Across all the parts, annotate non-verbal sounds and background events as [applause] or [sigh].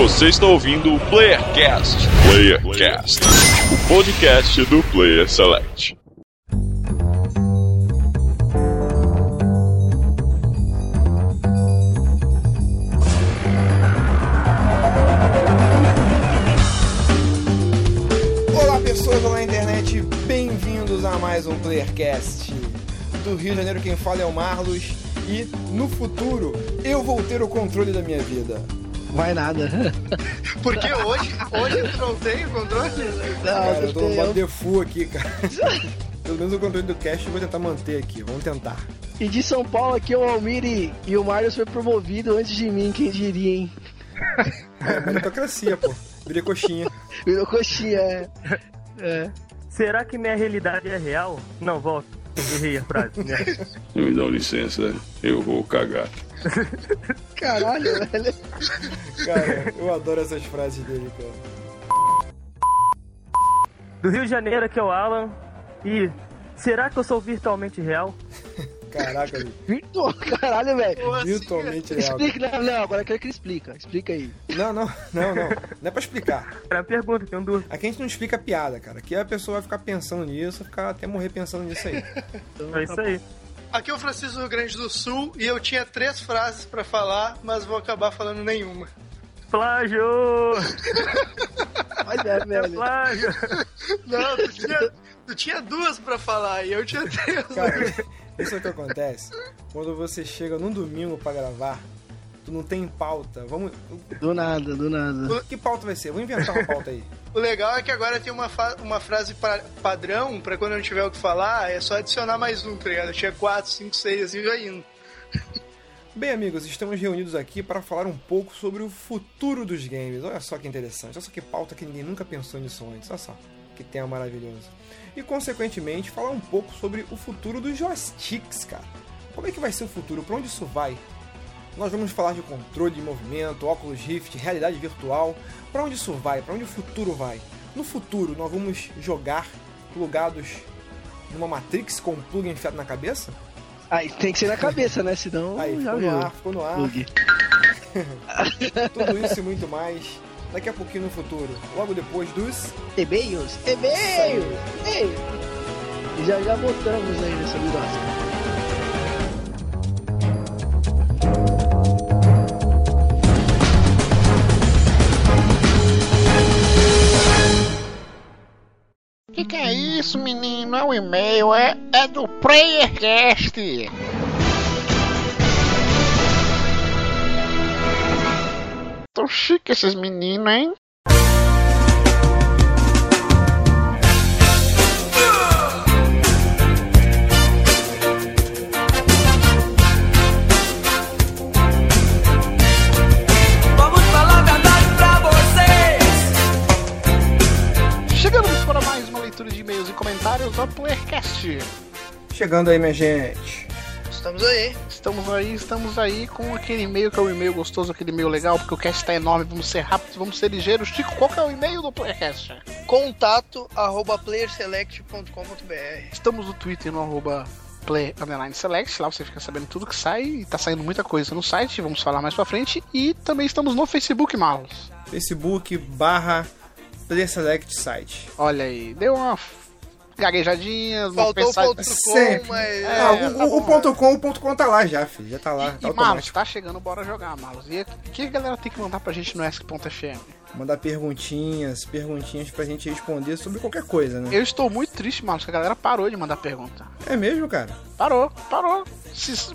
Você está ouvindo o Playercast. Playercast, o podcast do Player Select. Olá pessoas, olá internet, bem-vindos a mais um Playercast. Do Rio de Janeiro quem fala é o Marlos e no futuro eu vou ter o controle da minha vida. Vai nada. Porque hoje, hoje tu não tem o controle? Não, Cara, eu tô num tenho. default aqui, cara. [laughs] Pelo menos o controle do cast eu vou tentar manter aqui, vamos tentar. E de São Paulo aqui o Almir e, o Marius foi promovido antes de mim, quem diria, hein? É meritocracia, pô. Virei coxinha. Virou coxinha, é. É. Será que minha realidade é real? Não, volta. Errei a frase. Né? [laughs] Me dão licença, eu vou cagar. [laughs] Caralho, velho. Cara, eu adoro essas frases dele, cara. Do Rio de Janeiro, aqui é o Alan. E será que eu sou virtualmente real? [laughs] Caraca, Virtual, caralho, velho. Assim, virtualmente real. Explica, não, não, agora eu quero que ele explica. Explica aí. Não, não, não, não. Não é pra explicar. Era uma pergunta, tem um dúvida. Aqui a gente não explica piada, cara. Aqui a pessoa vai ficar pensando nisso, ficar até morrer pensando nisso aí. Então, É isso aí. Aqui é o Francisco do Rio Grande do Sul e eu tinha três frases pra falar, mas vou acabar falando nenhuma. Plágio! Olha, É velho. plágio! Não, tu tinha, tu tinha duas pra falar e eu tinha três. Cara, isso é o que acontece quando você chega num domingo pra gravar, tu não tem pauta. Vamos. Do nada, do nada. Que pauta vai ser? Vou inventar uma pauta aí. [laughs] O legal é que agora tem uma, uma frase pa- padrão pra quando eu não tiver o que falar, é só adicionar mais um, tá ligado? Tinha quatro, cinco, seis assim vai indo. [laughs] Bem, amigos, estamos reunidos aqui para falar um pouco sobre o futuro dos games. Olha só que interessante, olha só que pauta que ninguém nunca pensou nisso antes. Olha só que tema maravilhoso. E, consequentemente, falar um pouco sobre o futuro dos joysticks, cara. Como é que vai ser o futuro? Para onde isso vai? Nós vamos falar de controle de movimento, óculos Rift, realidade virtual. Para onde isso vai? Para onde o futuro vai? No futuro, nós vamos jogar plugados numa Matrix com um plug enfiado na cabeça? Aí tem que ser na cabeça, né? Senão Aí, já ficou viu. no ar, ficou no ar. [laughs] Tudo isso e muito mais daqui a pouquinho no futuro. Logo depois dos. E-mails, e-mails, e-mails. E já já voltamos aí nessa birosca. Que que é isso, menino? É um e-mail, é, é do PlayerCast. Tão chique esses meninos, hein? Leitura de e-mails e comentários do PlayerCast. Chegando aí, minha gente. Estamos aí. Estamos aí, estamos aí com aquele e-mail que é o e-mail gostoso, aquele e-mail legal, porque o cast tá enorme, vamos ser rápidos, vamos ser ligeiros. Chico, qual que é o e-mail do PlayerCast? Contato arroba playerselect.com.br Estamos no Twitter no arroba play underline select, lá você fica sabendo tudo que sai e tá saindo muita coisa no site, vamos falar mais pra frente. E também estamos no Facebook, Marlos. Facebook barra Select Site. Olha aí, deu uma gaguejadinha, Faltou o pensada- ponto Sempre. com, mas... ah, o, tá o- ponto com, o ponto com tá lá já, filho. Já tá lá, E, tá e Marlos, tá chegando, bora jogar, Marlos. E o que a galera tem que mandar pra gente no ESC.fm? Mandar perguntinhas, perguntinhas pra gente responder sobre qualquer coisa, né? Eu estou muito triste, Marlos, que a galera parou de mandar pergunta. É mesmo, cara? Parou, parou. Se-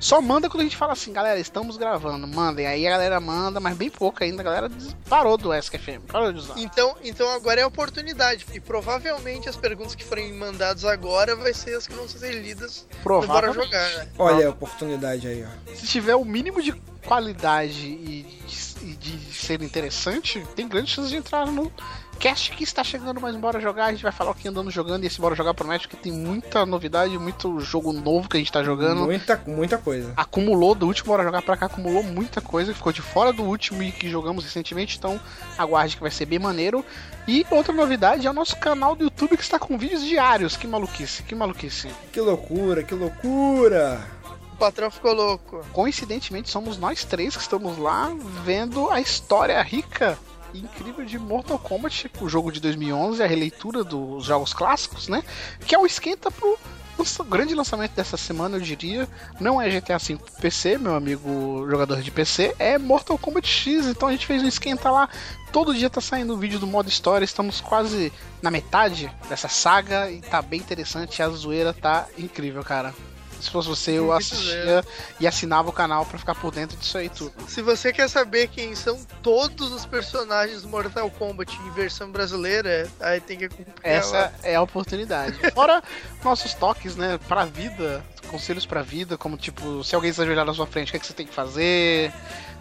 só manda quando a gente fala assim, galera, estamos gravando, mandem. Aí a galera manda, mas bem pouco ainda. A galera parou do SKFM, parou de usar. Então, então agora é a oportunidade. E provavelmente as perguntas que forem mandadas agora vai ser as que vão ser lidas Provavelmente. Jogar, né? Olha a oportunidade aí, ó. Se tiver o mínimo de qualidade e de, e de ser interessante, tem grandes chances de entrar no cast que está chegando mais Bora Jogar. A gente vai falar o que andamos jogando e esse Bora Jogar promete que tem muita novidade, muito jogo novo que a gente tá jogando. Muita, muita coisa. acumulou do último Bora Jogar pra cá, acumulou muita coisa, ficou de fora do último e que jogamos recentemente, então aguarde que vai ser bem maneiro. E outra novidade é o nosso canal do YouTube que está com vídeos diários. Que maluquice, que maluquice. Que loucura, que loucura! O patrão ficou louco. Coincidentemente, somos nós três que estamos lá vendo a história rica incrível de Mortal Kombat, o jogo de 2011, a releitura dos jogos clássicos, né? Que é o esquenta pro o grande lançamento dessa semana, eu diria, não é GTA V PC, meu amigo jogador de PC, é Mortal Kombat X. Então a gente fez um esquenta lá. Todo dia tá saindo um vídeo do modo história. Estamos quase na metade dessa saga e tá bem interessante. A zoeira tá incrível, cara. Se fosse você, eu assistia e assinava o canal pra ficar por dentro disso aí tudo. Se você quer saber quem são todos os personagens do Mortal Kombat em versão brasileira, aí tem que acompanhar. Essa lá. é a oportunidade. [laughs] Fora nossos toques, né, pra vida, conselhos pra vida, como tipo, se alguém se ajoelhar na sua frente, o que, é que você tem que fazer,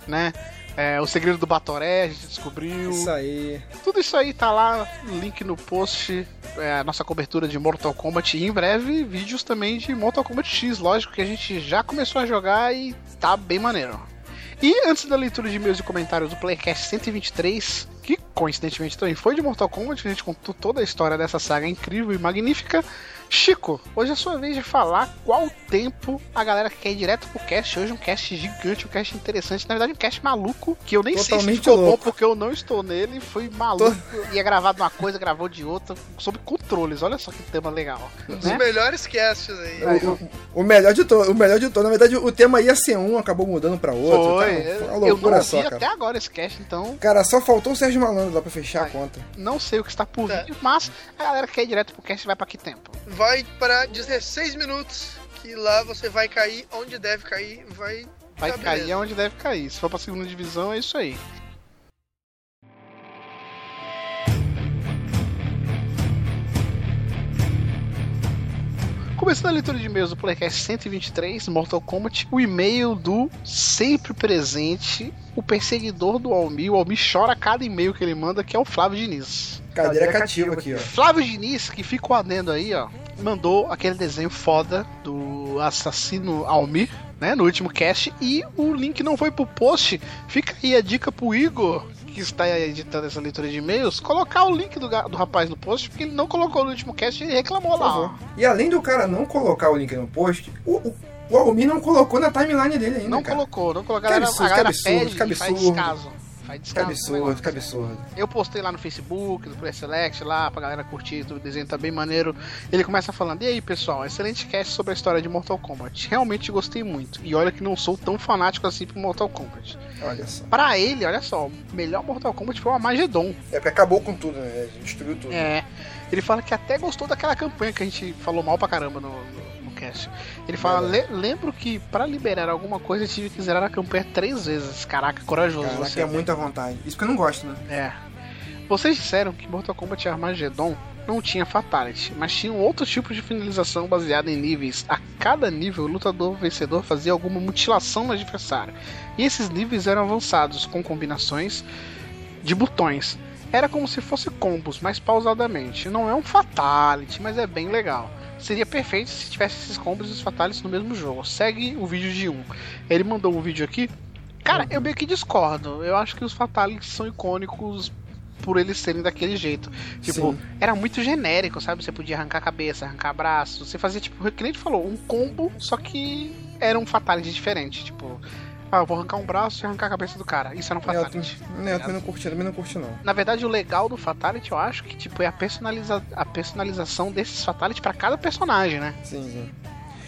né? É, o segredo do Batoré, a gente descobriu. Isso aí. Tudo isso aí tá lá, link no post, é, a nossa cobertura de Mortal Kombat e em breve vídeos também de Mortal Kombat X, lógico que a gente já começou a jogar e tá bem maneiro. E antes da leitura de meus e comentários do Playcast 123, que coincidentemente também foi de Mortal Kombat, a gente contou toda a história dessa saga incrível e magnífica. Chico, hoje é a sua vez de falar qual tempo a galera quer ir direto pro cast. Hoje um cast gigante, um cast interessante. Na verdade, um cast maluco, que eu nem sei se Totalmente ficou bom louco. porque eu não estou nele. Foi maluco. Ia gravar de uma coisa, gravou de outra, sob controles. Olha só que tema legal. Os Né? melhores casts aí. O, o- o melhor de todo, o melhor de todo. Na verdade, o tema ia ser um, acabou mudando pra outro. Foi. Cara, foi uma eu loucura não só, vi cara. até agora esse cast, então Cara, só faltou o Sérgio Malandro lá pra fechar a conta. não sei o que está por Tá. vir, mas a galera quer ir direto pro cast vai pra que tempo? Vai pra 16 minutos, que lá você vai cair onde deve cair, vai. Vai Tá, cair beleza. onde deve cair. Se for pra segunda divisão, é isso aí. Começando a leitura de e-mails do Playcast 123, Mortal Kombat, o e-mail do sempre presente, o perseguidor do Almi. O Almi chora a cada e-mail que ele manda, que é o Flávio Diniz. Cadeira cativa aqui, ó. Flávio Diniz, que fica o adendo aí, ó, mandou aquele desenho foda do assassino Almir, né, no último cast, e o link não foi pro post. Fica aí a dica pro Igor, que está editando essa leitura de e-mails, colocar o link do, do rapaz no post, porque ele não colocou no último cast e reclamou lá. E além do cara não colocar o link no post, o, o, o Almir não colocou na timeline dele ainda. Não cara. colocou, não colocou. A Que absurdo, a galera que absurdo, pede que absurdo. Faz Que absurdo, que absurdo. Eu postei lá no Facebook, no Select, lá pra galera curtir, o desenho tá bem maneiro. Ele começa falando: E aí, pessoal, excelente cast sobre a história de Mortal Kombat. Realmente gostei muito. E olha que não sou tão fanático assim pro Mortal Kombat. Olha só. Pra ele, olha só, o melhor Mortal Kombat foi o Armageddon. É porque acabou com tudo, né? Destruiu tudo. É. Ele fala que até gostou daquela campanha que a gente falou mal pra caramba no, no, no cast. Ele fala: "Le- lembro que pra liberar alguma coisa eu tive que zerar a campanha três vezes. Caraca, corajoso. Caraca, você. é muita vontade. Isso que eu não gosto, né? É. Vocês disseram que Mortal Kombat Armageddon não tinha Fatality, mas tinha um outro tipo de finalização baseada em níveis. A cada nível, o lutador vencedor fazia alguma mutilação no adversário. E esses níveis eram avançados com combinações de botões. Era como se fosse combos, mas pausadamente. Não é um Fatality, mas é bem legal. Seria perfeito se tivesse esses combos e os Fatalities no mesmo jogo. Segue o vídeo de um. Ele mandou um vídeo aqui. Cara, eu meio que discordo. Eu acho que os Fatalities são icônicos por eles serem daquele jeito. Tipo, Sim. era muito genérico, sabe? Você podia arrancar a cabeça, arrancar braço. Você fazia, tipo, o tu falou, um combo, só que era um fatality diferente. Tipo, ah, eu vou arrancar um braço e arrancar a cabeça do cara. Isso um É, eu, fatality. não, eu também não curti, também não curti, não. Na verdade, o legal do Fatality, eu acho que tipo é a, personaliza a personalização desses Fatality pra cada personagem, né? Sim, sim.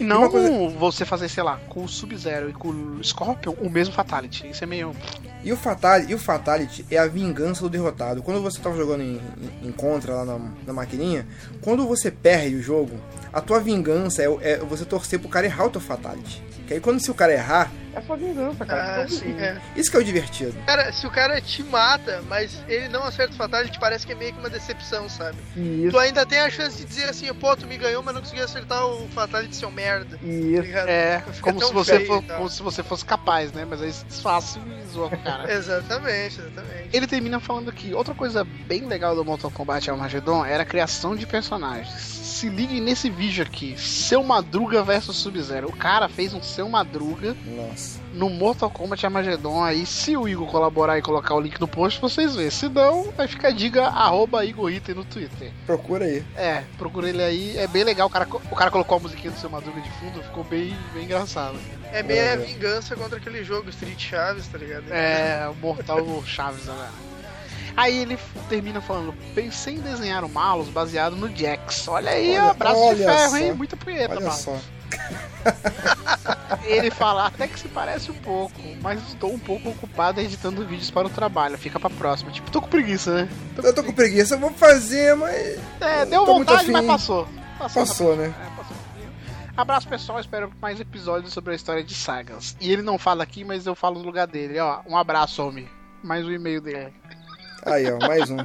E não uma coisa- você fazer, sei lá, com o Sub-Zero e com o Scorpion o mesmo Fatality. Isso é meio. E o, Fatality, e o Fatality é a vingança do derrotado. Quando você tava jogando em, em, em contra lá na, na maquininha, quando você perde o jogo, a tua vingança é, é você torcer pro cara errar o teu Fatality. Que aí quando se o cara errar, é a sua vingança, cara. Ah, sim, é. Isso que é o divertido. Cara, se o cara te mata, mas ele não acerta o fatality, parece que é meio que uma decepção, sabe? Isso, Tu ainda tem a chance de dizer assim, pô, tu me ganhou, mas não conseguiu acertar o fatality, seu merda. Tá isso. ligado? É, Fica como se, você for- como se você fosse capaz, né? Mas aí se desfaça e zoa com o cara. [laughs] Exatamente, exatamente. Ele termina falando aqui, outra coisa bem legal do Mortal Kombat Armageddon era a criação de personagens. se liguem nesse vídeo aqui. Seu Madruga versus Sub-Zero. O cara fez um Seu Madruga Nossa. No Mortal Kombat Armageddon. Aí, se o Igor colaborar e colocar o link no post, vocês vêem. Se não, vai ficar a dica arroba Igor Item no Twitter. Procura aí. É, procura ele aí. É bem legal. O cara, o cara colocou a musiquinha do Seu Madruga de fundo. Ficou bem, bem engraçado. É meio É. a vingança contra aquele jogo Street Chaves, tá ligado? É, o Mortal Chaves, né? Aí ele termina falando: pensei em desenhar o Malus baseado no Jax. Olha aí, Olha- ó, braço de olha ferro, só. hein? Muita punheta, Olha mano. só. [laughs] Ele fala até que se parece um pouco, mas estou um pouco ocupado editando vídeos para o trabalho. Fica pra próxima. Tipo, tô com preguiça, né? Eu tô com preguiça, eu vou fazer, mas. É, deu tô vontade, mas passou. Passou, Passou, né? É, passou. Abraço pessoal, espero mais episódios sobre a história de sagas. E ele não fala aqui, mas eu falo no lugar dele. Ó, um abraço, homem. Mais o e-mail dele. Aí, ó, mais um.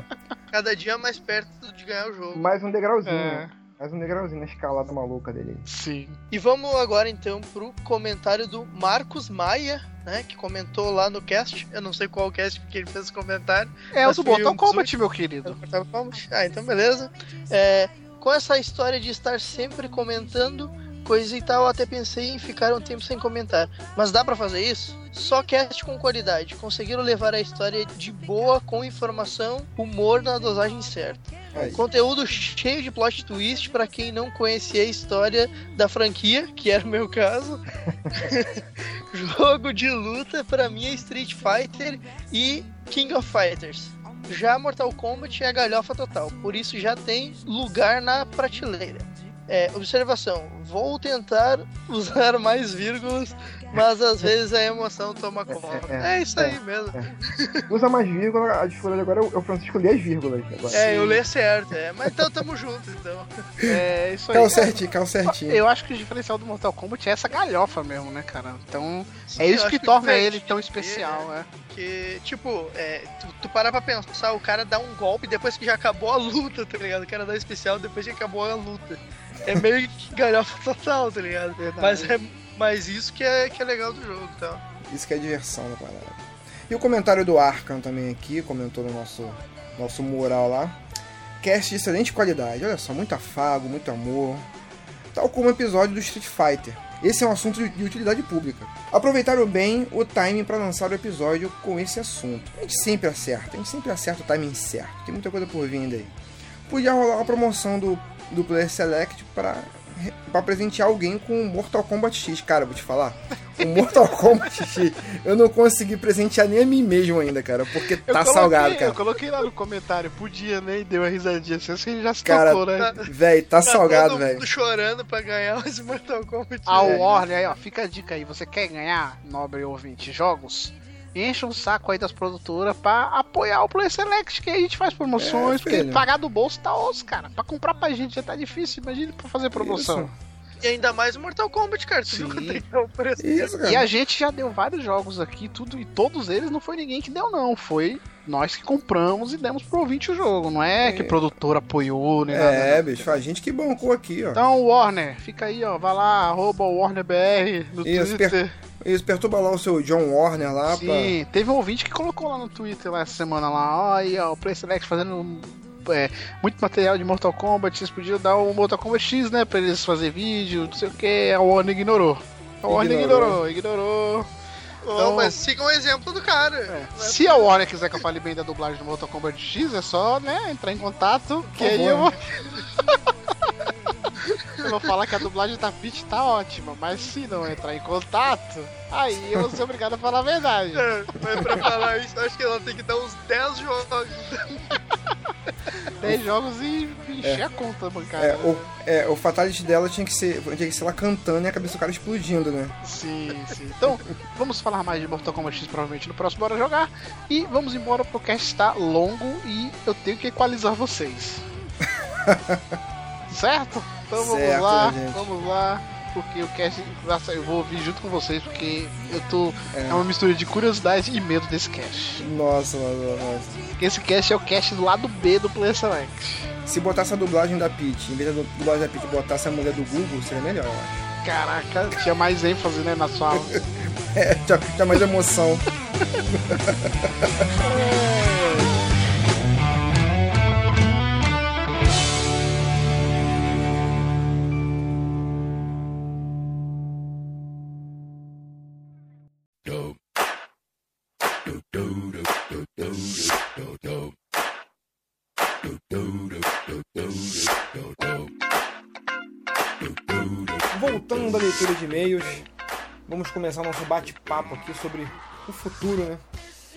Cada dia mais perto de ganhar o jogo. Mais um degrauzinho. É, Mais um degrauzinho na escalada maluca dele. sim. E vamos agora então pro comentário do Marcos Maia, né? Que comentou lá no cast. Eu não sei qual cast que ele fez esse comentário. É o do Mortal um Kombat, meu querido. Kombat. Ah, então beleza. É, com essa história de estar sempre comentando coisa e tal, até pensei em ficar um tempo sem comentar. Mas dá pra fazer isso? Só cast com qualidade. Conseguiram levar a história de boa, com informação, humor na dosagem certa. Aí. Conteúdo cheio de plot twist pra quem não conhecia a história da franquia, que era o meu caso. [laughs] Jogo de luta pra mim é Street Fighter e King of Fighters. Já Mortal Kombat é galhofa total, por isso já tem lugar na prateleira. É, observação, vou tentar usar mais vírgulas, mas às vezes a emoção toma conta. é, É, isso aí mesmo. Usa mais vírgula, a dificuldade agora é o Francisco ler as vírgulas. Agora. É, eu leio certo, é. Mas então tamo junto, então. É isso aí. Caiu certinho, caiu certinho. Eu acho que o diferencial do Mortal Kombat é essa galhofa mesmo, né, cara? Então, é Eu isso que que torna ele tão especial, né? Porque, tipo, é, tu, tu parar pra pensar, o cara dá um golpe depois que já acabou a luta, tá ligado? O cara dá especial depois que acabou a luta. É meio que galhofa total, tá ligado? Verdade. Mas é mas isso que é, que é legal do jogo, tá? Isso que é diversão da parada. E o comentário do Arkham também aqui, comentou no nosso, nosso mural lá. Cast de excelente qualidade, olha só, muito afago, muito amor. Tal como o episódio do Street Fighter. Esse é um assunto de- de utilidade pública. Aproveitaram bem o timing para lançar o episódio com esse assunto. A gente sempre acerta, a gente sempre acerta o timing certo. Tem muita coisa por vir ainda aí. Podia rolar uma promoção do, do Player Select para pra presentear alguém com o Mortal Kombat X. Cara, vou te falar. O Mortal [laughs] Kombat X, eu não consegui presentear nem a mim mesmo ainda, cara, porque tá coloquei- salgado, cara. Eu coloquei lá no comentário, podia, né? E deu uma risadinha. Assim, acho que ele já se Cara, tocou, né? Véi, tá salgado, todo velho. chorando pra ganhar esse Mortal Kombat. A né? Warner, aí, ó, fica a dica aí. Você quer ganhar, nobre ouvinte, jogos? Encha um saco aí das produtoras pra apoiar o Play Select, que a gente faz promoções, É, porque pagar do bolso tá osso, cara. Pra comprar pra gente já tá difícil, imagine pra fazer promoção. E ainda mais o Mortal Kombat, cara. Tu Sim. nunca tem o preço. Isso, cara. E a gente já deu vários jogos aqui, tudo, e todos eles não foi ninguém que deu, não. Foi nós que compramos e demos pro ouvinte o jogo. Não é, que produtor apoiou, nem nada. É, não. bicho, a gente que bancou aqui, ó. Então, Warner, fica aí, ó. Vai lá, arroba WarnerBR no Isso, Twitter. Isso, perturba lá o seu John Warner lá Sim, teve um ouvinte que colocou lá no Twitter lá essa semana lá, ó, aí, ó, o Play Select fazendo é, muito material de Mortal Kombat, vocês podiam dar o Mortal Kombat X, né, pra eles fazer vídeo, não sei o que, a Warner ignorou. A Warner Ignorou. ignorou, ignorou. Então- mas siga o exemplo do cara. É, é Se a Warner quiser que eu fale bem da dublagem do Mortal Kombat X, é só, né, entrar em contato, que aí eu vou... [laughs] eu vou falar que a dublagem da Peach tá ótima, mas se não entrar em contato, aí eu vou ser obrigado a falar a verdade. É, Mas pra falar isso, acho que ela tem que dar uns 10 jogos. [laughs] 10 jogos e encher a conta bancária. É, o, é, o Fatality dela tinha que, ser, tinha que ser ela cantando e a cabeça do cara explodindo, né? Sim, sim. Então, vamos falar mais de Mortal Kombat X provavelmente no próximo Bora Jogar. E vamos embora porque o cast está longo e eu tenho que equalizar vocês. [laughs] certo? Então vamos Certo, lá, né, vamos lá. Porque o cast, eu vou ouvir junto com vocês porque eu tô. É, É. uma mistura de curiosidade e medo desse cast. Nossa, nossa, nossa. Porque esse cast é o cast do lado B do Player Select. Se botasse a dublagem da Peach, em vez da dublagem da Peach botasse a mulher do Google, seria melhor, eu acho. Caraca, tinha mais ênfase, né, na sua. [laughs] É, tinha, tinha mais emoção. [laughs] leitura de e-mails, vamos começar nosso bate-papo aqui sobre o futuro, né?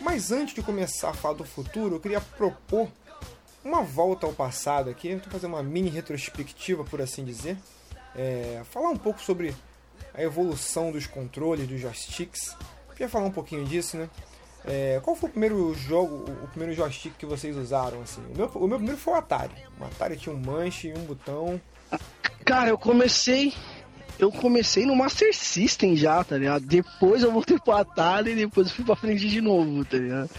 Mas antes de começar a falar do futuro, eu queria propor uma volta ao passado aqui, tô fazendo uma mini retrospectiva, por assim dizer. É, falar um pouco sobre a evolução dos controles, dos joysticks. Queria falar um pouquinho disso, né? É, qual foi o primeiro jogo, o primeiro joystick que vocês usaram? Assim? O, meu, o meu primeiro foi o Atari. O Atari tinha um manche e um botão. Cara, eu comecei. Eu comecei no Master System já, tá ligado? Depois eu voltei pro Atari e depois eu fui pra frente de novo, tá ligado?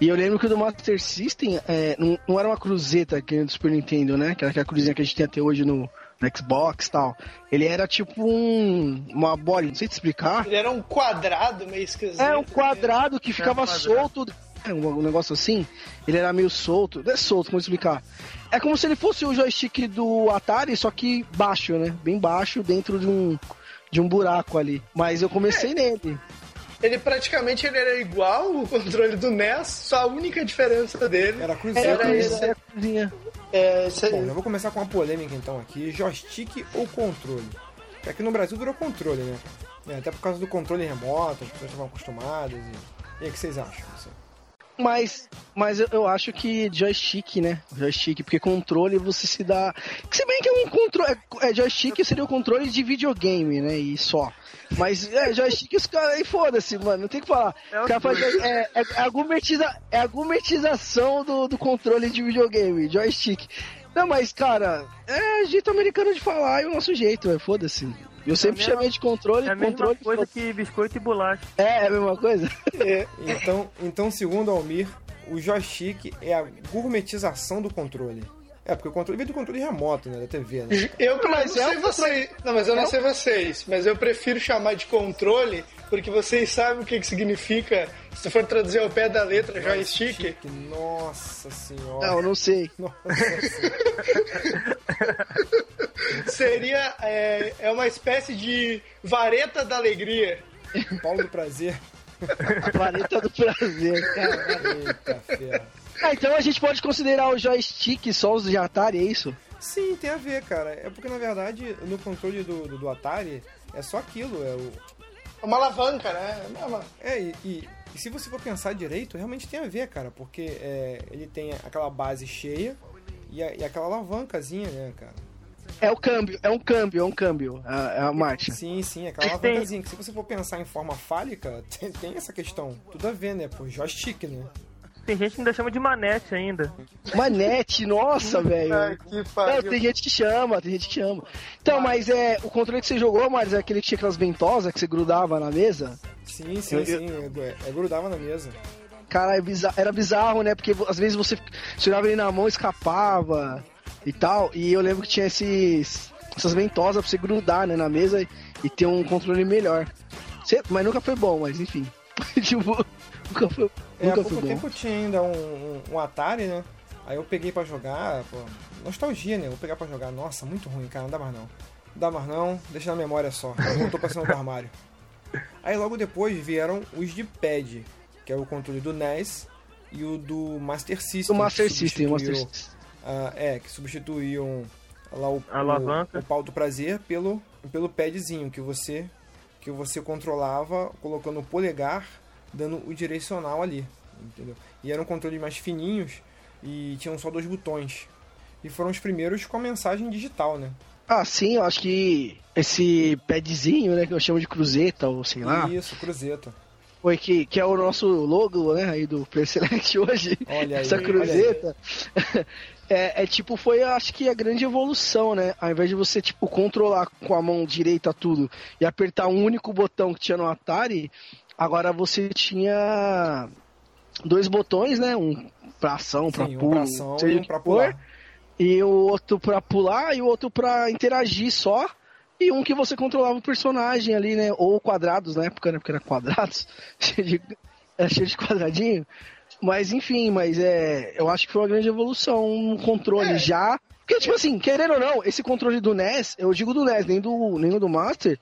E eu lembro que o do Master System é, não, não, era uma cruzeta que do Super Nintendo, né? Que era aquela cruzinha que a gente tem até hoje no, no Xbox e tal. Ele era tipo um. uma bola, não sei te explicar. Ele era um quadrado meio esquisito. É, um quadrado que ficava solto. Um, um negócio assim. Ele era meio solto. Não é solto, como explicar? É como se ele fosse o joystick do Atari, só que baixo, né? Bem baixo, dentro de um, de um buraco ali. Mas eu comecei é. nele. Ele praticamente ele era igual o controle do NES, só a única diferença dele era cruzinha. Era, esse, era cruzinha. É, isso aí. Bom, eu vou começar com uma polêmica então aqui: joystick ou controle? Aqui no Brasil virou controle, né? É, até por causa do controle remoto, as pessoas estavam acostumadas. E, e aí, o que vocês acham? Assim? Mas, mas eu, acho que joystick, né? Joystick, porque controle você se dá. Se bem que é um controle. É, joystick seria o controle de videogame, né? E só. Mas é, joystick os caras aí foda-se, mano. Não tem que falar. É, faz, é, é, é, a gourmetiza, é a gourmetização do, do controle de videogame, joystick. Não, mas, cara, é jeito americano de falar e o nosso jeito, é foda-se. Eu sempre é chamei de controle. É a controle mesma coisa que biscoito e bolacha. É, é a mesma coisa? [laughs] É. Então, então, segundo Almir, o joystick é a gourmetização do controle. É, porque o controle vem do controle remoto, né? Da TV, né? Eu mas não é sei vocês. Não, mas eu é não sei vocês. Mas eu prefiro chamar de controle porque vocês sabem o que, que significa, se for traduzir ao pé da letra, joystick. joystick. Nossa senhora. Não, não sei. Nossa senhora. [laughs] [laughs] Seria é, é uma espécie de vareta da alegria. Paulo do prazer. vareta do prazer, cara. Eita, ferro. Ah, então a gente pode considerar o joystick só os de Atari, é isso? Sim, tem a ver, cara. É porque na verdade no controle do, do, do Atari é só aquilo, é o. É uma alavanca, né? É, e, e, e, se você for pensar direito, realmente tem a ver, cara, porque é, ele tem aquela base cheia e, a, e aquela alavancazinha, né, cara? É o câmbio, é um câmbio, é um câmbio, a, a marcha. Sim, sim, aquela alavancazinha. Que se você for pensar em forma fálica, [laughs] tem, tem essa questão. Tudo a ver, né? Pô, joystick, né? Tem gente que ainda chama de manete ainda. Manete, nossa, velho. Não, tem gente que chama, tem gente que chama. Então, mas é. O controle que você jogou, Maris, é aquele que tinha aquelas ventosas que você grudava na mesa? Sim, sim, eu, sim. É, é, grudava na mesa. Cara, é era bizarro, né? Porque às vezes você tirava ele na mão escapava e tal. E eu lembro que tinha esses, essas ventosas pra você grudar né, na mesa e, ter um controle melhor. Mas nunca foi bom, mas enfim. [laughs] tipo, nunca foi, é, há pouco tempo tinha ainda um, um, Atari, né? Aí eu peguei pra jogar, pô, nostalgia, né? Vou pegar pra jogar. Nossa, muito ruim, cara, não dá mais não. Não dá mais não, deixa na memória só. Eu tô passando do armário. Aí logo depois vieram os de pad, que é o controle do NES e o do Master System. O Master System, Master System. Uh, é, que substituíam lá o, o, o, pau do prazer pelo, pelo padzinho que você que você controlava colocando o polegar dando o direcional ali, entendeu? E eram controles mais fininhos e tinham só dois botões. E foram os primeiros com a mensagem digital, né? Ah, sim, eu acho que esse padzinho, né, que eu chamo de cruzeta, ou sei lá. Isso, cruzeta. Foi que, que é o nosso logo, né, aí do Play Select [laughs] hoje. Olha aí, Essa cruzeta. [laughs] É, é, tipo, foi acho que a grande evolução, né? Ao invés de você, tipo, controlar com a mão direita tudo e apertar um único botão que tinha no Atari, Agora você tinha dois botões, né? Um pra ação, pra Sim, pulo, um pra ação e um pra pular. E o outro pra pular e o outro pra interagir só. E um que você controlava o personagem ali, né? Ou quadrados na época, né? Porque era quadrados. [laughs] era cheio de quadradinho. Mas enfim, mas é. Eu acho que foi uma grande evolução. Um controle é. já. Porque, tipo assim, querendo ou não, esse controle do NES, eu digo do NES, nem do, nem do Master,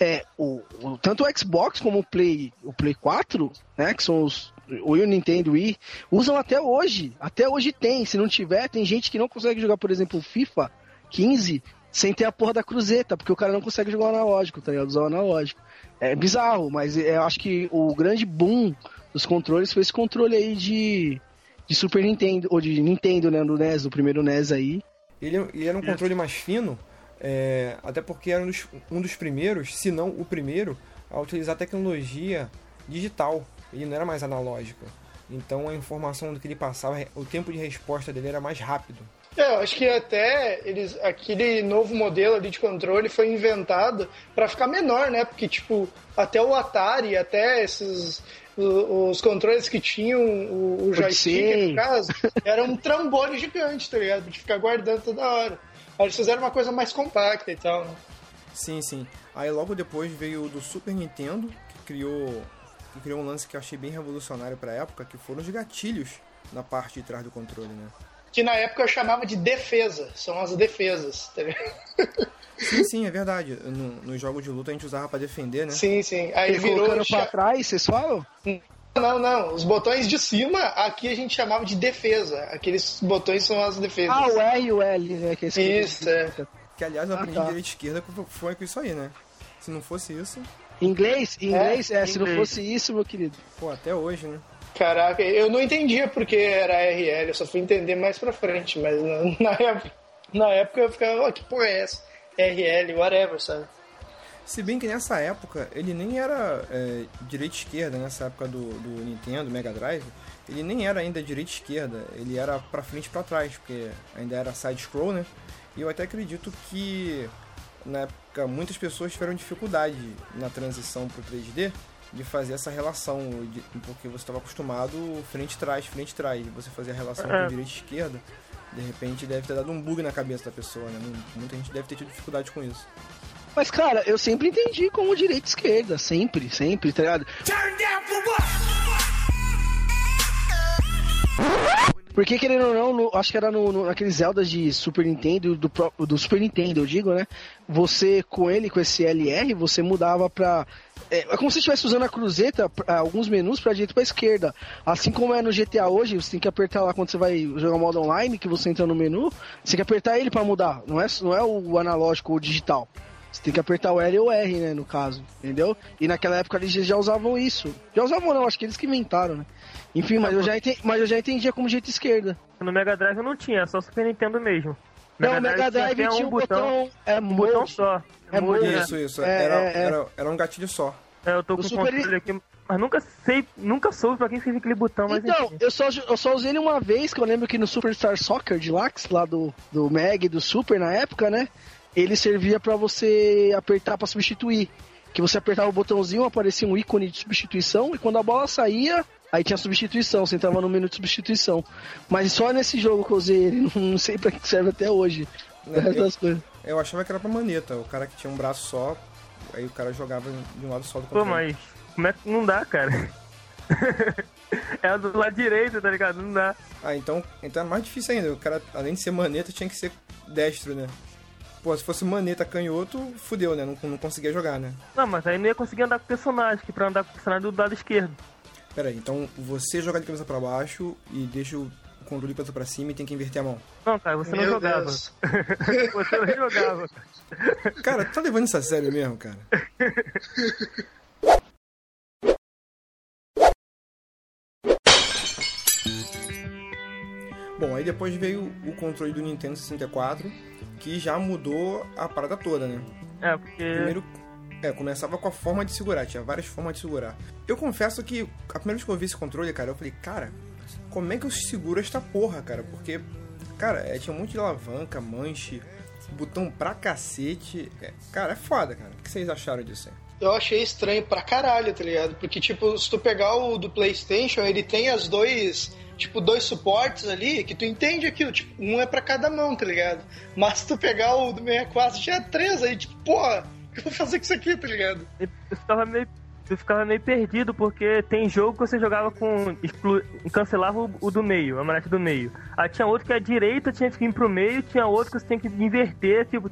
é, o, o, tanto o Xbox como o Play, o Play 4, né, que são os o Wii e o Nintendo Wii, usam até hoje. Até hoje tem. Se não tiver, tem gente que não consegue jogar, por exemplo, o FIFA 15 sem ter a porra da cruzeta, porque o cara não consegue jogar o analógico, tá ligado? Usar o analógico. É bizarro, mas eu acho que o grande boom dos controles foi esse controle aí de, de Super Nintendo, ou de Nintendo, né? Do NES, do primeiro NES aí. Ele, ele era um controle mais fino, é, até porque era um dos, um dos primeiros, se não o primeiro, a utilizar tecnologia digital. Ele não era mais analógico. Então a informação do que ele passava, o tempo de resposta dele era mais rápido. É, eu acho que até eles, aquele novo modelo ali de controle foi inventado para ficar menor, né? Porque, tipo, até o Atari, até esses. Os controles que tinham o, o joystick, no caso, era um trambolho gigante, tá ligado? De ficar guardando toda hora. Aí eles fizeram uma coisa mais compacta e tal, né? Sim, sim. Aí logo depois veio o do Super Nintendo, que criou, que criou um lance que eu achei bem revolucionário pra época, que foram os gatilhos na parte de trás do controle, né? Que na época eu chamava de defesa, são as defesas, tá ligado? Sim, sim, é verdade. No, no jogo de luta a gente usava pra defender, né? Sim, sim. Aí Ele virou. colocando pra trás, vocês falam? Não, não. Os botões de cima, aqui a gente chamava de defesa. Aqueles botões são as defesas. Ah, o R e o L, né? Que é Isso, é. Que aliás eu Ah, aprendi tá. direita e esquerda com- foi com isso aí, né? Se não fosse isso, Inglês? Inglês? É, se não inglês. fosse isso, meu querido. pô, até hoje, né? Caraca, eu não entendia porque era RL, eu só fui entender mais pra frente, mas na, [laughs] na época, na época eu ficava, ó, que porra é essa? RL, whatever, sabe? Se bem que nessa época ele nem era é, direita esquerda, nessa época do, do Nintendo, Mega Drive, ele nem era ainda direita esquerda, ele era pra frente e pra trás, porque ainda era side-scroll, né? E eu até acredito que na época muitas pessoas tiveram dificuldade na transição pro 3D de fazer essa relação, de- porque você estava acostumado frente trás, frente trás, e você fazer a relação É. com direita e esquerda, de repente deve ter dado um bug na cabeça da pessoa, né? Muita gente deve ter tido dificuldade com isso. Mas, cara, eu sempre entendi como direita e esquerda. Sempre, sempre, tá ligado? [laughs] Porque, querendo ou não, no- acho que era no, no, naqueles Zeldas de Super Nintendo, do, do Super Nintendo, eu digo, né? Você, com ele, com esse LR, você mudava pra... É, é como se estivesse usando a cruzeta, pra- alguns menus pra direita e pra esquerda. Assim como é no GTA hoje, você tem que apertar lá quando você vai jogar modo online, que você entra no menu, você tem que apertar ele pra mudar. Não é, não é o analógico ou digital. Você tem que apertar o L ou o R, né, no caso, entendeu? E naquela época eles já usavam isso. Já usavam não, acho que eles que inventaram, né? Enfim, mas eu já, enten- mas eu já entendia como jeito esquerda. No Mega Drive não tinha, só Super Nintendo mesmo. Não, o Mega Drive até tinha um botão, é um botão mode. só. É Mode, mode. né? Isso, isso. É, era, é, é. Era, era um gatilho só. É, eu tô com o Super- controle aqui, mas nunca sei, nunca soube pra que serve aquele botão, mas Então, enfim. eu só, eu só usei ele uma vez, que eu lembro que no Superstar Soccer Deluxe, lá do, do Meg, do Super na época, né? Ele servia pra você apertar pra substituir. Que você apertava o botãozinho, aparecia um ícone de substituição, e quando a bola saía, aí tinha substituição, você entrava no menu de substituição. Mas só nesse jogo que eu usei ele, [laughs] não, sei pra que serve até hoje. O resto eu- das coisas. Eu achava que era pra maneta, o cara que tinha um braço só, aí o cara jogava de um lado só do Pô, controle. mas como é que não dá, cara? [laughs] é do lado direito, tá ligado? Não dá. Ah, então, então é mais difícil ainda. O cara, além de ser maneta, tinha que ser destro, né? Pô, se fosse maneta canhoto, fudeu, né? Não, não conseguia jogar, né? Não, mas aí não ia conseguir andar com o personagem, que pra andar com o personagem do lado esquerdo. Pera aí, então você joga de cabeça pra baixo e deixa o controle de cabeça pra cima e tem que inverter a mão. Não, cara, você não Meu jogava. Deus. [laughs] você não jogava. Cara, tá levando isso a sério mesmo, cara? [laughs] aí depois veio o controle do Nintendo 64, que já mudou a parada toda, né? É, porque. Primeiro, é, começava com a forma de segurar, tinha várias formas de segurar. Eu confesso que a primeira vez que eu vi esse controle, cara, eu falei, cara, como é que eu seguro esta porra, cara? Porque, cara, é, tinha um monte de alavanca, manche, botão pra cacete. É, cara, é foda, cara. O que vocês acharam disso aí? Eu achei estranho pra caralho, tá ligado? Porque, tipo, se tu pegar o do PlayStation, ele tem as dois, tipo, dois suportes ali, que tu entende aquilo, tipo, um é pra cada mão, tá ligado? Mas se tu pegar o do 64, já é três, aí, tipo, porra, o que eu vou fazer com isso aqui, tá ligado? eu ficava meio. Eu ficava meio perdido, porque tem jogo que você jogava com. Exclu... cancelava o, o do meio, a manete do meio. Aí tinha outro que a direita tinha que ir pro meio, tinha outro que você tem que inverter, tipo.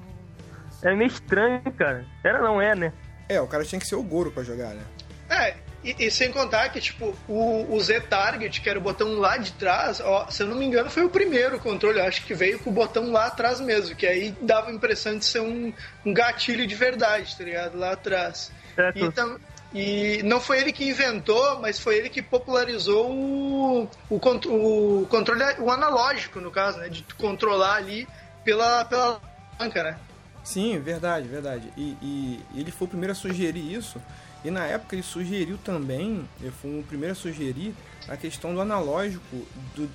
É meio estranho, cara. Era não é, né? É, o cara tinha que ser o Goro pra jogar, né? É, E, e, sem contar que, tipo, o, o Z-Target, que era o botão lá de trás, ó, se eu não me engano, foi o primeiro controle, acho que veio com o botão lá atrás mesmo, que aí dava a impressão de ser um, um gatilho de verdade, tá ligado? Lá atrás. Certo. Então, e não foi ele que inventou, mas foi ele que popularizou o, o, o controle, o analógico, no caso, né? De controlar ali pela, pela alavanca, né? Sim, verdade, verdade. E, e ele foi o primeiro a sugerir isso. E na época ele sugeriu também, ele foi o primeiro a sugerir a questão do analógico do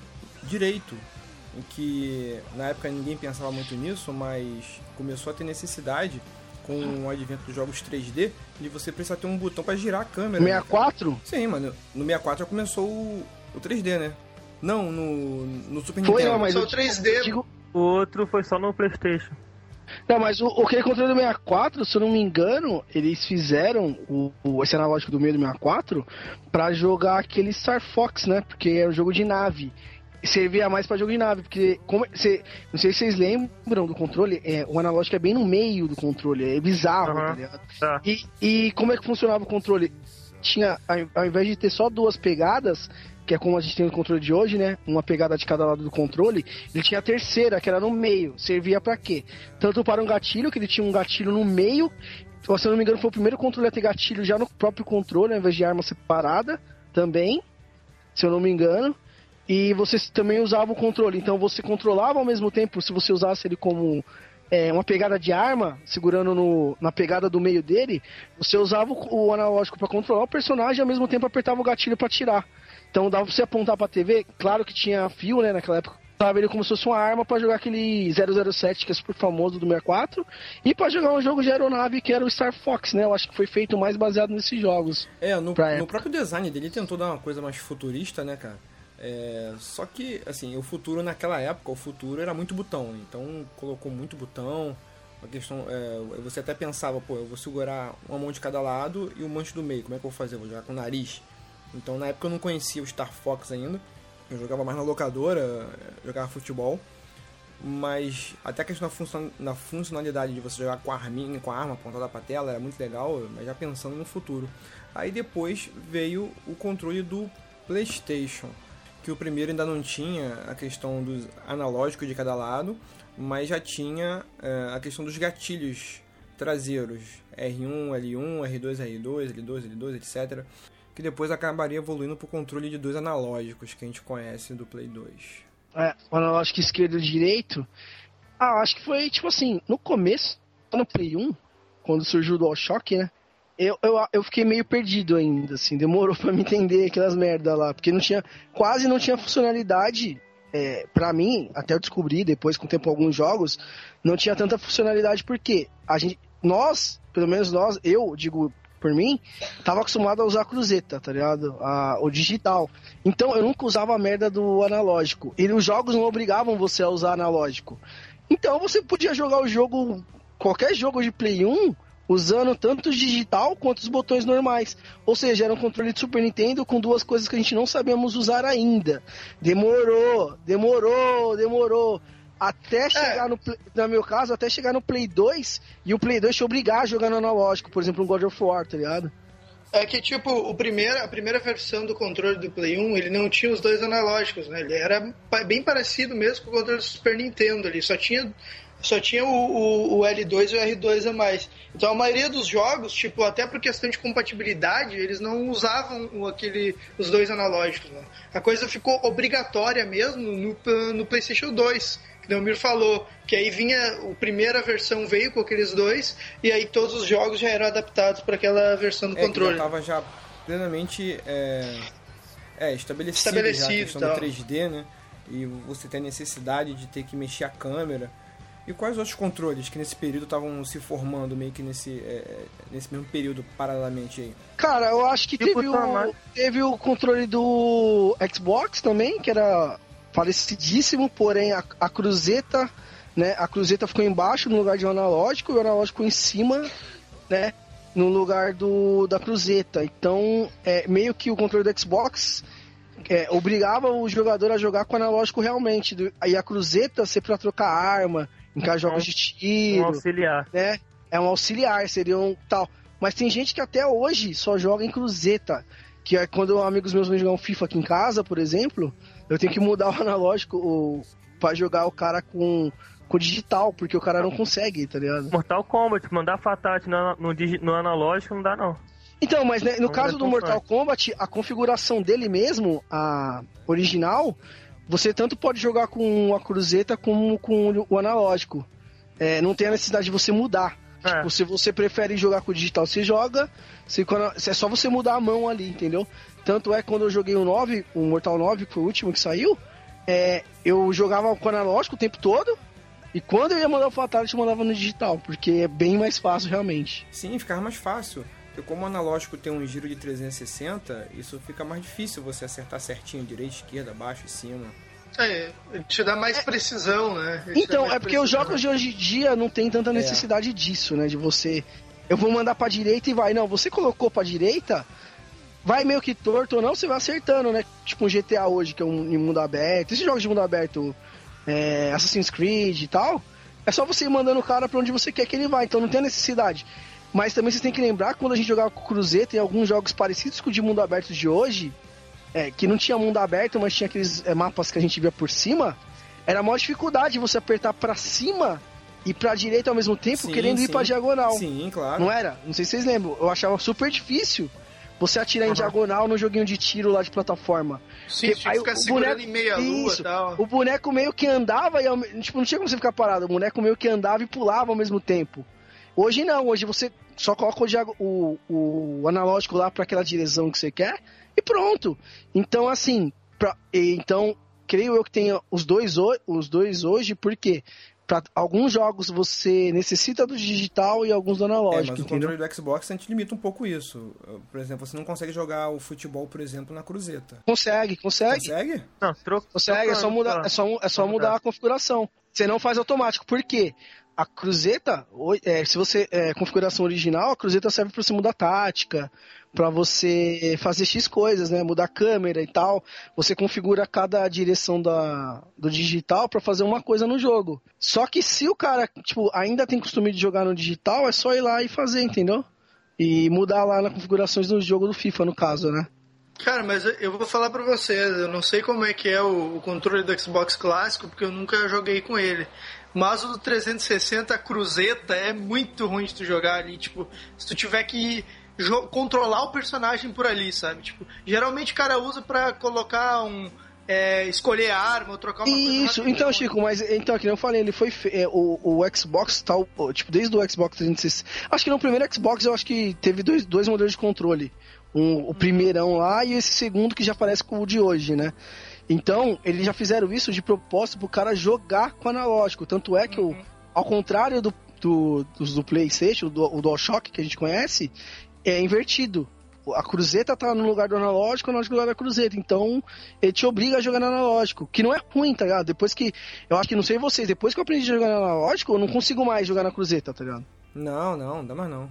direito. Em que na época ninguém pensava muito nisso, mas começou a ter necessidade com o advento dos jogos 3D de você precisar ter um botão para girar a câmera. né, cara? 64? Sim, mano. No 64 já começou o, o 3D, né? Não, no, no Super Foi, Nintendo. não, mas Só eu o 3D. eu digo- O outro foi só no Playstation. Não, mas o, aquele controle do 64, se eu não me engano, eles fizeram o, o- esse analógico do meio do 64 pra jogar aquele Star Fox, né? Porque é um jogo de nave. E Servia mais pra jogo de nave, porque como, cê- não sei se vocês lembram do controle, é, o analógico é bem no meio do controle, é bizarro, Aham. tá ligado? Tá. E, e como é que funcionava o controle? Tinha, ao invés de ter só duas pegadas, que é como a gente tem no controle de hoje, né? Uma pegada de cada lado do controle, ele tinha a terceira, que era no meio. Servia pra quê? Tanto para um gatilho, que ele tinha um gatilho no meio. ou, Se eu não me engano, foi o primeiro controle a ter gatilho já no próprio controle, ao invés de arma separada, também. Se eu não me engano. E você também usava o controle. Então você controlava ao mesmo tempo, se você usasse ele como é, uma pegada de arma, segurando no, na pegada do meio dele, você usava o, o analógico para controlar o personagem e ao mesmo tempo apertava o gatilho para tirar. Então dava pra você apontar pra TV, claro que tinha fio, né, naquela época. Usava ele como se fosse uma arma pra jogar aquele 007 que é super famoso do 64 e pra jogar um jogo de aeronave que era o Star Fox, né? Eu acho que foi feito mais baseado nesses jogos. É, no, no próprio design dele ele tentou dar uma coisa mais futurista, né, cara? É, só que, assim, o futuro naquela época, o futuro era muito botão. Então colocou muito botão. A questão, é, você até pensava, pô, eu vou segurar uma mão de cada lado e o manche do meio. Como é que eu vou fazer? Eu vou jogar com o nariz. Então na época eu não conhecia o Star Fox ainda. Eu jogava mais na locadora, é, jogava futebol. Mas até a questão da, funcionalidade de você jogar com a arminha, com a arma apontada pra tela, era muito legal, mas já pensando no futuro. Aí depois veio o controle do PlayStation, que o primeiro ainda não tinha a questão dos analógicos de cada lado, mas já tinha é, a questão dos gatilhos traseiros, R1, L1, R2, R2, L2, L2, etc. Que depois acabaria evoluindo para o controle de dois analógicos que a gente conhece do Play 2. É, o analógico esquerdo e direito. Ah, acho que foi tipo assim, no começo, no Play 1, quando surgiu o DualShock, né? Eu, eu, eu fiquei meio perdido ainda, assim, demorou [laughs] pra me entender aquelas merda lá, porque não tinha, quase não tinha funcionalidade, é, pra mim, até eu descobri depois com o tempo alguns jogos, não tinha tanta funcionalidade porque a gente, nós, pelo menos nós, eu digo por mim, tava acostumado a usar a cruzeta, tá ligado? A, o digital. Então eu nunca usava a merda do analógico. E os jogos não obrigavam você a usar analógico. Então você podia jogar o jogo, qualquer jogo de Play 1, usando tanto o digital quanto os botões normais. Ou seja, era um controle de Super Nintendo com duas coisas que a gente não sabíamos usar ainda. Demorou, demorou, demorou. Até chegar no, Play- no meu caso, até chegar no Play 2 e o Play 2 te obrigar a jogar no analógico, por exemplo, um God of War, tá ligado? É que, tipo, o primeiro, a primeira versão do controle do Play 1, ele não tinha os dois analógicos, né? Ele era bem parecido mesmo com o controle do Super Nintendo ali, só tinha, só tinha o, o- o L2 e o R2 a mais. Então a maioria dos jogos, tipo, até por questão de compatibilidade, eles não usavam aquele, os dois analógicos, né? A coisa ficou obrigatória mesmo no, no PlayStation 2. Que o Mir falou, que aí vinha, a primeira versão veio com aqueles dois, e aí todos os jogos já eram adaptados para aquela versão do É, que controle. já tava já plenamente é, é, estabelecido, Estabelecido já a questão e tal. do 3D, né? E você tem a necessidade de ter que mexer a câmera. E quais outros controles que nesse período estavam se formando meio que nesse, é, nesse mesmo período paralelamente aí? Cara, eu acho que Tipo teve, o, teve o controle do Xbox também, que era parecidíssimo, porém a, a cruzeta, né? A cruzeta ficou embaixo no lugar de um analógico e o analógico em cima, né? No lugar do, da cruzeta. Então, é, meio que o controle do Xbox é, obrigava o jogador a jogar com o analógico realmente. Do- Aí a cruzeta ser pra trocar arma, caso de jogos de Um tiro auxiliar. né? É um auxiliar, seria um tal. Mas tem gente que até hoje só joga em cruzeta. Que é quando amigos meus vão jogar um FIFA aqui em casa, por exemplo, eu tenho que mudar o analógico o, pra jogar o cara com, com digital, porque o cara não consegue, tá ligado? Mortal Kombat, mandar Fatality no, no, no analógico não dá não. Então, mas né, no caso do Mortal Kombat, a configuração dele mesmo, a original, você tanto pode jogar com a cruzeta como com o analógico. É, não tem a necessidade de você mudar. É. Tipo, se você prefere jogar com o digital, você joga. Se, quando, é só você mudar a mão ali, entendeu? Tanto é que quando eu joguei o 9, o Mortal 9, que foi o último que saiu, é, eu jogava com o analógico o tempo todo. E quando eu ia mandar o Fatality, eu mandava no digital, porque é bem mais fácil realmente. Sim, ficava mais fácil. Porque como o analógico tem um giro de 360, isso fica mais difícil você acertar certinho, direita, esquerda, baixo e cima. É, te dá mais precisão, né? Então, é porque precisão. os jogos de hoje em dia não tem tanta é. necessidade é. disso, né? De você. Eu vou mandar pra direita e vai. Não, você colocou pra direita, vai meio que torto ou não, você vai acertando, né? Tipo um GTA hoje, que é um mundo aberto. Esses jogos de mundo aberto, é, Assassin's Creed e tal, é só você ir mandando o cara pra onde você quer que ele vá. Então não tem necessidade. Mas também vocês têm que lembrar quando a gente jogava com o Cruzeiro, tem alguns jogos parecidos com o de mundo aberto de hoje, é, que não tinha mundo aberto, mas tinha aqueles é, mapas que a gente via por cima, era a maior dificuldade você apertar para cima e pra direita ao mesmo tempo, sim, querendo sim. ir pra diagonal. Sim, claro. Não era? Não sei se vocês lembram. Eu achava super difícil você atirar uhum. em diagonal no joguinho de tiro lá de plataforma. Sim, Porque, aí, ficar o boneco, em meia lua isso, tal. O boneco meio que andava e tipo, não tinha como você ficar parado. O boneco meio que andava e pulava ao mesmo tempo. Hoje não, hoje você só coloca o, o, o analógico lá para aquela direção que você quer e pronto. Então, assim, pra, então, creio eu que tenha os dois, os dois hoje, porque para alguns jogos você necessita do digital e alguns do analógico. É, mas o controle do Xbox a gente limita um pouco isso. Por exemplo, você não consegue jogar o futebol, por exemplo, na cruzeta. Consegue, consegue. Consegue? Não, troco, consegue, é só mudar, é só, é só mudar a configuração. Você não faz automático. Por quê? A cruzeta, é, se você é, configuração original, a cruzeta serve para você mudar tática, para você fazer X coisas, né? Mudar câmera e tal. Você configura cada direção da, do digital para fazer uma coisa no jogo. Só que se o cara, tipo, ainda tem costume de jogar no digital, é só ir lá e fazer, entendeu? E mudar lá nas configurações do jogo do FIFA, no caso, né? Cara, mas eu vou falar pra vocês, eu não sei como é que é o controle do Xbox clássico, porque eu nunca joguei com ele. Mas o do 360 Cruzeta é muito ruim de tu jogar ali. Tipo, se tu tiver que controlar o personagem por ali, sabe? Tipo, geralmente o cara usa para colocar um. É, escolher arma ou trocar uma Isso, coisa então, Chico, mas então, que eu falei, ele foi. É, o, o Xbox tal. Tipo, desde o Xbox 360. Acho que no primeiro Xbox eu acho que teve dois, dois modelos de controle. Um, o primeirão lá e esse segundo que já parece com o de hoje, né? Então, eles já fizeram isso de propósito pro cara jogar com analógico. Tanto é que, uhum. o, ao contrário do, do, do, do PlayStation, do, o DualShock que a gente conhece, é invertido. A cruzeta tá no lugar do analógico, o analógico no lugar da cruzeta. Então, ele te obriga a jogar no analógico. Que não é ruim, tá ligado? Depois que. Eu acho que não sei vocês, depois que eu aprendi a jogar no analógico, eu não consigo mais jogar na cruzeta, tá ligado? Não, não, não dá mais não.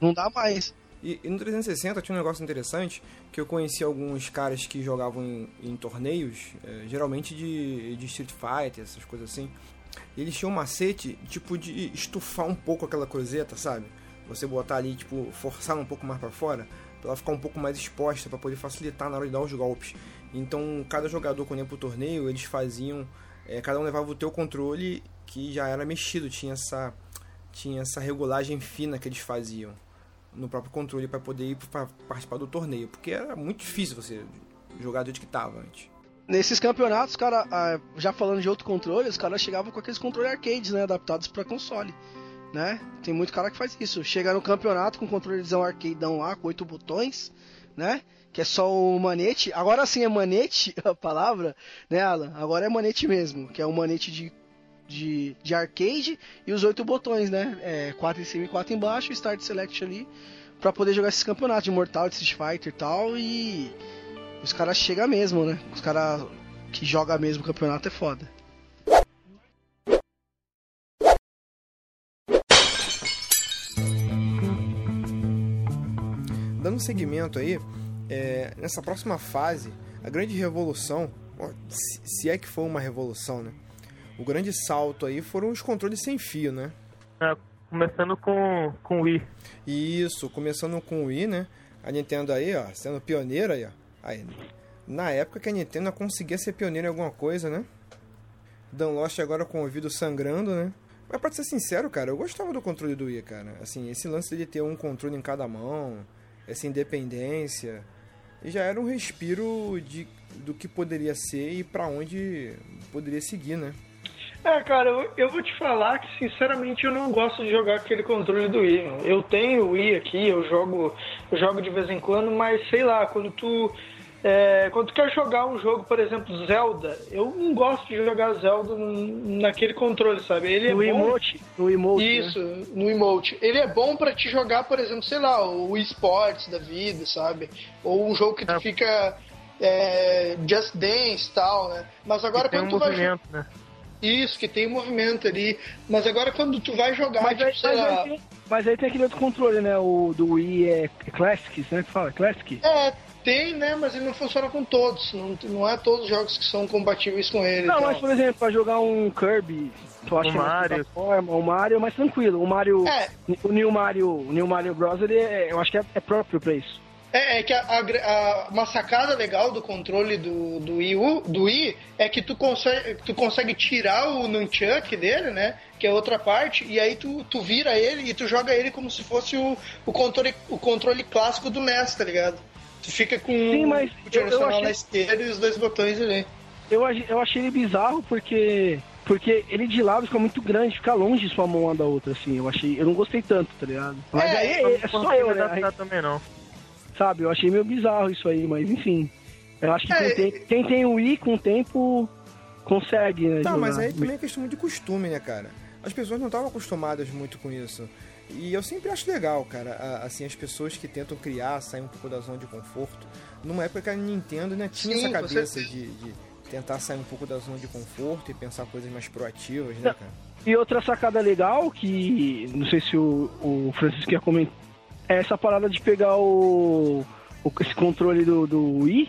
Não dá mais. E, e, no 360 tinha um negócio interessante que eu conheci alguns caras que jogavam em, em torneios, é, geralmente de, de Street Fighter, essas coisas assim. Eles tinham um macete tipo de estufar um pouco aquela cruzeta, sabe? Você botar ali, tipo, forçar um pouco mais para fora, pra ela ficar um pouco mais exposta, para poder facilitar na hora de dar os golpes. Então, cada jogador, quando ia pro torneio, eles faziam. É, cada um levava o teu controle que já era mexido, tinha essa, tinha essa regulagem fina que eles faziam no próprio controle para poder ir para participar do torneio, porque era muito difícil você jogar do jeito que tava antes. Nesses campeonatos, cara, ah, já falando de outro controle, os caras chegavam com aqueles controles arcades, né, adaptados para console, né? Tem muito cara que faz isso, chega no campeonato com controlezão arcadeão lá, com oito botões, né? Que é só o manete. Agora sim é manete [laughs] a palavra, né, Alan? Agora é manete mesmo, que é o manete de de, de arcade e os oito botões, né? É, quatro em cima e quatro embaixo, Start Select ali, para poder jogar esses campeonatos de Mortal, de Street Fighter e tal. E os caras chegam mesmo, né? Os caras que jogam mesmo o campeonato é foda. Dando seguimento aí, é, nessa próxima fase, a grande revolução, se é que foi uma revolução, né? O grande salto aí foram os controles sem fio, né? É, Começando com, com o Wii. Isso, começando com o Wii, né? A Nintendo aí, ó, sendo pioneira aí, ó. Aí, na época que a Nintendo conseguia ser pioneira em alguma coisa, né? Dan Lost agora com o ouvido sangrando, né? Mas pra ser sincero, cara, eu gostava do controle do Wii, cara. Assim, esse lance de ter um controle em cada mão, essa independência, já era um respiro de, do que poderia ser e para onde poderia seguir, né? É, cara, eu, eu, vou te falar que sinceramente eu não gosto de jogar aquele controle do Wii. Eu tenho o Wii aqui, eu jogo, eu jogo de vez em quando, mas sei lá, quando tu é, quando tu quer jogar um jogo, por exemplo, Zelda, eu não gosto de jogar Zelda naquele controle, sabe? Ele é no bom... emote, no emote. Né? Isso, né? no emote. Ele é bom para te jogar, por exemplo, sei lá, o esportes da vida, sabe? Ou um jogo que tu é. fica é, Just Dance e tal, né? Mas agora quando um tu vai né? Isso, que tem movimento ali. Mas agora quando tu vai jogar, mas, tipo, aí, sei mas, lá... aí tem, mas aí tem aquele outro controle, né? O do Wii é Classics, né? Que fala, Classic? É, tem, né? Mas ele não funciona com todos. Não, não é todos os jogos que são compatíveis com ele. Não, então. mas por exemplo, pra jogar um Kirby, tu acha O Mario. forma, o Mario é mais tranquilo. O Mario. É. O New Mario, o New Mario Bros. Ele é, eu acho que é, é próprio pra isso. É, é que a, a- a- uma sacada legal do controle do, do, U- do Wii é que tu consegue, tu consegue tirar o nunchuck dele, né? Que é outra parte, e aí tu, tu vira ele e tu joga ele como se fosse o, o, controle, o controle clássico do NES, tá ligado? Tu fica com Sim, mas o direcional achei- na esquerda e os dois botões ali. Eu, eu achei ele bizarro porque. Porque ele de lado fica muito grande, fica longe sua mão uma da outra, assim. Eu achei. Eu não gostei tanto, tá ligado? Mas É, aí é, é só eu, né? Aí, também não. Sabe, eu achei meio bizarro isso aí, mas enfim. Eu acho que É, quem, tem, quem tem o Wii com o tempo consegue, né? Tá, jogar. mas aí também é questão de costume, né, cara? As pessoas não estavam acostumadas muito com isso. E eu sempre acho legal, cara, a- assim, as pessoas que tentam criar, sair um pouco da zona de conforto. Numa época que a Nintendo né, tinha Sim, essa cabeça certeza. de, de tentar sair um pouco da zona de conforto e pensar coisas mais proativas, né, cara? E outra sacada legal que não sei se o, o Francisco ia comentar é essa parada de pegar o, o- esse controle do, do Wii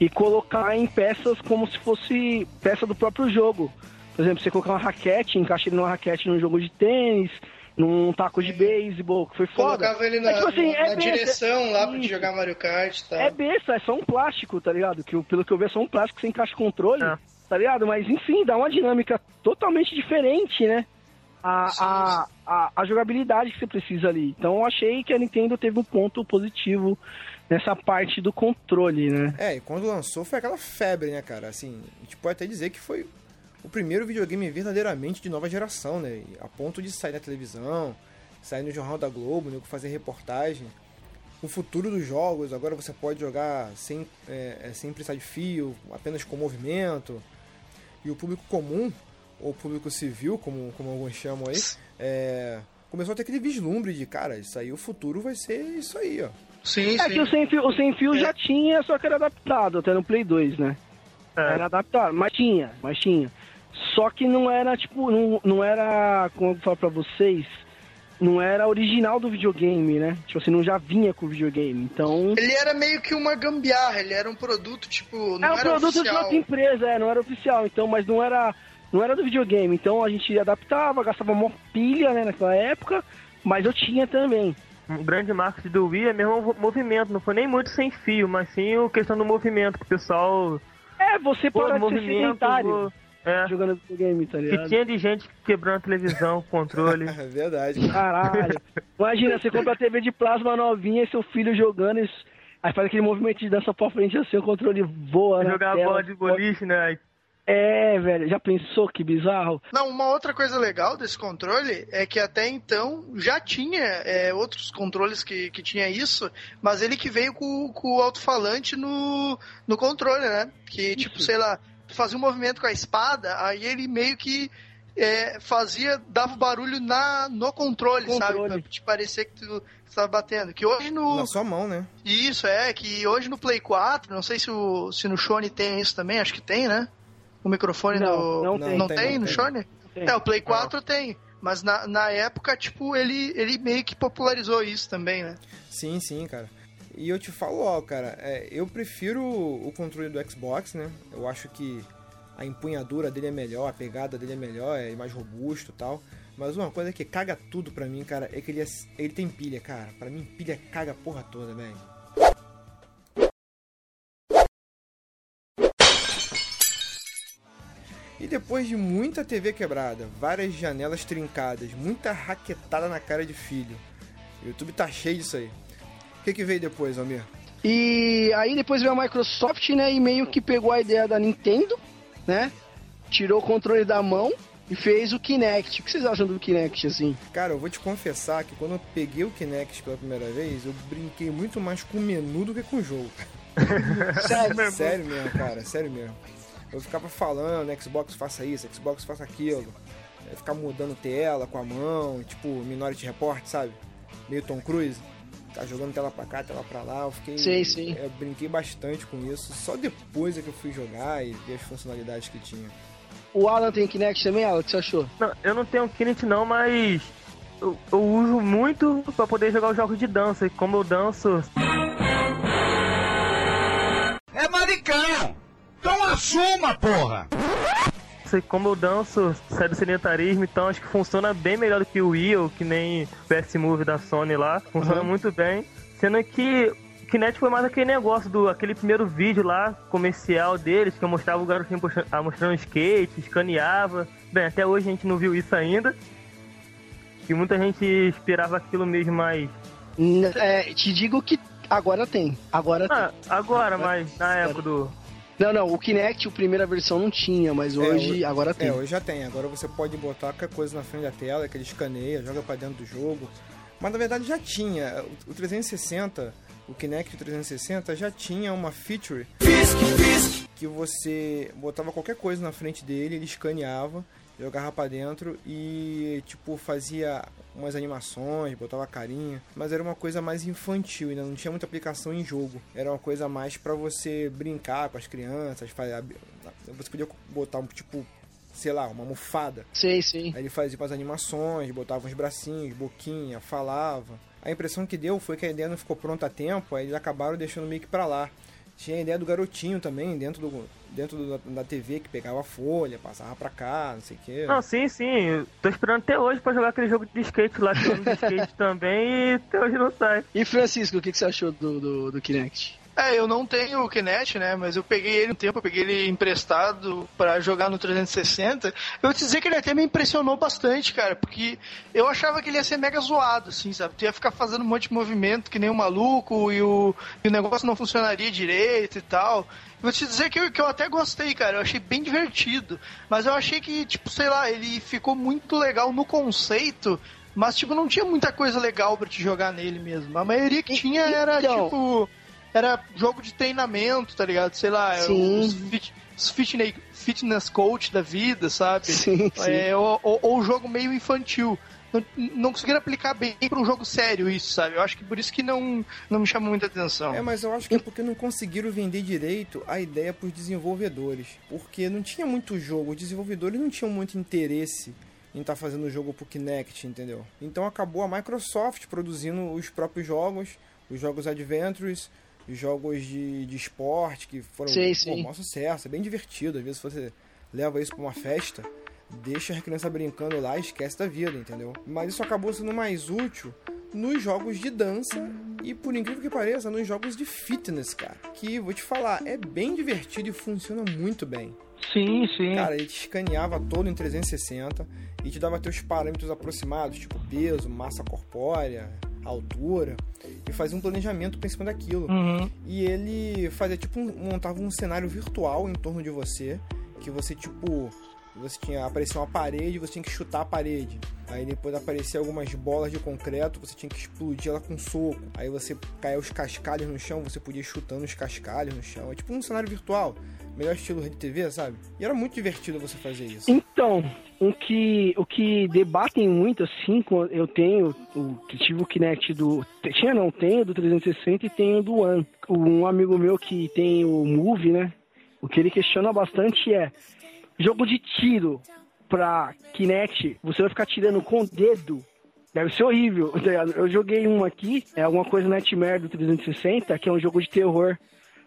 e colocar em peças como se fosse peça do próprio jogo. Por exemplo, você colocar uma raquete, encaixa ele numa raquete num jogo de tênis, num taco de beisebol, que foi foda. Colocava ele na, É tipo assim, na é besta. direção lá pra jogar Mario Kart e tal. É besta, é só um plástico, tá ligado? Que, pelo que eu vi é só um plástico que você encaixa o controle, É. tá ligado? Mas enfim, dá uma dinâmica totalmente diferente, né? A, a, a, a jogabilidade que você precisa ali. Então eu achei que a Nintendo teve um ponto positivo nessa parte do controle, né? É, e quando lançou foi aquela febre, né, cara? Assim, a gente pode até dizer que foi o primeiro videogame verdadeiramente de nova geração, né? A ponto de sair na televisão, sair no Jornal da Globo, né? fazer reportagem. O futuro dos jogos, agora você pode jogar sem, é, é, sem precisar de fio, apenas com movimento. E o público comum, ou público civil, como, como alguns chamam aí, é, começou a ter aquele vislumbre de, cara, isso aí, o futuro vai ser isso aí, ó. Sim, É sim. que o sem fio, o sem fio já tinha, só que era adaptado até no Play 2, né? É. Era adaptado, mas tinha, mas tinha. Só que não era, tipo, não, não era, como eu falar pra vocês, não era original do videogame, né? Tipo assim, não já vinha com o videogame. Então. Ele era meio que uma gambiarra, ele era um produto, tipo, não Era um era produto de oficial. outra empresa, é, não era oficial, então, mas não era, não era do videogame. Então a gente adaptava, gastava uma pilha, né, naquela época, mas eu tinha também. O grande marketing do Wii é mesmo o movimento, não foi nem muito sem fio, mas sim a questão do movimento, que o pessoal. É, você Pô, para de ser movimento. sedentário vou- É, jogando videogame, tá que ligado? tinha de gente quebrando a televisão, controle. [laughs] É verdade. Caralho. Imagina, você compra a TV de plasma novinha e seu filho jogando isso. Aí faz aquele movimento de dança pra frente assim, o controle voa. jogar bola de boliche, né? É, velho, já pensou que bizarro? Não, uma outra coisa legal desse controle é que até então já tinha é, outros controles que, que tinha isso, mas ele que veio com, com o alto-falante no, no controle, né? Que, tipo, sei lá, tu fazia um movimento com a espada, aí ele meio que é, fazia, dava barulho na, no controle, sabe? Controle. Pra te parecer que tu estava batendo. Que hoje no. Na sua mão, né? Isso, é, que hoje no Play 4, não sei se, o, se no Shone tem isso também, acho que tem, né? O microfone Não, do. não tem. Não tem, tem, no. Shone? É, o Play 4 tem. Mas na, na época, tipo, ele, ele meio que popularizou isso também, né? Sim, sim, cara. E eu te falo, ó, cara, é, eu prefiro o controle do Xbox, né? Eu acho que a empunhadura dele é melhor, a pegada dele é melhor, é mais robusto tal. Mas uma coisa que caga tudo pra mim, cara, é que ele, é, ele tem pilha, cara. Pra mim, pilha caga a porra toda, velho. E depois de muita TV quebrada, várias janelas trincadas, muita raquetada na cara de filho, o YouTube tá cheio disso aí. O que, que veio depois, Almir? E aí depois veio a Microsoft, né? E meio que pegou a ideia da Nintendo, né? Tirou o controle da mão e fez o Kinect. O que vocês acham do Kinect, assim? Cara, eu vou te confessar que quando eu peguei o Kinect pela primeira vez, eu brinquei muito mais com o menu do que com o jogo. [laughs] [laughs] Sério? sério mesmo, cara, sério mesmo. Eu ficava falando, Xbox faça isso, Xbox faça aquilo. Eu ficava mudando tela com a mão, tipo Minority Report, sabe? Meio Tom Cruise. Tá jogando tela pra cá, tela pra lá. Eu fiquei. Sim, sim. Eu brinquei bastante com isso. Só depois é que eu fui jogar e ver as funcionalidades que tinha. O Alan tem Kinect também, Alan? O que você achou? Não, eu não tenho Kinect não, mas eu, eu uso muito pra poder jogar os jogos de dança. E como eu danço, Assuma, porra! sei como eu danço, sai do sedentarismo, então acho que funciona bem melhor do que o Wii ou que nem o PS Move da Sony lá. Funciona Uhum. muito bem. Sendo que o Kinect foi mais aquele negócio do aquele primeiro vídeo lá, comercial deles, que eu mostrava o garotinho ah, mostrando skate, escaneava. Bem, até hoje a gente não viu isso ainda. E muita gente esperava aquilo mesmo, mas. É, te digo que agora tem. Agora Ah, tem. agora, mas na época do. Não, não, o Kinect, a primeira versão não tinha, mas hoje, hoje- agora tem. É, hoje já tem. Agora você pode botar qualquer coisa na frente da tela, que ele escaneia, joga pra dentro do jogo. Mas na verdade já tinha. O o 360, o Kinect 360 já tinha uma feature que você botava qualquer coisa na frente dele, ele escaneava, jogava pra dentro e tipo fazia umas animações, botava carinha, mas era uma coisa mais infantil, ainda não tinha muita aplicação em jogo. Era uma coisa mais pra você brincar com as crianças, fa- você podia botar um tipo, sei lá, uma almofada Sei, sim. Aí ele fazia umas animações, botava uns bracinhos, boquinha, falava. A impressão que deu foi que a ideia não ficou pronta a tempo, aí eles acabaram deixando meio que pra lá. Tinha a ideia do garotinho também, dentro, do, dentro do- da TV, que pegava folha, passava pra cá, não sei o quê. Não, sim, sim. Tô esperando até hoje pra jogar aquele jogo de skate lá, que eu amo de skate [laughs] também, e até hoje não sai. E Francisco, o que, que você achou do, do, do Kinect? É, eu não tenho o Kinect, né? Mas eu peguei ele um tempo, eu peguei ele emprestado pra jogar no 360. Eu vou te dizer que ele até me impressionou bastante, cara, porque eu achava que ele ia ser mega zoado, assim, sabe? Tu ia ficar fazendo um monte de movimento que nem um maluco e o, e o negócio não funcionaria direito e tal. Vou te dizer que eu, que eu até gostei, cara. Eu achei bem divertido. Mas eu achei que, tipo, sei lá, ele ficou muito legal no conceito. Mas, tipo, não tinha muita coisa legal pra te jogar nele mesmo. A maioria que tinha era, Então. tipo era jogo de treinamento, tá ligado? Sei lá, Sim. os, fit, os fitness, fitness coach da vida, sabe? Sim, sim. É, ou, ou, ou jogo meio infantil. Não, não conseguiram aplicar bem pra um jogo sério isso, sabe? Eu acho que por isso que não, não me chamou muita atenção. É, mas eu acho que é porque não conseguiram vender direito a ideia pros desenvolvedores. Porque não tinha muito jogo, os desenvolvedores não tinham muito interesse em estar fazendo o jogo pro Kinect, entendeu? Então acabou a Microsoft produzindo os próprios jogos, os jogos Adventures, os jogos de, de esporte, que foram Sim, pô, sim. um maior sucesso, é bem divertido. Às vezes você leva isso pra uma festa, deixa as crianças brincando lá e esquece da vida, entendeu? Mas isso acabou sendo mais útil nos jogos de dança e, por incrível que pareça, nos jogos de fitness, cara. Que, vou te falar, é bem divertido e funciona muito bem. Sim, sim. Cara, ele te escaneava todo em 360 e te dava teus parâmetros aproximados, tipo peso, massa corpórea, altura, e fazia um planejamento cima daquilo. Uhum. E ele fazia tipo um, montava um cenário virtual em torno de você, que você tipo você tinha aparecia uma parede, você tinha que chutar a parede. Aí depois aparecia algumas bolas de concreto, você tinha que explodir ela com um soco. Aí você caía os cascalhos no chão, você podia ir chutando os cascalhos no chão. É tipo um cenário virtual. Melhor estilo Rede TV, sabe? E era muito divertido você fazer isso. Então, o que, o que debatem muito, assim, eu tenho, que tive o Kinect do. Tinha não, tenho do 360 e tenho do One. Um amigo meu que tem o Move, né? O que ele questiona bastante é jogo de tiro pra Kinect, você vai ficar tirando com o dedo. Deve ser horrível. [laughs] tá? Eu joguei um aqui, é alguma coisa Nightmare do 360, que é um jogo de terror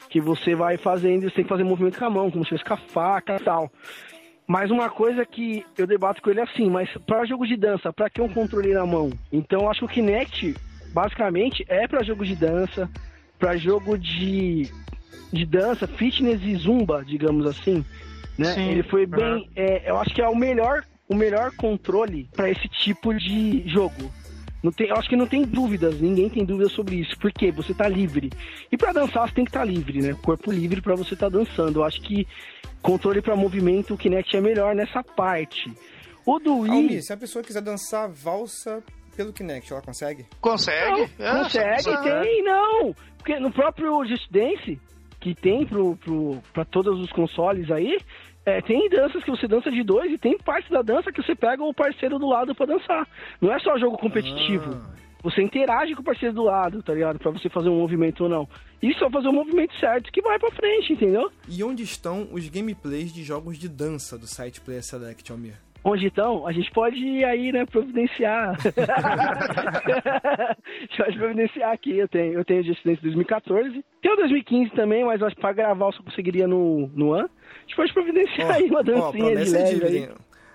que você vai fazendo e você tem que fazer movimento com a mão, como se fosse com a faca e tal. Mas uma coisa que eu debato com ele é assim, mas para jogo de dança, para que um controle na mão? Então eu acho que o Kinect, basicamente, é para jogo de dança, para jogo de, de dança, fitness e zumba, digamos assim. Né? Sim. Ele foi bem. é, eu acho que é o melhor, o melhor controle para esse tipo de jogo. Não tem, eu acho que não tem dúvidas, ninguém tem dúvidas sobre isso. Porque você tá livre. E para dançar você tem que estar livre, né? Corpo livre para você estar dançando. Eu acho que controle para movimento, o Kinect é melhor nessa parte. O do Wii. Almi, se a pessoa quiser dançar valsa pelo Kinect, ela consegue? Consegue? Não, Ah, consegue, tem, não. Porque no próprio Just Dance, que tem pro, pro, pra todos os consoles aí, é, tem danças que você dança de dois e tem parte da dança que você pega o parceiro do lado pra dançar. Não é só jogo competitivo. Ah. Você interage com o parceiro do lado, tá ligado? Pra você fazer um movimento ou não. E só fazer o movimento certo que vai pra frente, entendeu? E onde estão os gameplays de jogos de dança do site Player Select, Almir? Onde então? A gente pode aí, né, providenciar. a [laughs] gente pode providenciar aqui. Eu tenho, eu tenho Just Dance 2014. Tem o 2015 também, mas acho que pra gravar eu só conseguiria no, no ano. Gente pode providenciar aí uma dancinha de promessa é leve aí.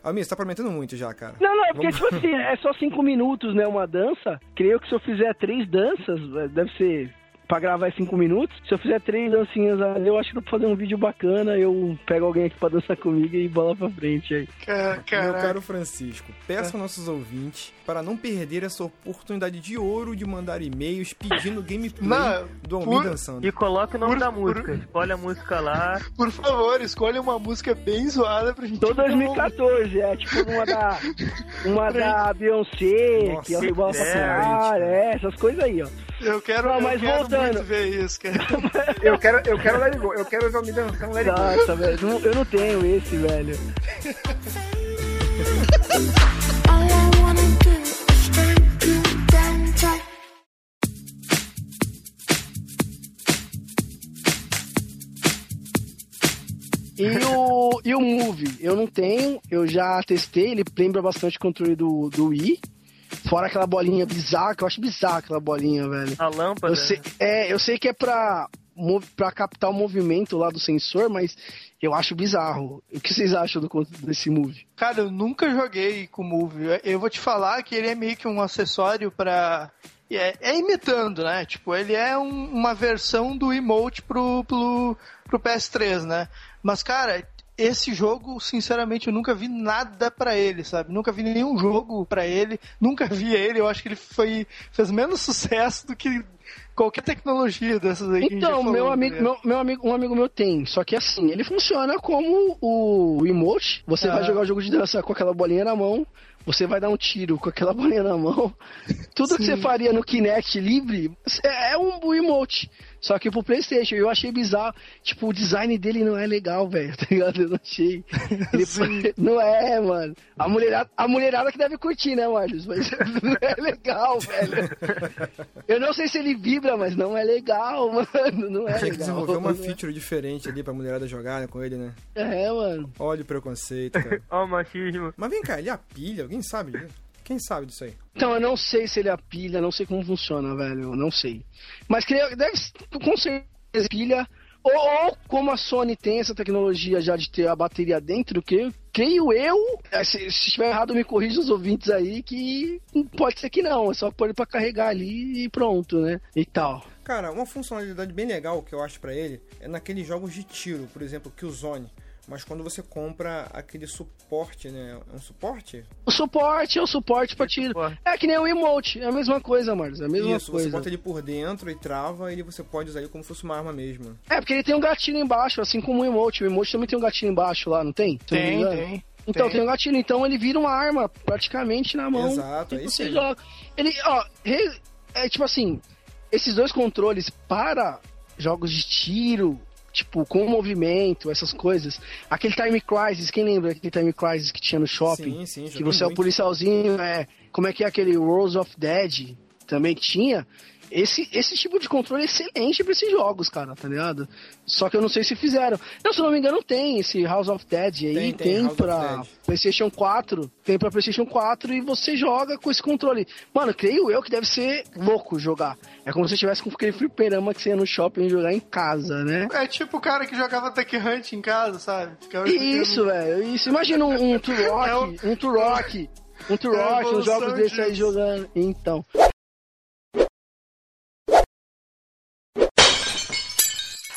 Almir, você tá prometendo muito já, cara. Não, não, é porque, Vamos- tipo [laughs] assim, é só cinco minutos, né, uma dança. Creio que se eu fizer três danças, é, deve ser... Pra gravar é cinco minutos. Se eu fizer três dancinhas ali, eu acho que dá pra fazer um vídeo bacana. Eu pego alguém aqui pra dançar comigo e bola pra frente aí. Ca- Meu Caraca. caro Francisco, peço aos nossos ouvintes para não perder essa oportunidade de ouro de mandar e-mails pedindo gameplay Não, do Almir por- dançando. E coloca o nome Por- da por- música. Escolhe a música lá. Por favor, escolha uma música bem zoada pra gente. Tô 2014, é tipo uma da. Uma da Beyoncé, Nossa, que é o Rival é, é, essas coisas aí, ó. Eu quero, Não, eu mas quero voltando. muito ver isso, cara. [laughs] Eu quero, eu quero Let It Go, eu quero ver o Almir dançando Let It Go. Nossa, velho, não- eu não tenho esse, velho. E o, e o Move, eu não tenho, eu já testei, ele lembra bastante o controle do, do Wii. Fora aquela bolinha bizarra, que eu acho bizarra aquela bolinha, velho. A lâmpada. Eu sei, é, eu sei que é pra, pra captar o movimento lá do sensor, mas eu acho bizarro. O que vocês acham do, desse Move? Cara, eu nunca joguei com o Move. Eu- Eu vou te falar que ele é meio que um acessório pra. É, é imitando, né? Tipo, ele é um- uma versão do emote pro, pro, pro PS3, né? Mas, cara, esse jogo, sinceramente, eu nunca vi nada pra ele, sabe? Nunca vi nenhum jogo pra ele, nunca vi ele. Eu acho que ele foi, fez menos sucesso do que qualquer tecnologia dessas aí Então, falou, meu amigo, meu, meu amigo, um amigo meu tem, só que assim, ele funciona como o emote. Você vai Ah. jogar o jogo de dança com aquela bolinha na mão, você vai dar um tiro com aquela [laughs] bolinha na mão. Tudo que você faria no Kinect livre é é um emote. Só que pro Playstation, eu achei bizarro. Tipo, o design dele não é legal, velho, [laughs] tá ligado? Eu não achei. Ele [laughs] foi- [laughs] não é, mano. A mulherada, a mulherada que deve curtir, né, Marlos? Mas não é legal, velho. Eu não sei se ele vibra, mas não é legal, mano. Não é Tinha que legal. desenvolver uma Não é- feature diferente ali pra mulherada jogar né, com ele, né? É, mano. Olha o preconceito, cara. Ó, o machismo. Mas vem cá, ele apilha? Alguém sabe disso? Quem sabe disso aí? Então, eu não sei se ele é pilha, não sei como funciona, velho. Eu não sei. Mas creio, deve com certeza pilha. Ou, ou como a Sony tem essa tecnologia já de ter a bateria dentro, creio, creio eu, eh, se, se estiver errado, me corrija os ouvintes aí, que pode ser que não. É só pôr ele pra carregar ali e pronto, né? E tal. Cara, uma funcionalidade bem legal que eu acho pra ele é naqueles jogos de tiro, por exemplo, Killzone. Mas quando você compra aquele suporte, né? É um suporte? O suporte é o suporte pra tiro. suporte. É que nem o emote, é a mesma coisa, Marcos, é a mesma Isso, você coisa. bota ele por dentro e trava, e você pode usar ele como se fosse uma arma mesmo. É, porque ele tem um gatilho embaixo, assim como o emote. O emote também tem um gatilho embaixo lá, não tem? Eu não Tem, tem. Então tem. tem um gatilho, então ele vira uma arma praticamente na mão. Exato, e aí você sim. joga. Ele, ó, é tipo assim, esses dois controles para jogos de tiro, tipo, com movimento, essas coisas. Aquele Time Crisis, quem lembra aquele Time Crisis que tinha no shopping? Sim, sim, que você é o muito. policialzinho, é. Como é que é aquele Rose of Dead também tinha? Esse, esse tipo de controle é excelente pra esses jogos, cara, tá ligado? Só que eu não sei se fizeram. Não, se eu não me engano, tem esse House of Dead aí, Tem, tem, tem, pra. PlayStation 4. Tem pra PlayStation 4 e você joga com esse controle. Mano, creio eu que deve ser louco jogar. É como se você estivesse com aquele fliperama que você ia no shopping jogar em casa, né? É tipo o cara que jogava Duck Hunt em casa, sabe? Ficava Isso, velho. Isso. Imagina um, um [laughs] Turok, um Turok, um Turok, É a uns jogos desses aí jogando. Então.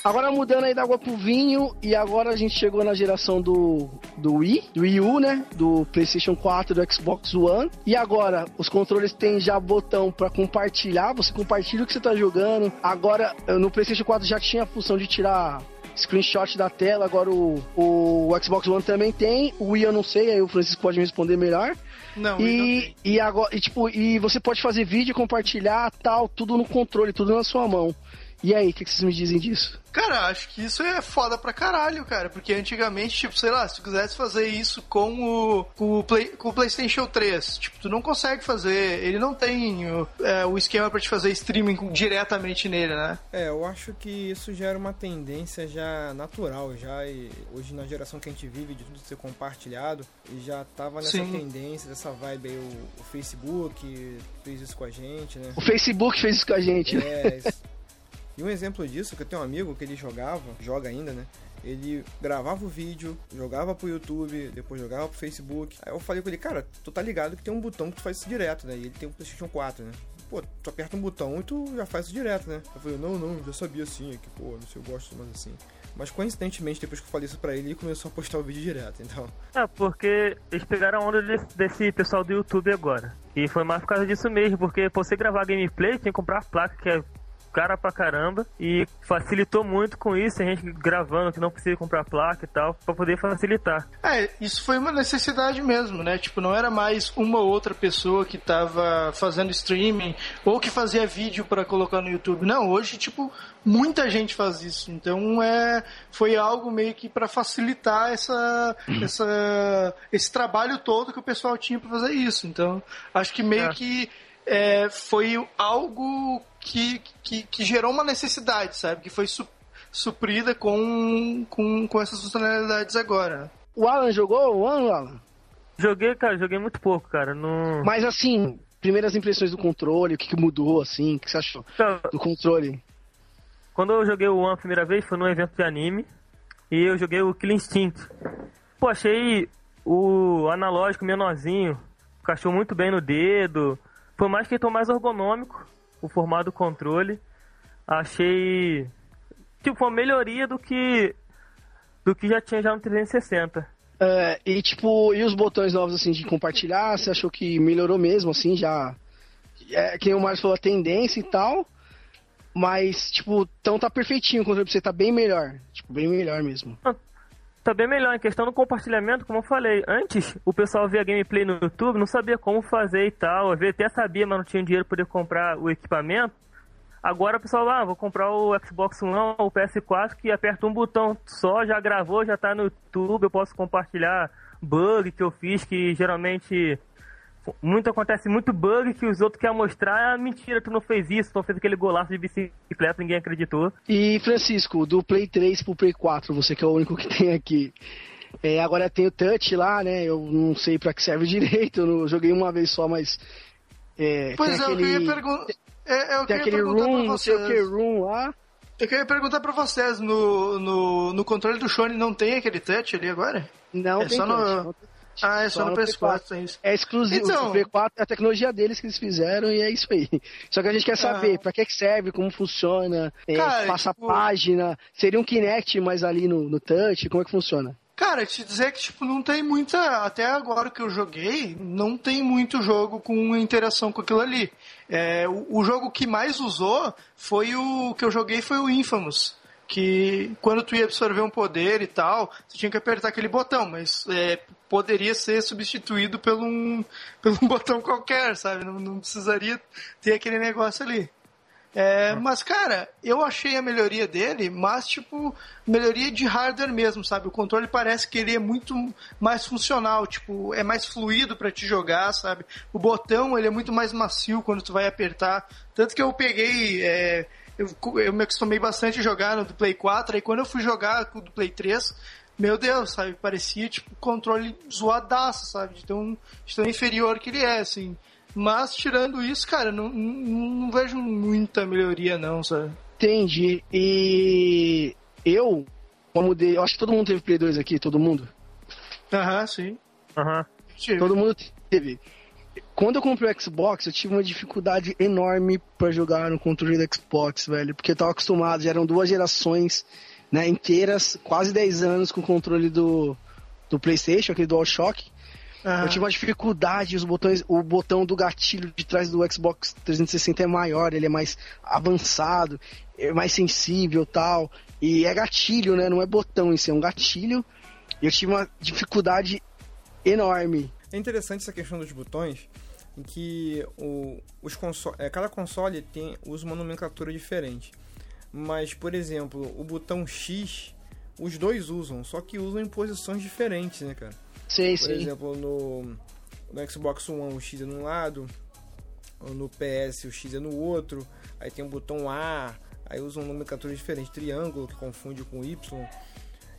Agora mudando aí da água pro vinho, e agora a gente chegou na geração do, do Wii, do Wii U, né? Do PlayStation 4, do Xbox One. E agora, os controles têm já botão pra compartilhar, você compartilha o que você tá jogando. Agora, no PlayStation 4 já tinha a função de tirar screenshot da tela, agora o, o Xbox One também tem. O Wii eu não sei, aí o Francisco pode me responder melhor. Não, Wii não E, e agora, e, tipo, e você pode fazer vídeo, compartilhar, tal, tudo no controle, tudo na sua mão. E aí, o que, que vocês me dizem disso? Cara, acho que isso é foda pra caralho, cara. Porque antigamente, tipo, sei lá, se tu quisesse fazer isso com o, com o, Play, com o PlayStation 3, tipo, tu não consegue fazer. Ele não tem o, é, o esquema pra te fazer streaming com- diretamente nele, né? É, eu acho que isso já era uma tendência já natural, já e hoje na geração que a gente vive de tudo ser compartilhado, e já tava nessa Sim. tendência, dessa vibe aí, o, o Facebook fez isso com a gente, né? O Facebook fez isso com a gente, né? É, isso. E um exemplo disso, que eu tenho um amigo que ele jogava, joga ainda, né? Ele gravava o vídeo, jogava pro YouTube, depois jogava pro Facebook. Aí eu falei com ele, cara, tu tá ligado que tem um botão que tu faz isso direto, né? E ele tem um PlayStation 4, né? Pô, tu aperta um botão e tu já faz isso direto, né? Eu falei, não, não, já sabia assim, é que, pô, não sei, eu gosto mais assim. Mas coincidentemente, depois que eu falei isso pra ele, ele começou a postar o vídeo direto, então. É, porque eles pegaram a onda desse, desse pessoal do YouTube agora. E foi mais por causa disso mesmo, porque pra você gravar gameplay, tinha que comprar a placa que é cara pra caramba. E facilitou muito com isso, a gente gravando que não precisa comprar placa e tal, pra poder facilitar. É, isso foi uma necessidade mesmo, né? Tipo, não era mais uma ou outra pessoa que tava fazendo streaming ou que fazia vídeo pra colocar no YouTube. Não, hoje, tipo, muita gente faz isso. Então, é, foi algo meio que pra facilitar essa, essa, esse trabalho todo que o pessoal tinha pra fazer isso. Então, acho que meio É. que é, foi algo que, que, que gerou uma necessidade, sabe? Que foi su- suprida com, com, com essas funcionalidades agora. O Alan jogou? O Alan, Alan? Joguei, cara, joguei muito pouco, cara. Não... Mas assim, primeiras impressões do controle, o que, que mudou, assim, o que você achou Então, do controle? Quando eu joguei o One a primeira vez foi num evento de anime e eu joguei o Kill Instinct. Pô, achei o analógico menorzinho, encaixou muito bem no dedo. Por mais que ele mais ergonômico, o formato do controle. Achei tipo uma melhoria do que do que já tinha já no 360. É, e tipo, e os botões novos assim de compartilhar, você achou que melhorou mesmo, assim, já. É, quem o Marcos falou, a tendência e tal. Mas, tipo, então tá perfeitinho o controle pra você, tá bem melhor. Tipo, bem melhor mesmo. Tá bem melhor em questão do compartilhamento, como eu falei. Antes, o pessoal via gameplay no YouTube, não sabia como fazer e tal. Às vezes até sabia, mas não tinha dinheiro para poder comprar o equipamento. Agora o pessoal, ah, vou comprar o Xbox One ou o PS4 que aperta um botão só, já gravou, já tá no YouTube, eu posso compartilhar bug que eu fiz, que geralmente muito acontece muito bug que os outros querem mostrar, ah, mentira, tu não fez isso, tu não fez aquele golaço de bicicleta, ninguém acreditou. E, Francisco, do Play 3 pro Play 4, você que é o único que tem aqui. É, agora tem o touch lá, né? Eu não sei pra que serve [laughs] direito, eu não- joguei uma vez só, mas. É, Pois tem é, aquele, eu queria perguntar. É, é, eu Tem queria aquele perguntar room, pra não sei o vocês. que, room lá. Eu queria perguntar pra vocês, no, no, no controle do Sony não tem aquele touch ali agora? Não É tem só no- touch, não tem- Ah, é só, no PS4, tem isso. É exclusivo. Então- O Play 4 é a tecnologia deles que eles fizeram e é isso aí. Só que a gente quer saber Ah. pra que serve, como funciona, é, Cara, passa tipo- página. Seria um Kinect, mas ali no, no touch, como é que funciona? Cara, te dizer que, tipo, não tem muita. Até agora que eu joguei, não tem muito jogo com interação com aquilo ali. É, o, o jogo que mais usou foi o que eu joguei foi o Infamous. Que quando tu ia absorver um poder e tal, você tinha que apertar aquele botão, mas é, poderia ser substituído por um, [laughs] por um botão qualquer, sabe? Não, não precisaria ter aquele negócio ali. É, mas, cara, eu achei a melhoria dele, mas, tipo, melhoria de hardware mesmo, sabe? O controle parece que ele é muito mais funcional, tipo, é mais fluido pra te jogar, sabe? O botão, ele é muito mais macio quando tu vai apertar. Tanto que eu peguei. é, eu, eu me acostumei bastante a jogar no do Play 4, aí quando eu fui jogar com o do Play 3, meu Deus, sabe? Parecia, tipo, controle zoadaço, sabe? De tão, de tão inferior que ele é, assim. Mas, tirando isso, cara, não, não, não vejo muita melhoria, não, sabe? Entendi. E eu, como de, eu acho que todo mundo teve Play 2 aqui, todo mundo. Aham, sim. Aham. Todo mundo teve. Quando eu comprei o Xbox, eu tive uma dificuldade enorme pra jogar no controle do Xbox, velho. Porque eu tava acostumado, já eram duas gerações né, inteiras, quase 10 anos com o controle do, do PlayStation, aquele DualShock. Aham. Eu tive uma dificuldade, os botões, o botão do gatilho de trás do Xbox 360 é maior, ele é mais avançado, é mais sensível tal. E é gatilho, né? Não é botão em si, é um gatilho. E eu tive uma dificuldade enorme. É interessante essa questão dos botões, em que o, os console, é, cada console tem, usa uma nomenclatura diferente. Mas, por exemplo, o botão X, os dois usam, só que usam em posições diferentes, né, cara? Sei, Por sei. exemplo, no, no Xbox One o X é num lado, no PS o X é no outro, aí tem o botão A, aí usa uma nomenclatura diferente, triângulo, que confunde com Y.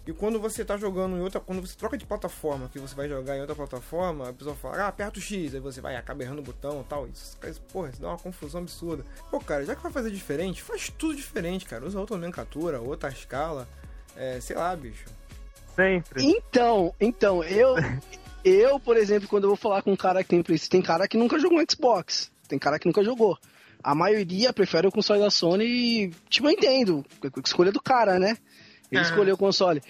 E quando você tá jogando em outra. Quando você troca de plataforma, que você vai jogar em outra plataforma, a pessoa fala, ah, aperta o X, aí você vai, acaba errando o botão e tal. Isso, porra, isso dá uma confusão absurda. Pô, cara, já que vai fazer diferente, faz tudo diferente, cara. Usa outra nomenclatura, outra escala. É, sei lá, bicho. Sempre. Então, então, eu, [laughs] eu, por exemplo, quando eu vou falar com um cara que tem PlayStation, tem cara que nunca jogou um Xbox, tem cara que nunca jogou. A maioria prefere o console da Sony e, tipo, eu entendo, a escolha do cara, né? Ele Aham. escolheu o console.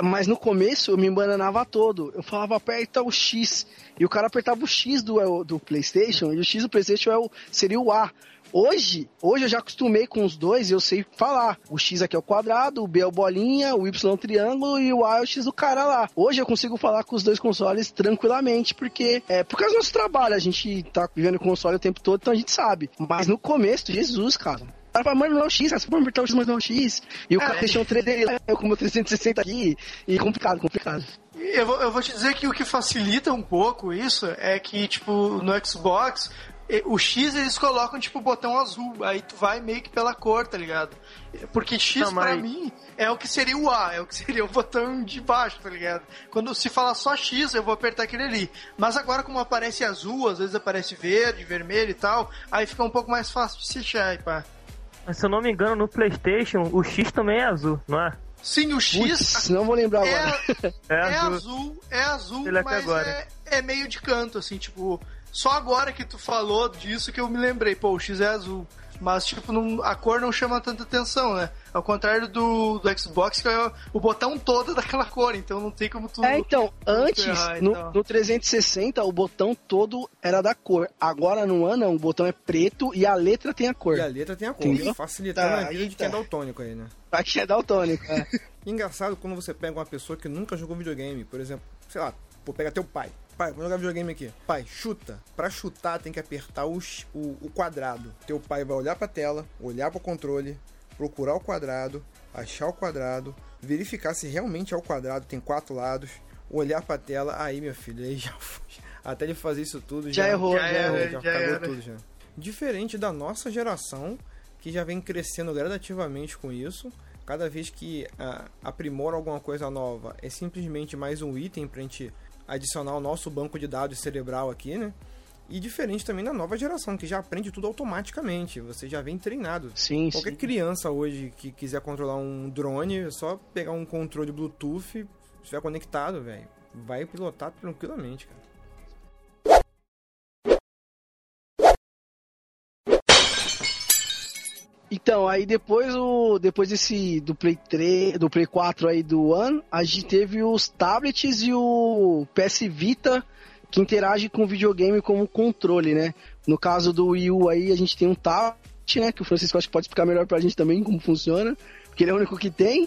Mas no começo eu me embananava todo. Eu falava, aperta o X. E o cara apertava o X do, do PlayStation, e o X do PlayStation é o, seria o A. Hoje, hoje eu já acostumei com os dois e eu sei falar. O X aqui é o quadrado, o B é o bolinha, o Y é o triângulo e o A é o X do cara lá. Hoje eu consigo falar com os dois consoles tranquilamente, porque é por causa do nosso trabalho. A gente tá vivendo com o console o tempo todo, então a gente sabe. Mas no começo, Jesus, cara. Cara fala, mano, não é o X, cara, você pode apertar o X, mas não é o X. E o cara deixou o 3 dele lá, eu com o meu 360 aqui. E complicado, complicado. Eu vou, eu vou te dizer que o que facilita um pouco isso é que, tipo, no Xbox, o X eles colocam, tipo, o botão azul. Aí tu vai meio que pela cor, tá ligado? Porque X Não, pra mas- mim é o que seria o A, é o que [laughs] seria o botão de baixo, tá ligado? Quando se fala só X, eu vou apertar aquele ali. Mas agora, como aparece azul, às vezes aparece verde, vermelho e tal, aí fica um pouco mais fácil de se achar, e pá. Mas se eu não me engano, no PlayStation, o X também é azul, não é? Sim, o X Putz, não vou lembrar agora. é, [laughs] É é azul. azul, é azul, Ele é mas agora. é, é meio de canto, assim, tipo, só agora que tu falou disso que eu me lembrei, pô, o X é azul. Mas, tipo, não- a cor não chama tanta atenção, né? Ao contrário do, do Xbox, que é o botão todo [laughs] daquela cor, então não tem como tu. É, então, antes, ferrar e no, tal. no 360, o botão todo era da cor. Agora no não, o botão é preto e a letra tem a cor. E a letra tem a cor, Entendeu? facilitando Tá, a vida de quem é daltônico aí, né? Aqui é daltônico. É. [laughs] Engraçado quando você pega uma pessoa que nunca jogou videogame, por exemplo, sei lá, pô, pega teu pai. Pai, vou jogar videogame aqui. Pai, chuta. Pra chutar tem que apertar o, x- o, o quadrado. Teu pai vai olhar pra tela, olhar pro controle, procurar o quadrado, achar o quadrado, verificar se realmente é o quadrado, tem quatro lados, olhar pra tela, aí meu filho, aí já foi. Até ele fazer isso tudo Já errou, já já, errou, já, já cagou era. tudo já. Diferente da nossa geração, que já vem crescendo gradativamente com isso. Cada vez que ah, aprimora alguma coisa nova, é simplesmente mais um item pra gente adicionar ao nosso banco de dados cerebral aqui, né? E diferente também da nova geração, que já aprende tudo automaticamente. Você já vem treinado. Sim, Qualquer sim. criança hoje que quiser controlar um drone, é só pegar um controle Bluetooth, estiver conectado, velho, vai pilotar tranquilamente, cara. Então, aí depois o depois desse do Play 3, do Play 4 aí do One, a gente teve os tablets e o PS Vita que interage com o videogame como controle, né? No caso do Wii U aí, a gente tem um tablet, né, que o Francisco acho que pode explicar melhor pra gente também como funciona, porque ele é o único que tem.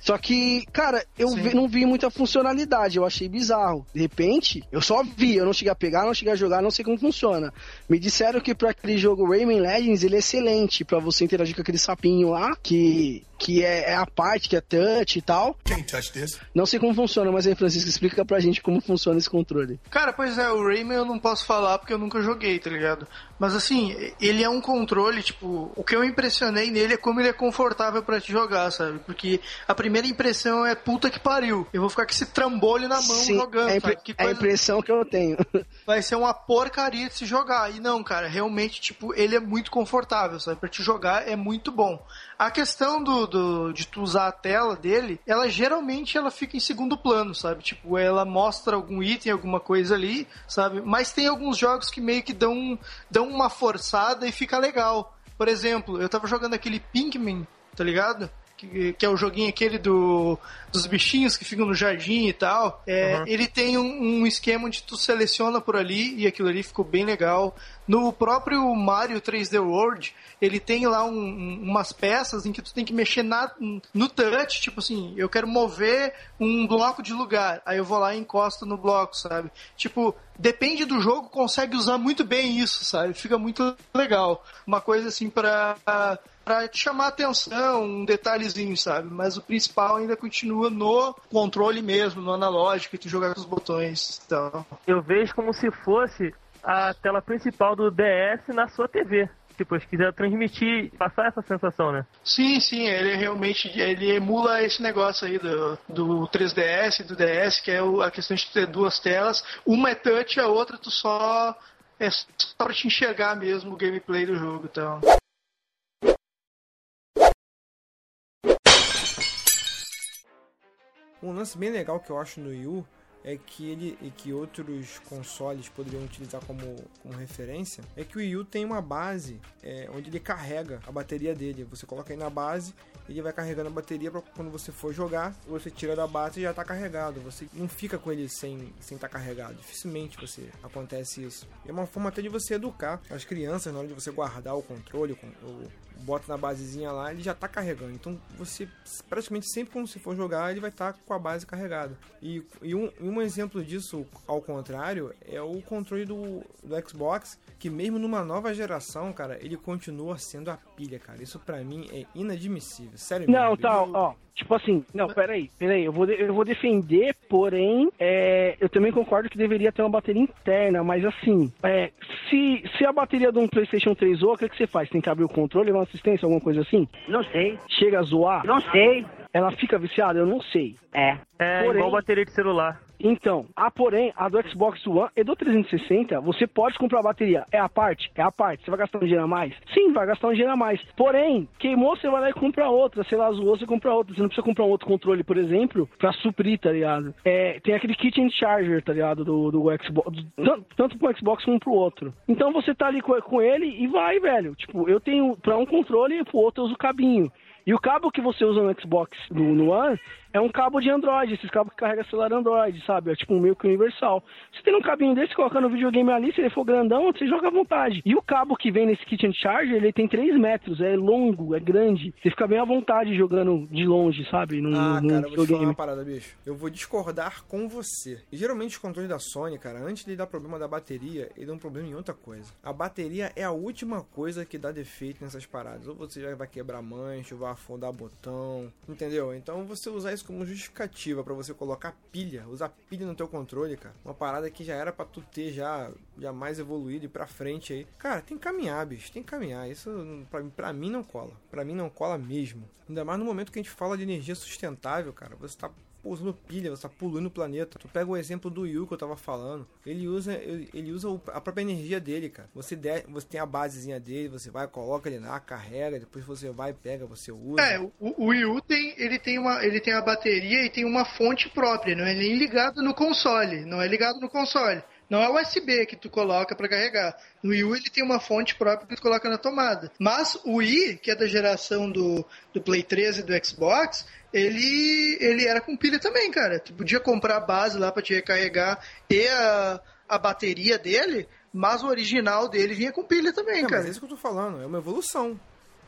Só que, cara, eu vi- não vi muita funcionalidade, eu achei bizarro. De repente, eu só vi, eu não cheguei a pegar, não cheguei a jogar, não sei como funciona. Me disseram que pra aquele jogo Rayman Legends ele é excelente pra você interagir com aquele sapinho lá, que, que é, é a parte, que é touch e tal. Não sei como funciona, mas aí, Francisco, explica pra gente como funciona esse controle. Cara, pois é, o Rayman eu não posso falar porque eu nunca joguei, tá ligado? Mas assim, ele é um controle, tipo, o que eu impressionei nele é como ele é confortável pra te jogar, sabe? Porque a primeira impressão é puta que pariu. Eu vou ficar com esse trambolho na mão Sim, jogando, é a, impre- é a impressão que eu tenho. [laughs] vai ser uma porcaria de se jogar. E não, cara, realmente, tipo, ele é muito confortável, sabe? Pra te jogar é muito bom. A questão do, do- de tu usar a tela dele, ela geralmente ela fica em segundo plano, sabe? Tipo, ela mostra algum item, alguma coisa ali, sabe? Mas tem alguns jogos que meio que dão, dão uma forçada e fica legal. Por exemplo, eu tava jogando aquele Pinkman, tá ligado? Que, que é o joguinho aquele do, dos bichinhos que ficam no jardim e tal. É, Ele tem um, um esquema onde tu seleciona por ali e aquilo ali ficou bem legal. No próprio Mario 3D World, ele tem lá um- um- umas peças em que tu tem que mexer na, no touch, tipo assim, eu quero mover um bloco de lugar, aí eu vou lá e encosto no bloco, sabe? Tipo, depende do jogo, consegue usar muito bem isso, sabe? Fica muito legal. Uma coisa assim pra para chamar atenção, um detalhezinho, sabe? Mas o principal ainda continua no controle mesmo, no analógico, e tu jogar com os botões e tal. Eu vejo como se fosse a tela principal do DS na sua TV. Tipo, se quiser transmitir, passar essa sensação, né? Sim, sim, ele realmente ele emula esse negócio aí do, do 3DS e do DS, que é o- a questão de ter duas telas. Uma é touch, a outra tu só. É só pra te enxergar mesmo o gameplay do jogo e tal. Um lance bem legal que eu acho no Wii U é que ele e que outros consoles poderiam utilizar como, como referência é que o Wii U tem uma base é, onde ele carrega a bateria dele. Você coloca aí na base, ele vai carregando a bateria para quando você for jogar, você tira da base e já está carregado. Você não fica com ele sem sem estar carregado. Dificilmente você acontece isso. É uma forma até de você educar as crianças na hora de você guardar o controle, o, con- o, bota na basezinha lá, ele já tá carregando. Então você praticamente sempre quando você for jogar, ele vai estar com a base carregada. E, e um, um exemplo disso, ao contrário, é o controle do, do Xbox, que mesmo numa nova geração, cara, ele continua sendo a pilha, cara. Isso pra mim é inadmissível. Sério Não, mesmo. tá, ó. Tipo assim, não, peraí, peraí, eu vou, eu vou defender, porém, é, eu também concordo que deveria ter uma bateria interna, mas assim, é, se, se a bateria de um PlayStation 3 zoa, o que, que você faz? Tem que abrir o controle, levar uma assistência, alguma coisa assim? Não sei. Chega a zoar? Não sei. Ela fica viciada? Eu não sei. É. É Porém- igual bateria de celular. Então, a porém, a do Xbox One e do 360, você pode comprar a bateria. É a parte? É a parte. Você vai gastar um dinheiro a mais? Sim, vai gastar um dinheiro a mais. Porém, queimou, você vai lá e compra outra. Sei lá, zoou, você compra outra. Você não precisa comprar um outro controle, por exemplo, pra suprir, tá ligado? É, tem aquele kitchen charger, tá ligado? Do, do Xbox. Tanto, tanto pro Xbox como pro outro. Então você tá ali com, com ele e vai, velho. Tipo, eu tenho pra um controle e pro outro eu uso o cabinho. E o cabo que você usa no Xbox, no, no One, é um cabo de Android, esses cabos que carrega celular Android, sabe? É tipo um meio que universal. Você tem um cabinho desse, coloca no videogame ali, se ele for grandão, você joga à vontade. E o cabo que vem nesse Kitchen Charger, ele tem 3 metros, é longo, é grande. Você fica bem à vontade jogando de longe, sabe? Num, Ah, num cara, eu vou te falar videogame. uma parada, bicho. Eu vou discordar com você. E, geralmente os controles da Sony, cara, antes de dar problema da bateria, ele dá um problema em outra coisa. A bateria é a última coisa que dá defeito nessas paradas. Ou você já vai quebrar mancha, ou vai afundar botão, entendeu? Então você usar isso como justificativa pra você colocar pilha, usar pilha no teu controle, cara. Uma parada que já era pra tu ter já, já mais evoluído e pra frente aí. Cara, tem que caminhar, bicho, tem que caminhar. Isso pra, pra mim não cola. Pra mim não cola mesmo. Ainda mais no momento que a gente fala de energia sustentável, cara. Você tá pô, usando pilha, você tá poluindo o planeta. Tu pega o exemplo do Yu que eu tava falando. Ele usa, ele, usa a própria energia dele, cara. Você, der, você tem a basezinha dele, você vai, coloca ele lá, carrega, depois você vai, pega, você usa. É, o, o Wii U tem, ele tem uma, ele tem a bateria e tem uma fonte própria, não é nem ligado no console, não é ligado no console. Não é USB que tu coloca pra carregar. No Wii U ele tem uma fonte própria que tu coloca na tomada. Mas o Wii, que é da geração do, do Play 13 e do Xbox, ele, ele era com pilha também, cara. Tu podia comprar a base lá pra te recarregar e a, a bateria dele, mas o original dele vinha com pilha também, É, cara. mas é isso que eu tô falando, é uma evolução.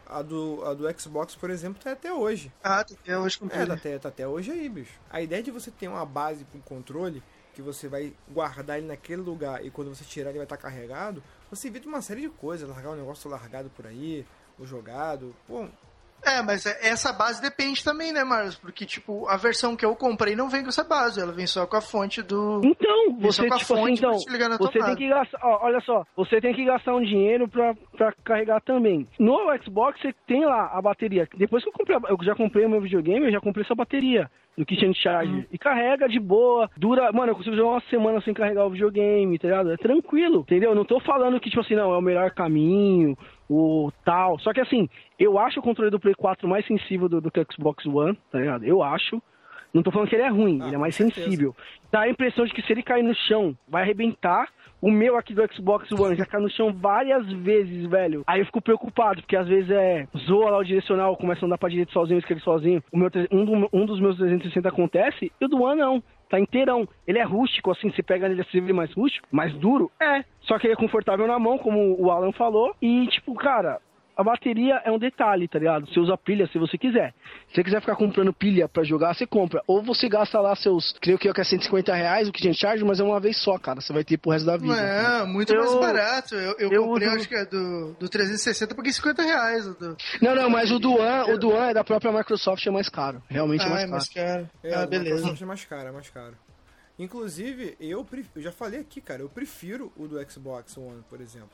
a do, a do Xbox, por exemplo, tá até hoje. Ah, tá até hoje com É, tá até, tá até hoje aí, bicho. A ideia de você ter uma base com controle, que você vai guardar ele naquele lugar e quando você tirar ele vai estar carregado, você evita uma série de coisas, largar um negócio largado por aí, ou jogado. Pô, É, mas é- essa base depende também, né, Marlos? Porque, tipo, a versão que eu comprei não vem com essa base, ela vem só com a fonte do. Então, Vem só você, com a tipo assim, fonte então, te ligar na você tem que gastar, ó, olha só, você tem que gastar um dinheiro pra, pra carregar também. No Xbox você tem lá a bateria. Depois que eu comprei, eu já comprei o meu videogame, eu já comprei essa bateria do Kitchen Charge. Uhum. E carrega de boa, dura, mano, eu consigo jogar uma semana sem carregar o videogame, tá ligado? É tranquilo, entendeu? Eu não tô falando que, tipo assim, não, é o melhor caminho, o tal. Só que assim, eu acho o controle do Play 4 mais sensível do, do que o Xbox One, tá ligado? Eu acho. Não tô falando que ele é ruim, Ah, ele é mais sensível. Dá a impressão de que se ele cair no chão, vai arrebentar. O meu aqui do Xbox One já caiu no chão várias vezes, velho. Aí eu fico preocupado, porque às vezes é zoa lá o direcional, começa a andar pra direita sozinho, esquerda sozinho. O meu, um, do- um dos meus 360 acontece, e o do One não. Tá inteirão. Ele é rústico, assim, você pega nele assim, ele é mais rústico, mais duro. É. Só que ele é confortável na mão, como o Alan falou. E, tipo, cara, a bateria é um detalhe, tá ligado? Você usa pilha se você quiser. Se você quiser ficar comprando pilha pra jogar, você compra. Ou você gasta lá seus, creio que é que é 150 reais o que a gente charge, mas é uma vez só, cara. Você vai ter pro resto da vida. Não é, muito mais Eu- barato. Eu, eu, eu comprei, uso- acho que é do, do 360, paguei 50 reais. Do... Não, não, mas o Duan, o Duan é da própria Microsoft, é mais caro. Realmente é Ah, mais é caro. mais caro. É, ah, a beleza. Microsoft é mais caro, é mais caro. Inclusive, eu, pref- eu já falei aqui, cara, eu prefiro o do Xbox One, por exemplo.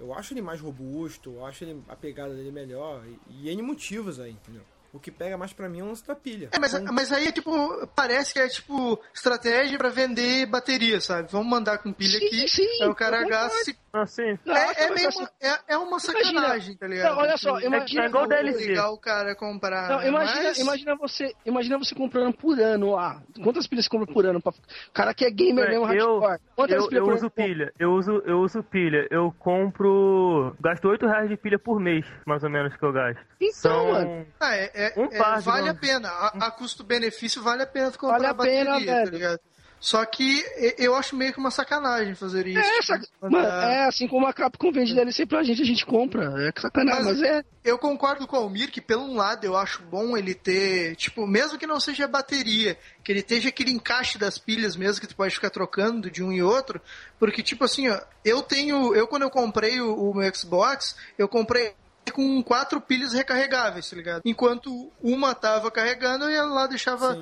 Eu acho ele mais robusto, eu acho ele, a pegada dele melhor, e, e N motivos aí, entendeu? O que pega mais pra mim é o lance da pilha. É, mas, Então, mas aí é tipo, parece que é tipo estratégia pra vender bateria, sabe? Vamos mandar com pilha Sim, aqui, sim, aí o cara gasta. Assim, Não, É, é, que meio vai uma, é, é uma Imagina. sacanagem, tá ligado? Não, olha só, Tipo, imagina- é igual DLC. obrigar o cara a comprar. Não, imagina, Mas- imagina você, imagina você comprando por ano lá. Quantas pilhas você compra por ano? Pra... O cara que é gamer mesmo, eu, hardcore. Quantas eu, pilhas eu uso ano? pilha, eu uso, eu uso pilha. Eu compro. Gasto 8 reais de pilha por mês, mais ou menos, que eu gasto. Então, São. mano. Ah, é, é- Um é- par de vale a mãos. pena. A, a custo-benefício vale a pena comprar Vale a bateria, pena, tá velho. ligado? Só que eu acho meio que uma sacanagem fazer isso. É, saca... Mano, é assim como a Capcom vende DLC pra gente, a gente compra. É sacanagem, Mas- mas, é. Eu concordo com o Almir que, pelo um lado, eu acho bom ele ter, tipo, mesmo que não seja bateria, que ele esteja aquele encaixe das pilhas mesmo, que tu pode ficar trocando de um e outro, porque, tipo assim, ó, eu tenho, eu quando eu comprei o, o meu Xbox, eu comprei com quatro pilhas recarregáveis, tá ligado? Enquanto uma tava carregando, eu ia lá, deixava,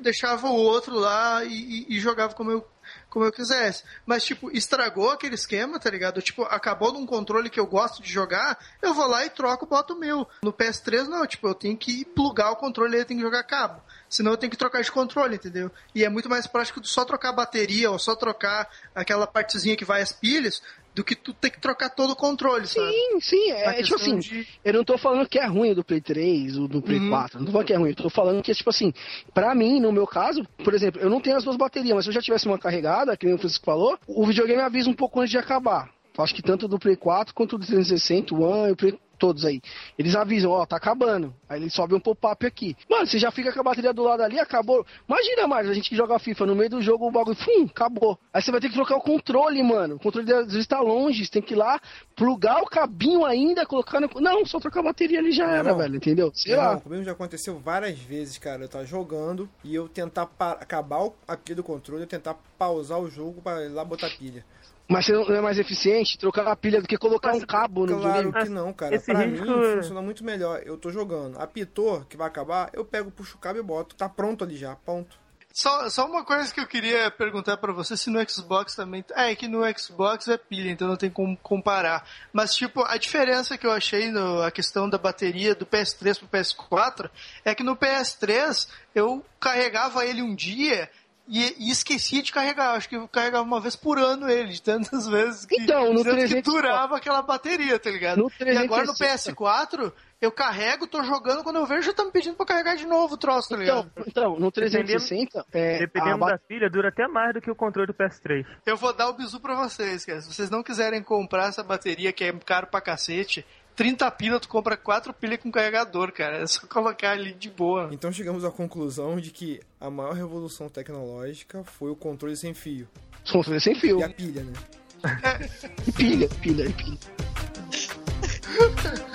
deixava o outro lá e, e- e jogava como eu, como eu quisesse. Mas, tipo, estragou aquele esquema, tá ligado? Tipo, acabou num controle que eu gosto de jogar, eu vou lá e troco, boto o meu. No PS3, não, tipo, eu tenho que plugar o controle e tenho que jogar cabo. Senão eu tenho que trocar de controle, entendeu? E é muito mais prático tu só trocar a bateria ou só trocar aquela partezinha que vai as pilhas do que tu ter que trocar todo o controle, sabe? Sim, sim, é, é tipo assim, de- eu não tô falando que é ruim o do Play 3, o do Play Uhum. 4, não tô falando que é ruim, eu tô falando que, tipo assim, pra mim, no meu caso, por exemplo, eu não tenho as duas baterias, mas se eu já tivesse uma carregada, que nem o Francisco falou, o videogame avisa um pouco antes de acabar. Acho que tanto do Play 4 quanto do 360, o One e o Play todos aí. Eles avisam, ó, tá acabando. Aí ele sobe um pop-up aqui. Mano, você já fica com a bateria do lado ali, acabou. Imagina, mais a gente que joga FIFA no meio do jogo, o bagulho, fum, acabou. Aí você vai ter que trocar o controle, mano. O controle às vezes tá longe, você tem que ir lá, plugar o cabinho ainda, colocar no... Não, só trocar a bateria ali já era, Não. velho, entendeu? Sei Não, lá. comigo já aconteceu várias vezes, cara. Eu tava jogando e eu tentar acabar o- a pilha do controle, eu tentar pausar o jogo pra ir lá botar pilha. Mas você não é mais eficiente trocar a pilha do que colocar um cabo no Claro videogame? que não, cara. Esse Pra risco- mim funciona muito melhor. Eu tô jogando. Apitou, que vai acabar, eu pego, puxo o cabo e boto. Tá pronto ali já, ponto. Só, só uma coisa que eu queria perguntar pra você se no Xbox também. É, é que no Xbox é pilha, então não tem como comparar. Mas, tipo, a diferença que eu achei no a questão da bateria do PS3 pro PS4 é que no PS3 eu carregava ele um dia. E, e esquecia de carregar, acho que eu carregava uma vez por ano ele, de tantas [laughs] vezes que, Então, no tanto que 300 durava aquela bateria, tá ligado? No e agora no 360. PS4, eu carrego, tô jogando, quando eu vejo já tá me pedindo pra carregar de novo o troço, tá ligado? Então, então, no 360, é, a Dependendo ba- da pilha, dura até mais do que o controle do PS3. Eu vou dar o bizu pra vocês, cara. Se vocês não quiserem comprar essa bateria que é caro pra cacete, 30 pila, tu compra 4 pilhas com carregador, cara. É só colocar ali de boa. Então chegamos à conclusão de que a maior revolução tecnológica foi o controle sem fio. Os controles sem fio. E a pilha, né? [laughs] E pilha, pilha, e pilha. [laughs]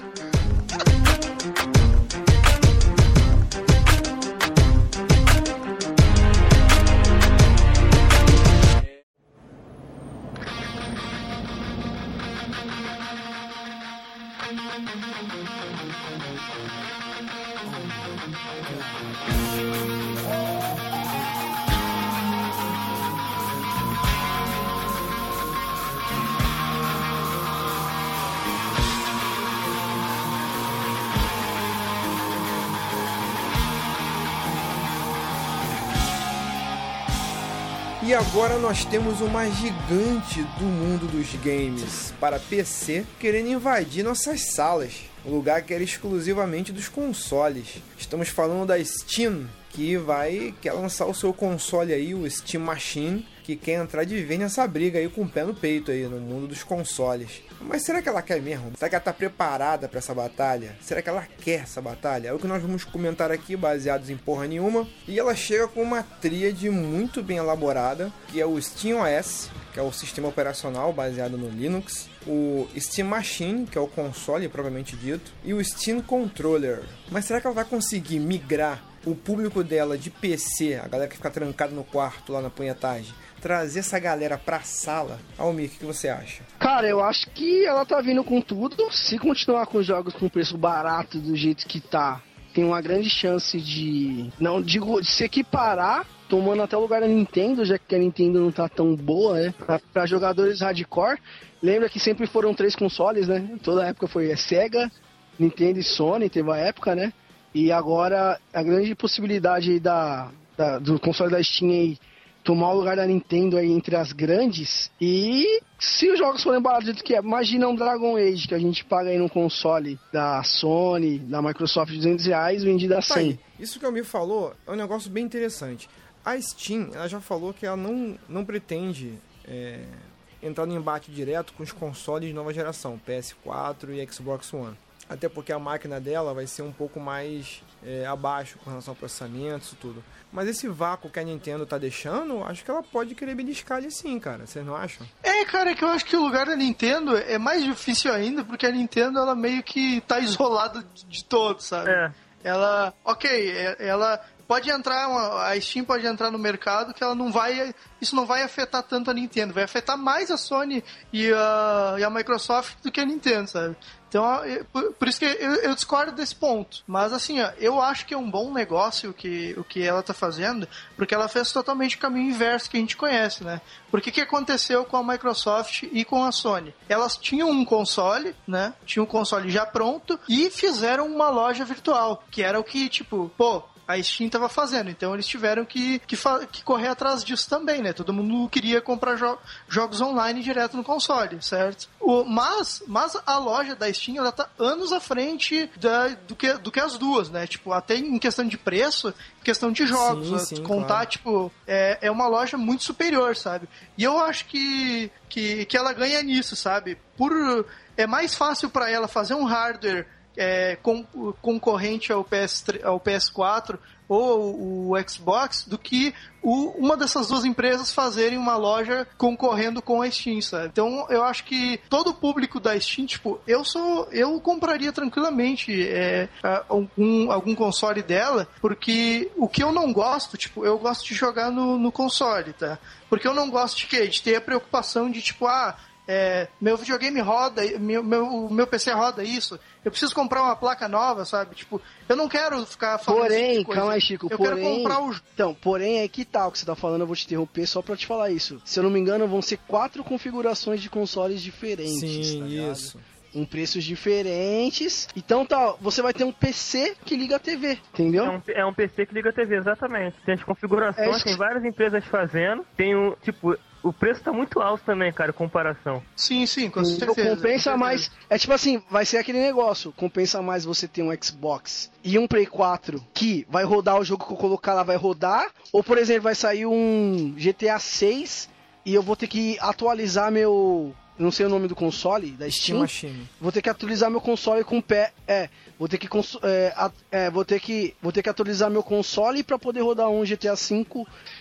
agora nós temos uma gigante do mundo dos games para PC querendo invadir nossas salas, um lugar que era exclusivamente dos consoles. Estamos falando da Steam, que vai quer lançar o seu console aí, o Steam Machine, que quer entrar de vez nessa briga aí com o pé no peito aí no mundo dos consoles. Mas será que ela quer mesmo? Será que ela tá preparada para essa batalha? Será que ela quer essa batalha? É o que nós vamos comentar aqui, baseados em porra nenhuma. E ela chega com uma tríade muito bem elaborada, que é o SteamOS, que é o sistema operacional baseado no Linux, o Steam Machine, que é o console propriamente dito, e o Steam Controller. Mas será que ela vai conseguir migrar o público dela de PC, a galera que fica trancada no quarto lá na punhetagem, trazer essa galera pra sala? Almir, o que, você acha? Cara, eu acho que ela tá vindo com tudo. Se continuar com os jogos com preço barato do jeito que tá, tem uma grande chance de. Não digo de se equiparar. Tomando até o lugar da Nintendo, já que a Nintendo não tá tão boa, né? Pra, pra jogadores hardcore. Lembra que sempre foram três consoles, né? Toda época foi Sega, Nintendo e Sony, teve a época, né? E agora a grande possibilidade da, da- do console da Steam aí tomar o lugar da Nintendo aí entre as grandes. E se os jogos forem baratos do jeito que é, imagina um Dragon Age que a gente paga aí no console da Sony, da Microsoft 200 reais, vendido a Tá 100. aí, isso que o Almir falou é um negócio bem interessante. A Steam, ela já falou que ela não, não pretende é, entrar no embate direto com os consoles de nova geração, PS4 e Xbox One. Até porque a máquina dela vai ser um pouco mais é, abaixo com relação ao processamento, isso tudo. Mas esse vácuo que a Nintendo tá deixando, acho que ela pode querer beliscar ali sim, cara. Vocês não acham? É, cara, é que eu acho que o lugar da Nintendo é mais difícil ainda, porque a Nintendo, ela meio que tá [laughs] isolada de, todos, sabe? É. Ela, ok, é- ela pode entrar, a Steam pode entrar no mercado que ela não vai, isso não vai afetar tanto a Nintendo, vai afetar mais a Sony e a, e a Microsoft do que a Nintendo, sabe? Então, por, por isso que eu, eu discordo desse ponto. Mas assim, ó, eu acho que é um bom negócio o que, o que ela tá fazendo, porque ela fez totalmente o caminho inverso que a gente conhece, né? Porque que aconteceu com a Microsoft e com a Sony? Elas tinham um console, né? Tinham um console já pronto e fizeram uma loja virtual, que era o que, tipo, pô, a Steam tava fazendo. Então eles tiveram que, que, que correr atrás disso também, né? Todo mundo queria comprar jo- jogos online direto no console, certo? O, mas, mas a loja da Steam, ela tá anos à frente da, do, que, do que as duas, né? Tipo, até em questão de preço, em questão de jogos. Sim, né? sim, contar, claro. tipo, é, é uma loja muito superior, sabe? E eu acho que, que, que ela ganha nisso, sabe? Por, é mais fácil para ela fazer um hardware é, con- concorrente ao, PS3, ao PS4 ou o Xbox do que o- uma dessas duas empresas fazerem uma loja concorrendo com a Steam, sabe? Então eu acho que todo o público da Steam, tipo, eu sou. Eu compraria tranquilamente é, algum, algum console dela, porque o que eu não gosto, tipo, eu gosto de jogar no, no console, tá? Porque eu não gosto de quê? De ter a preocupação de, tipo, ah, é, meu videogame roda, meu, meu, meu PC roda isso, eu preciso comprar uma placa nova, sabe? Tipo, eu não quero ficar falando tipo Porém, de coisa. calma aí, Chico, Eu porém... quero comprar o Então, porém, é que tal que você tá falando, eu vou te interromper só pra te falar isso. Se eu não me engano, vão ser quatro configurações de consoles diferentes, Sim, tá ligado? isso. Em preços diferentes. Então tá, você vai ter um PC que liga a TV, entendeu? É um, é um PC que liga a TV, exatamente. Tem as É configurações, isso tem que- várias empresas fazendo. Tem um, tipo, o preço tá muito alto também, cara, comparação. Sim, sim, com certeza. com compensa certeza. mais. É tipo assim, vai ser aquele negócio. Compensa mais você ter um Xbox e um Play 4 que vai rodar o jogo que eu colocar lá, vai rodar. Ou, por exemplo, vai sair um GTA 6 e eu vou ter que atualizar meu. Não sei o nome do console, da Steam Steam. Vou ter que atualizar meu console com pé. É, vou ter que é, é, vou ter que vou ter que atualizar meu console pra poder rodar um GTA V.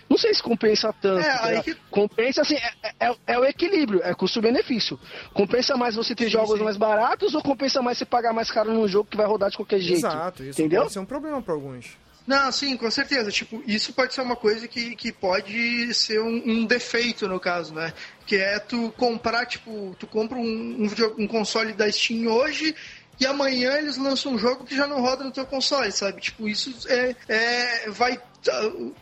Não sei se compensa tanto. É, tá que- Compensa assim, é, é- é o equilíbrio, é custo-benefício. Compensa mais você ter Sim, jogos sim. mais baratos ou compensa mais você pagar mais caro num jogo que vai rodar de qualquer jeito? Exato, isso entendeu? pode ser um problema para alguns. Não, sim, com certeza. Tipo, isso pode ser uma coisa que, que pode ser um, um defeito, no caso, né? Que é tu comprar, tipo, tu compra um, um, video- um console da Steam hoje e amanhã eles lançam um jogo que já não roda no teu console, sabe? Tipo, isso é, é vai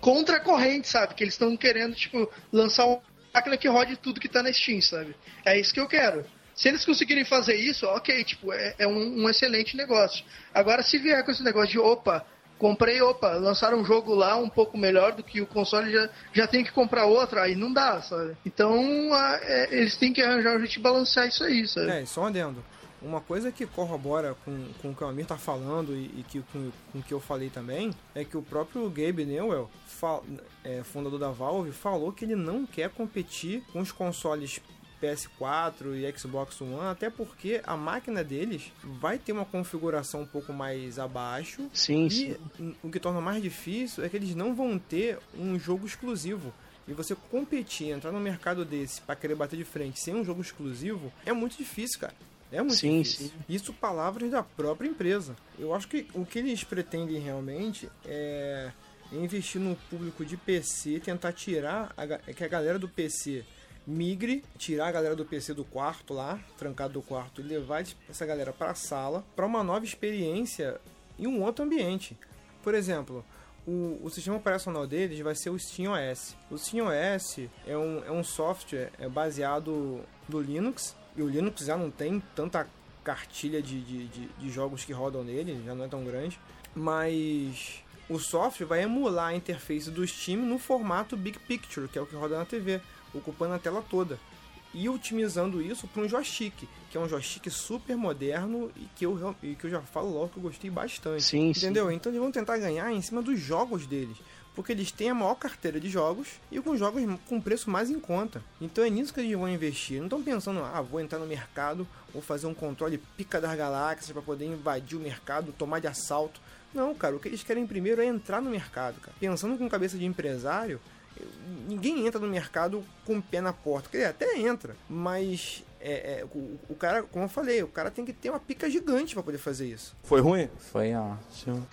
contra a corrente, sabe? Que eles estão querendo, tipo, lançar uma máquina que rode tudo que tá na Steam, sabe? É isso que eu quero. Se eles conseguirem fazer isso, ok, tipo, é, é um, um excelente negócio. Agora, se vier com esse negócio de, opa, Comprei, opa, lançaram um jogo lá um pouco melhor do que o console, já, já tem que comprar outro, aí não dá, sabe? Então a- é, eles têm que arranjar um jeito de balancear isso aí, sabe? É, só um adendo. Uma coisa que corrobora com, com o que o Amir tá falando e, e que, com, com o que eu falei também é que o próprio Gabe Newell, fa- é, fundador da Valve, falou que ele não quer competir com os consoles PS4 e Xbox One, até porque a máquina deles vai ter uma configuração um pouco mais abaixo. Sim, e sim. o que torna mais difícil é que eles não vão ter um jogo exclusivo. E você competir, entrar no mercado desse pra querer bater de frente sem um jogo exclusivo é muito difícil, cara. É muito Sim, difícil. sim. Isso palavras da própria empresa. Eu acho que o que eles pretendem realmente é investir no público de PC, tentar tirar a, ga- que a galera do PC migre, tirar a galera do PC do quarto lá, trancado do quarto, e levar essa galera pra sala, pra uma nova experiência em um outro ambiente. Por exemplo, o, o sistema operacional deles vai ser o SteamOS. O SteamOS é um, é um software é baseado no Linux, e o Linux já não tem tanta cartilha de, de, de, de jogos que rodam nele, já não é tão grande, mas o software vai emular a interface do Steam no formato Big Picture, que é o que roda na TV, ocupando a tela toda. E otimizando isso para um joystick, que é um joystick super moderno e que eu, e que eu já falo logo que eu gostei bastante. Sim, sim. Entendeu? Então eles vão tentar ganhar em cima dos jogos deles. Porque eles têm a maior carteira de jogos e com jogos com preço mais em conta. Então é nisso que eles vão investir. Não estão pensando, ah, vou entrar no mercado, vou fazer um controle pica das galáxias para poder invadir o mercado, tomar de assalto. Não, cara, o que eles querem primeiro é entrar no mercado, cara. Pensando com cabeça de empresário, ninguém entra no mercado com o pé na porta. Quer dizer, até entra, mas é, é, o, o cara, como eu falei, o cara tem que ter uma pica gigante para poder fazer isso. Foi ruim? Foi ótimo.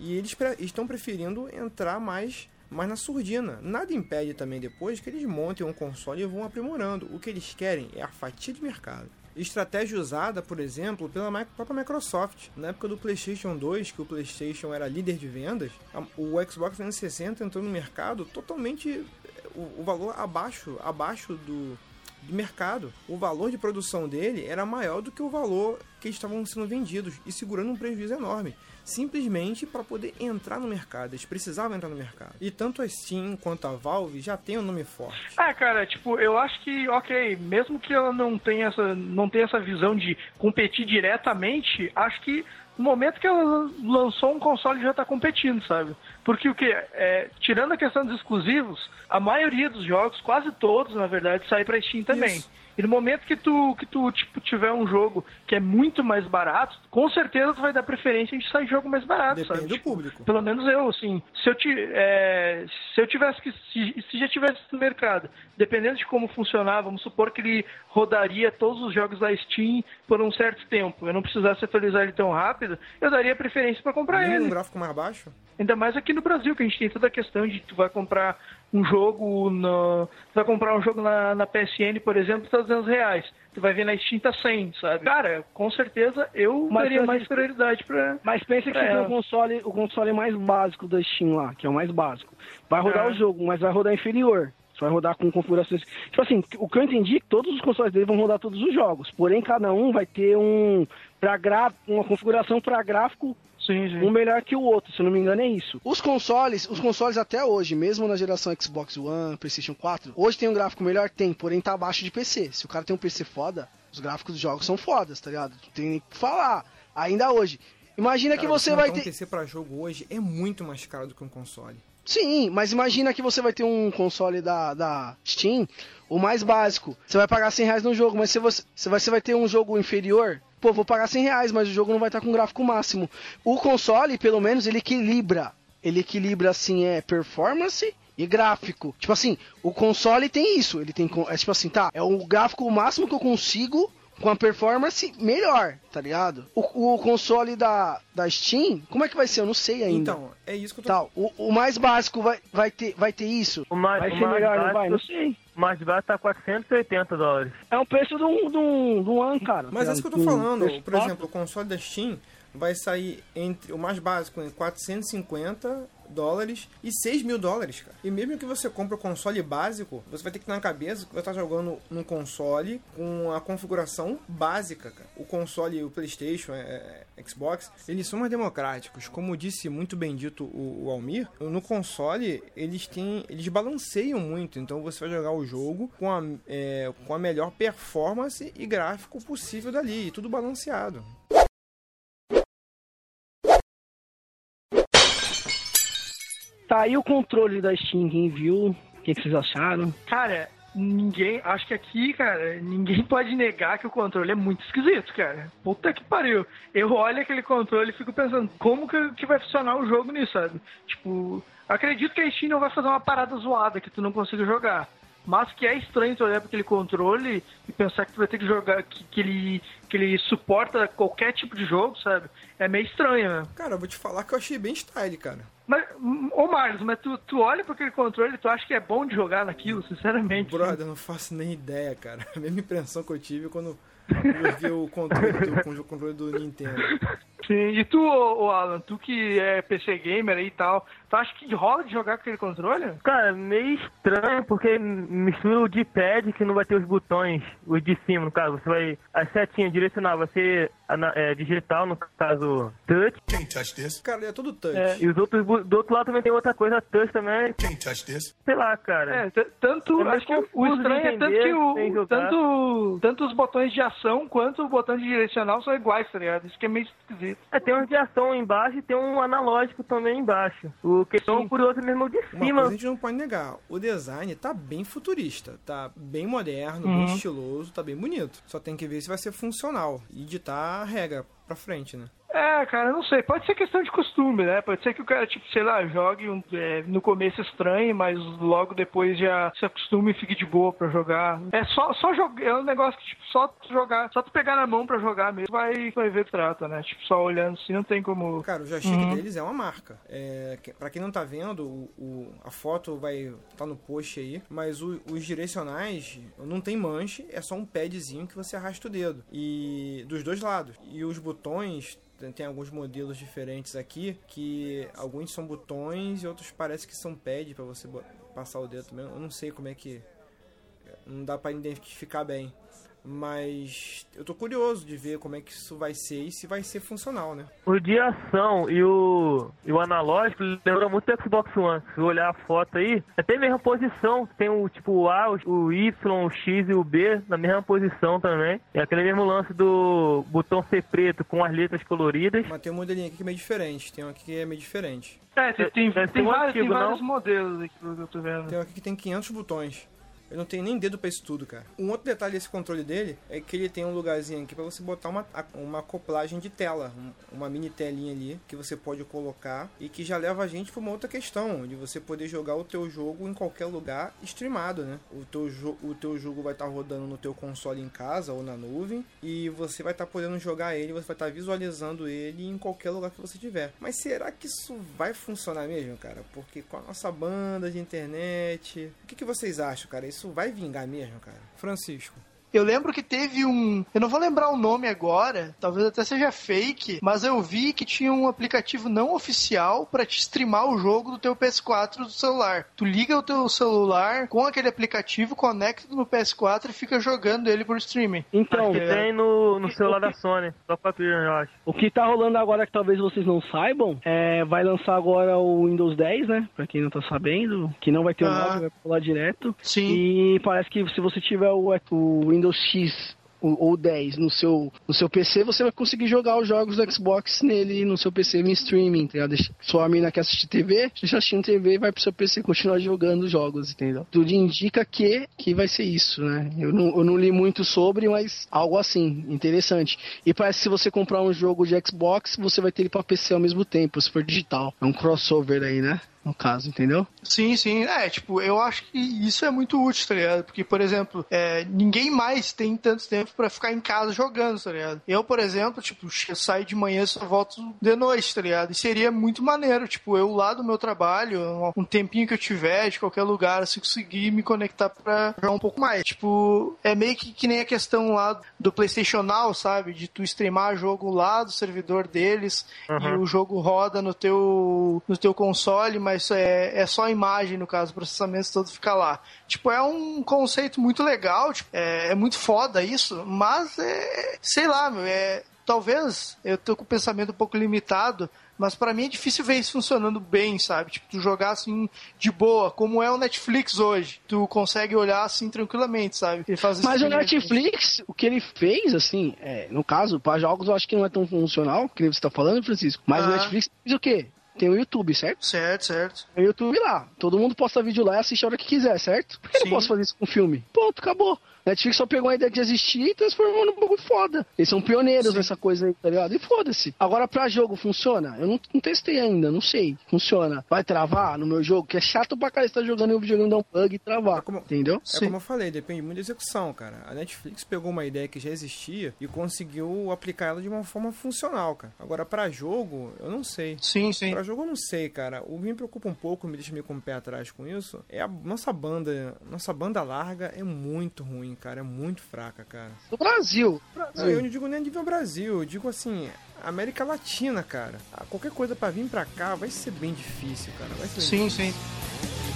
E eles pre- estão preferindo entrar mais, mais na surdina. Nada impede também depois que eles montem um console e vão aprimorando. O que eles querem é a fatia de mercado. Estratégia usada, por exemplo, pela própria Microsoft. Na época do PlayStation 2, que o PlayStation era líder de vendas, o Xbox 360 entrou no mercado totalmente eh, o, valor abaixo, abaixo do, do mercado. O valor de produção dele era maior do que o valor que estavam sendo vendidos e segurando um prejuízo enorme. Simplesmente para poder entrar no mercado. Eles precisavam entrar no mercado. E tanto a Steam quanto a Valve já tem um nome forte. Ah, cara, tipo, eu acho que, ok, mesmo que ela não tenha essa, não tenha essa visão de competir diretamente, acho que no momento que ela lançou um console já tá competindo, sabe? Porque o que? É, tirando a questão dos exclusivos, a maioria dos jogos, quase todos, na verdade, sai pra Steam também. Isso. E no momento que tu, que tu tipo, tiver um jogo que é muito mais barato, com certeza tu vai dar preferência de sair jogo mais barato, Depende sabe? do Tipo, público. pelo menos eu, assim, se eu, é, se eu tivesse que, se, se já tivesse no mercado, dependendo de como funcionar, vamos supor que ele rodaria todos os jogos da Steam por um certo tempo, eu não precisasse atualizar ele tão rápido, eu daria preferência para comprar ele. um gráfico mais baixo? Ainda mais aqui no Brasil, que a gente tem toda a questão de tu vai comprar um jogo na, tu vai comprar um jogo na, na PSN, por exemplo, tá 200 reais. Tu vai ver na Steam tá 100, sabe? Cara, com certeza eu Mas, daria mais prioridade pra... Mas pensa que pra tem ela. o console, o console mais básico da Steam lá, que é o mais básico. Vai rodar É. o jogo, mas vai rodar inferior. Só vai rodar com configurações. Tipo assim, o que eu entendi é que todos os consoles dele vão rodar todos os jogos. Porém, cada um vai ter um. Pra gra... uma configuração para gráfico Sim, sim. um melhor que o outro, se eu não me engano é isso. Os consoles, os consoles até hoje, mesmo na geração Xbox One, PlayStation 4, hoje tem um gráfico melhor? Tem, porém tá abaixo de PC. Se o cara tem um PC foda, os gráficos dos jogos são fodas, tá ligado? Não tem nem o que falar. Ainda hoje. Imagina que Cara, você montar vai um ter. PC para jogo hoje é muito mais caro do que um console. Sim, mas imagina que você vai ter um console da, da Steam, o mais básico. Você vai pagar 100 reais no jogo, mas se você, você, vai, você vai ter um jogo inferior, pô, vou pagar 100 reais, mas o jogo não vai estar com gráfico máximo. O console, pelo menos, ele equilibra. Ele equilibra, assim, é performance e gráfico. Tipo assim, o console tem isso. Ele tem, é tipo assim, tá, é o gráfico máximo que eu consigo com a performance melhor, tá ligado? O, o console da, da Steam, como é que vai ser? Eu não sei ainda. Então, é isso que eu tô Tal, o, o mais básico vai, vai, ter, vai ter isso? O mais, vai o ser mais melhor, não básico, vai? Não sei. O mais básico tá 480 dólares. É um preço de um, de um, de um ano, cara. Mas é isso que eu tô falando. Por exemplo, o console da Steam vai sair entre o mais básico em 450 dólares e 6 mil dólares, cara. E mesmo que você compre o console básico, você vai ter que ter na cabeça que você tá jogando num console com a configuração básica, cara. O console, o PlayStation, é, é, Xbox, eles são mais democráticos. Como disse muito bem dito o, o Almir, no console eles têm. eles balanceiam muito. Então você vai jogar o jogo com a, é, com a melhor performance e gráfico possível dali. Tudo balanceado. Tá aí o controle da Steam, quem viu? O que, que vocês acharam? Cara, ninguém. Acho que aqui, cara, ninguém [laughs] pode negar que o controle é muito esquisito, cara. Puta que pariu. Eu olho aquele controle e fico pensando, como que vai funcionar o jogo nisso, sabe? Tipo, acredito que a Steam não vai fazer uma parada zoada que tu não consiga jogar. Mas que é estranho tu olhar para aquele controle e pensar que tu vai ter que jogar, que, que, ele, que ele suporta qualquer tipo de jogo, sabe? É meio estranho, né? Cara, eu vou te falar que eu achei bem style, cara. Mas, ô Marlos, mas tu, tu olha para aquele controle e tu acha que é bom de jogar naquilo, sinceramente? Brother, eu não faço nem ideia, cara. [laughs] A mesma impressão que eu tive quando eu vi o controle do, o controle do Nintendo. Sim, e tu, ô, ô Alan, tu que é PC gamer aí e tal, tu acha que rola de jogar com aquele controle? Cara, meio estranho, porque mistura o D-pad que não vai ter os botões, os de cima, no caso. Você vai. A setinha direcional vai ser é, digital, no caso, touch. Can't touch this. Cara, é todo touch. É, e os outros, do outro lado também tem outra coisa, touch também. Can't touch this. Sei lá, cara. É, tanto, É acho que o- o estranho é tanto que o, o- tanto, tanto os botões de ação quanto o botão de direcional são iguais, tá ligado? Isso que é meio esquisito. É, tem um de ação embaixo e tem um analógico também embaixo. O curioso mesmo é o de Uma cima. coisa a gente não pode negar, o design tá bem futurista, tá bem moderno, Uhum. bem estiloso, tá bem bonito. Só tem que ver se vai ser funcional e ditar a regra pra frente, né? É, cara, eu não sei. Pode ser questão de costume, né? Pode ser que o cara, tipo, sei lá, jogue um, é, no começo estranho, mas logo depois já se acostume e fique de boa pra jogar. É só, só jogar. É um negócio que, tipo, só tu jogar, só tu pegar na mão pra jogar mesmo, vai, vai ver trata, né? Tipo, só olhando assim, não tem como. Cara, o joystick Uhum. deles é uma marca. É, que- pra quem não tá vendo, o, o- a foto vai tá no post aí, mas o- os direcionais não tem manche, é só um padzinho que você arrasta o dedo. E dos dois lados. E os botões tem- tem alguns modelos diferentes aqui que alguns são botões e outros parece que são pad pra você passar o dedo também. Eu não sei como é que não dá pra identificar bem. Mas eu tô curioso de ver como é que isso vai ser e se vai ser funcional, né? O de ação e o, e o analógico lembra muito do Xbox One. Se olhar a foto aí, é até a mesma posição. Tem o tipo o A, o- o Y, o X e o B na mesma posição também. É aquele mesmo lance do botão ser preto com as letras coloridas. Mas tem um modelinho aqui que é meio diferente. Tem um aqui que é meio diferente. É, tem, tem, Deve tem um vários, tem antigo, vários não? modelos aqui que eu tô vendo. Tem um aqui que tem 500 botões. Eu não tenho nem dedo pra isso tudo, cara. Um outro detalhe desse controle dele é que ele tem um lugarzinho aqui pra você botar uma, uma acoplagem de tela. um- Uma mini telinha ali que você pode colocar e que já leva a gente pra uma outra questão. De você poder jogar o teu jogo em qualquer lugar streamado, né? O teu, o teu jogo vai estar rodando no teu console em casa ou na nuvem. E você vai estar podendo jogar ele, você vai estar visualizando ele em qualquer lugar que você tiver. Mas será que isso vai funcionar mesmo, cara? Porque com a nossa banda de internet. O que, que vocês acham, cara? Isso vai vingar mesmo, cara? Francisco. Eu lembro que teve um. Eu não vou lembrar o nome agora, talvez até seja fake, mas eu vi que tinha um aplicativo não oficial pra te streamar o jogo do teu PS4 do celular. Tu liga o teu celular com aquele aplicativo, conecta no PS4 e fica jogando ele por streaming. Então, Que tem no, no celular da Sony. Só pra ver, eu acho. O que tá rolando agora que talvez vocês não saibam, é, vai lançar agora o Windows 10, né? Pra quem não tá sabendo, que não vai ter o Ah. 9, vai pular direto. Sim. E parece que se você tiver o, o Windows X o- ou 10 no seu, no seu PC, você vai conseguir jogar os jogos do Xbox nele, no seu PC em streaming, entendeu? Deixa, sua mina quer assistir TV, deixa assistindo TV, vai pro seu PC continuar jogando os jogos, entendeu? Tudo indica que, que vai ser isso, né? Eu não, eu não li muito sobre, mas algo assim, interessante. E parece que se você comprar um jogo de Xbox, você vai ter ele pra PC ao mesmo tempo, se for digital. É um crossover aí, né? No caso, entendeu? Sim, sim. É, tipo, eu acho que isso é muito útil, tá ligado? Porque, por exemplo, é, ninguém mais tem tanto tempo pra ficar em casa jogando, tá ligado? Eu, por exemplo, tipo, eu saio de manhã e só volto de noite, tá ligado? E seria muito maneiro, tipo, eu lá do meu trabalho, um tempinho que eu tiver, de qualquer lugar, se conseguir me conectar pra jogar um pouco mais. Tipo, é meio que, que nem a questão lá do PlayStation Now, sabe? De tu streamar jogo lá do servidor deles e o jogo roda no teu, no teu console, mas é, é só a imagem, no caso, o processamento todo fica lá. Tipo, é um conceito muito legal, tipo, é, é muito foda isso, mas é, sei lá, meu, é, talvez eu tô com o pensamento um pouco limitado, mas pra mim é difícil ver isso funcionando bem, sabe? Tipo, tu jogar assim de boa, como é o Netflix hoje. Tu consegue olhar assim tranquilamente, sabe? Ele faz Mas o Netflix, o que ele fez, assim, é, no caso, para jogos eu acho que não é tão funcional, que nem você tá falando, Francisco. Mas o. Netflix fez o quê? Tem o YouTube, certo? Certo, certo. Tem o YouTube lá. Todo mundo posta vídeo lá e assiste a hora que quiser, certo? Por que eu não posso fazer isso com filme? Ponto, acabou. Netflix só pegou a ideia de existir e transformou num bagulho foda. Eles são pioneiros nessa coisa aí, tá ligado? E foda-se. Agora, pra jogo, funciona? Eu não, não testei ainda, não sei. Funciona. Vai travar no meu jogo? Que é chato pra caralho você tá jogando e o videogame dá um bug e travar. Entendeu? É como eu falei, depende muito da execução, cara. A Netflix pegou uma ideia que já existia e conseguiu aplicar ela de uma forma funcional, cara. Agora, pra jogo, eu não sei. Sim, sim. Pra jogo, eu não sei, cara. O que me preocupa um pouco, me deixa meio com o pé atrás com isso, é a nossa banda. Nossa banda larga é muito ruim, cara. É muito fraca, cara. Do Brasil. Não, eu não digo nem nível Brasil, eu digo assim, América Latina, cara. Ah, Qualquer coisa pra vir pra cá vai ser bem difícil, cara. Vai ser Sim, difícil. sim.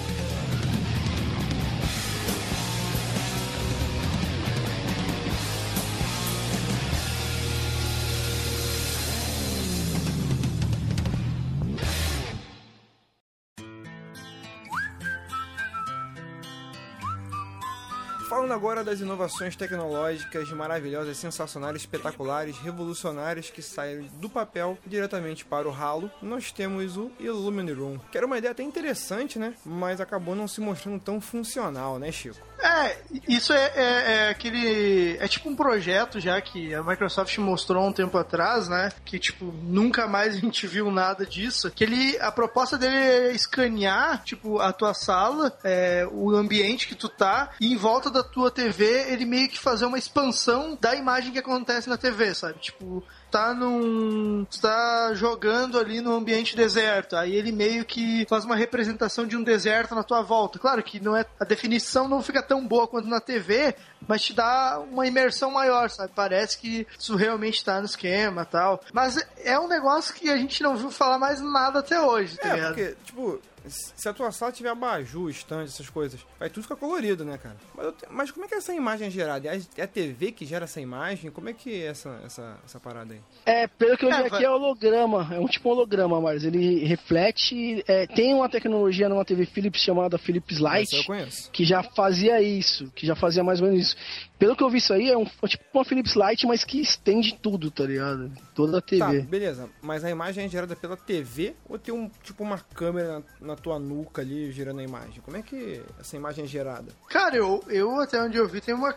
Falando agora das inovações tecnológicas maravilhosas, sensacionais, espetaculares, revolucionárias que saíram do papel diretamente para o ralo, nós temos o Illuminate que era uma ideia até interessante, né? Mas acabou não se mostrando tão funcional, né, Chico? É, isso é, é- é aquele. É tipo um projeto já que a Microsoft mostrou um tempo atrás, né? Que, tipo, nunca mais a gente viu nada disso. Que ele. A proposta dele é escanear, tipo, a tua sala, é, o ambiente que tu tá, e em volta da tua TV, ele meio que fazer uma expansão da imagem que acontece na TV, sabe? Tipo. Tá num. tu tá jogando ali no ambiente deserto. Aí ele meio que faz uma representação de um deserto na tua volta. Claro que não é. A definição não fica tão boa quanto na TV, mas te dá uma imersão maior, sabe? Parece que isso realmente tá no esquema tal. Mas é um negócio que a gente não viu falar mais nada até hoje, tá É, ligado? porque, tipo, se a tua sala tiver abajur, stand, essas coisas, vai tudo ficar colorido, né, cara? Mas, eu te- mas como é que é essa imagem é gerada? É a- É a TV que gera essa imagem? Como é que é essa, essa, essa parada aí? É, pelo que eu li É, aqui vai- é holograma, é um tipo holograma, mas ele reflete. é, tem uma tecnologia numa TV Philips chamada Philips Light Essa eu conheço. que já fazia isso, que já fazia mais ou menos isso. Pelo que eu vi isso aí, é um é tipo uma Philips Light, mas que estende tudo, tá ligado? Toda a Tá, TV. beleza. Mas a imagem é gerada pela TV ou tem um, tipo uma câmera na, na tua nuca ali gerando a imagem? Como é que essa imagem é gerada? Cara, eu, eu até onde eu vi tem uma,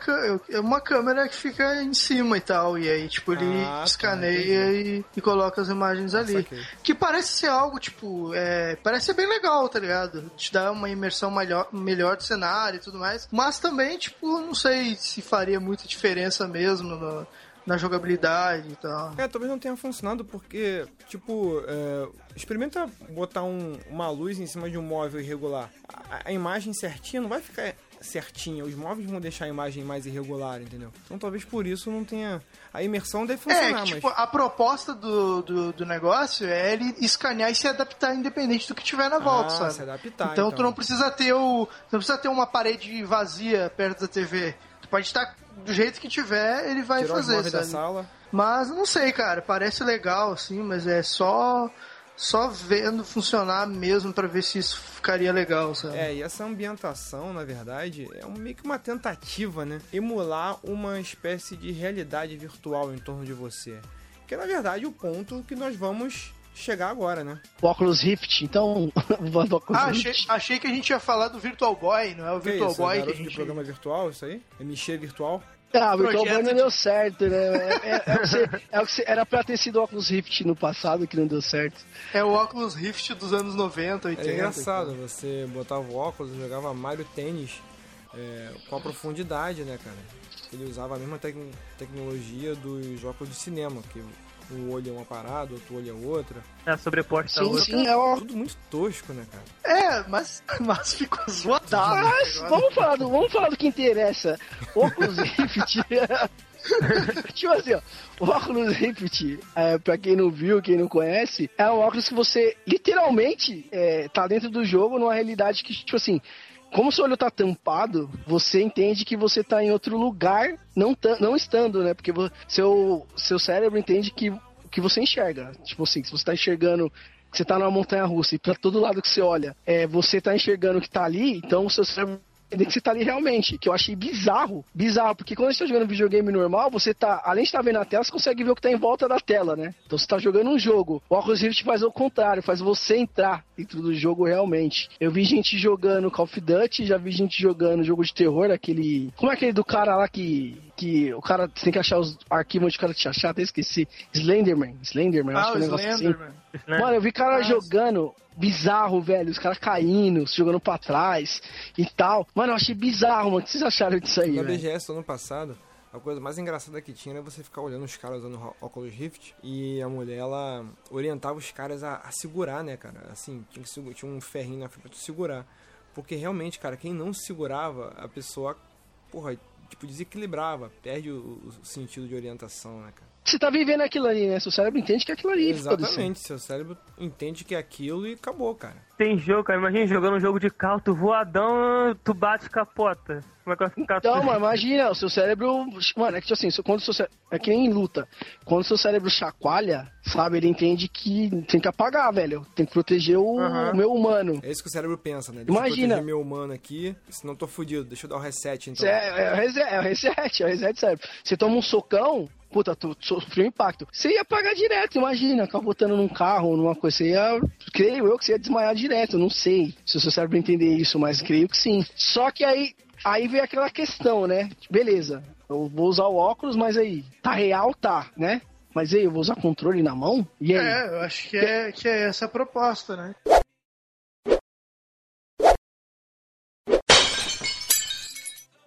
é uma câmera que fica em cima e tal. E aí, tipo, ele Ah, tá, escaneia e, e coloca as imagens ali. saquei. Que parece ser algo, tipo, é, parece ser bem legal, tá ligado? Te dá uma imersão melhor, melhor do cenário e tudo mais. Mas também, tipo, não sei se faria muita diferença mesmo no- na jogabilidade e tal. É, talvez não tenha funcionado porque, tipo, é, experimenta botar um- uma luz em cima de um móvel irregular. A, a imagem certinha não vai ficar certinha. Os móveis vão deixar a imagem mais irregular, entendeu? Então talvez por isso não tenha. A imersão deve É, funcionar, que, tipo, mas. a proposta do, do, do negócio é ele escanear e se adaptar independente do que tiver na volta, Ah, sabe? se adaptar, então, tu então. não precisa ter o. tu Não precisa ter uma parede vazia perto da TV. Pode estar do jeito que tiver, ele vai Tirou fazer, móveis da sabe? sala. Mas não sei, cara, parece legal, assim, mas é só. Só vendo funcionar mesmo pra ver se isso ficaria legal, sabe? É, e essa ambientação, na verdade, é meio que uma tentativa, né? Emular uma espécie de realidade virtual em torno de você. Que é, na verdade, o ponto que nós vamos chegar agora, né? O Oculus Rift, então. [laughs] o Oculus Ah, achei, Rift. achei que a gente ia falar do Virtual Boy, não é o Que Virtual isso, Boy que a de gente. programa virtual, isso aí? MX virtual? Ah, o Virtual Boy não de- deu certo, né? É, é- é o que você- [laughs] é o que você- era pra ter sido o Oculus Rift no passado que não deu certo. É o Oculus Rift dos anos 90, 80. É engraçado, você botava o óculos e jogava Mario Tênis é, com a profundidade, né, cara? Ele usava a mesma tec- tecnologia dos óculos de cinema, que um olho é uma parada, outro olho é outra. É sobreposta a Sim, outra. sim, é o. Tudo muito tosco, né, cara? É, mas, [laughs] mas ficou zoado. Mas vamos falar, do, vamos falar do que interessa. O Oculus [laughs] Rift. [laughs] tipo assim, ó, o Oculus Rift, é, pra quem não viu, quem não conhece, é um óculos que você literalmente é, tá dentro do jogo numa realidade que, tipo assim, como seu olho tá tampado, você entende que você tá em outro lugar, não, não estando, né? Porque seu, seu cérebro entende que, que você enxerga. Tipo assim, se você tá enxergando que você tá numa montanha russa e pra todo lado que você olha, é, você tá enxergando que tá ali, então o seu cérebro que você tá ali realmente, que eu achei bizarro, bizarro, porque quando você tá jogando videogame normal, você tá, além de estar vendo a tela, você consegue ver o que tá em volta da tela, né? Então você tá jogando um jogo. O Oculus Rift faz o contrário, faz você entrar dentro do jogo realmente. Eu vi gente jogando Call of Duty, já vi gente jogando jogo de terror, aquele... Como é aquele do cara lá que... Que o cara tem que achar os arquivos onde o cara te achar, até esqueci. Slenderman. Slenderman, acho Ah, que o é um negócio assim. Slenderman. Né? Mano, eu vi cara Nossa. jogando bizarro, velho. Os caras caindo, se jogando pra trás e tal. Mano, eu achei bizarro, mano. O que vocês acharam disso aí, Na velho? BGS do ano passado, a coisa mais engraçada que tinha era você ficar olhando os caras usando o Oculus Rift e a mulher, ela orientava os caras a, a segurar, né, cara? Assim, tinha, que tinha um ferrinho na frente pra tu segurar. Porque realmente, cara, quem não segurava, a pessoa, porra, tipo, desequilibrava, perde o, o sentido de orientação, né, cara? Você tá vivendo aquilo ali, né? Seu cérebro entende que é aquilo ali. Exatamente, seu cérebro entende que é aquilo e acabou, cara. Tem jogo, cara. Imagina jogando um jogo de carro, tu voadão, tu bate capota. Como é que vai ficar Então, tudo? mano, imagina, o seu cérebro. Mano, é que assim, quando o seu cérebro. É que nem em luta. Quando o seu cérebro chacoalha, sabe, ele entende que tem que apagar, velho. Tem que proteger o, o meu humano. É isso que o cérebro pensa, né? Deixa eu Imagina. proteger meu humano aqui, senão eu tô fudido. Deixa eu dar o reset, então. Isso É, é, o reset, é o reset, é o reset cérebro. Você toma um socão, puta, tu sofreu impacto. Você ia pagar direto, imagina, capotando num carro ou numa coisa. Você ia, creio eu que você ia desmaiar direto. Não sei se o seu cérebro entender isso, mas creio que sim. Só que aí, aí vem aquela questão, né? Beleza, eu vou usar o óculos, mas aí, tá real, tá, né? Mas aí, eu vou usar controle na mão? E aí? É, eu acho que é, que é essa a proposta, né?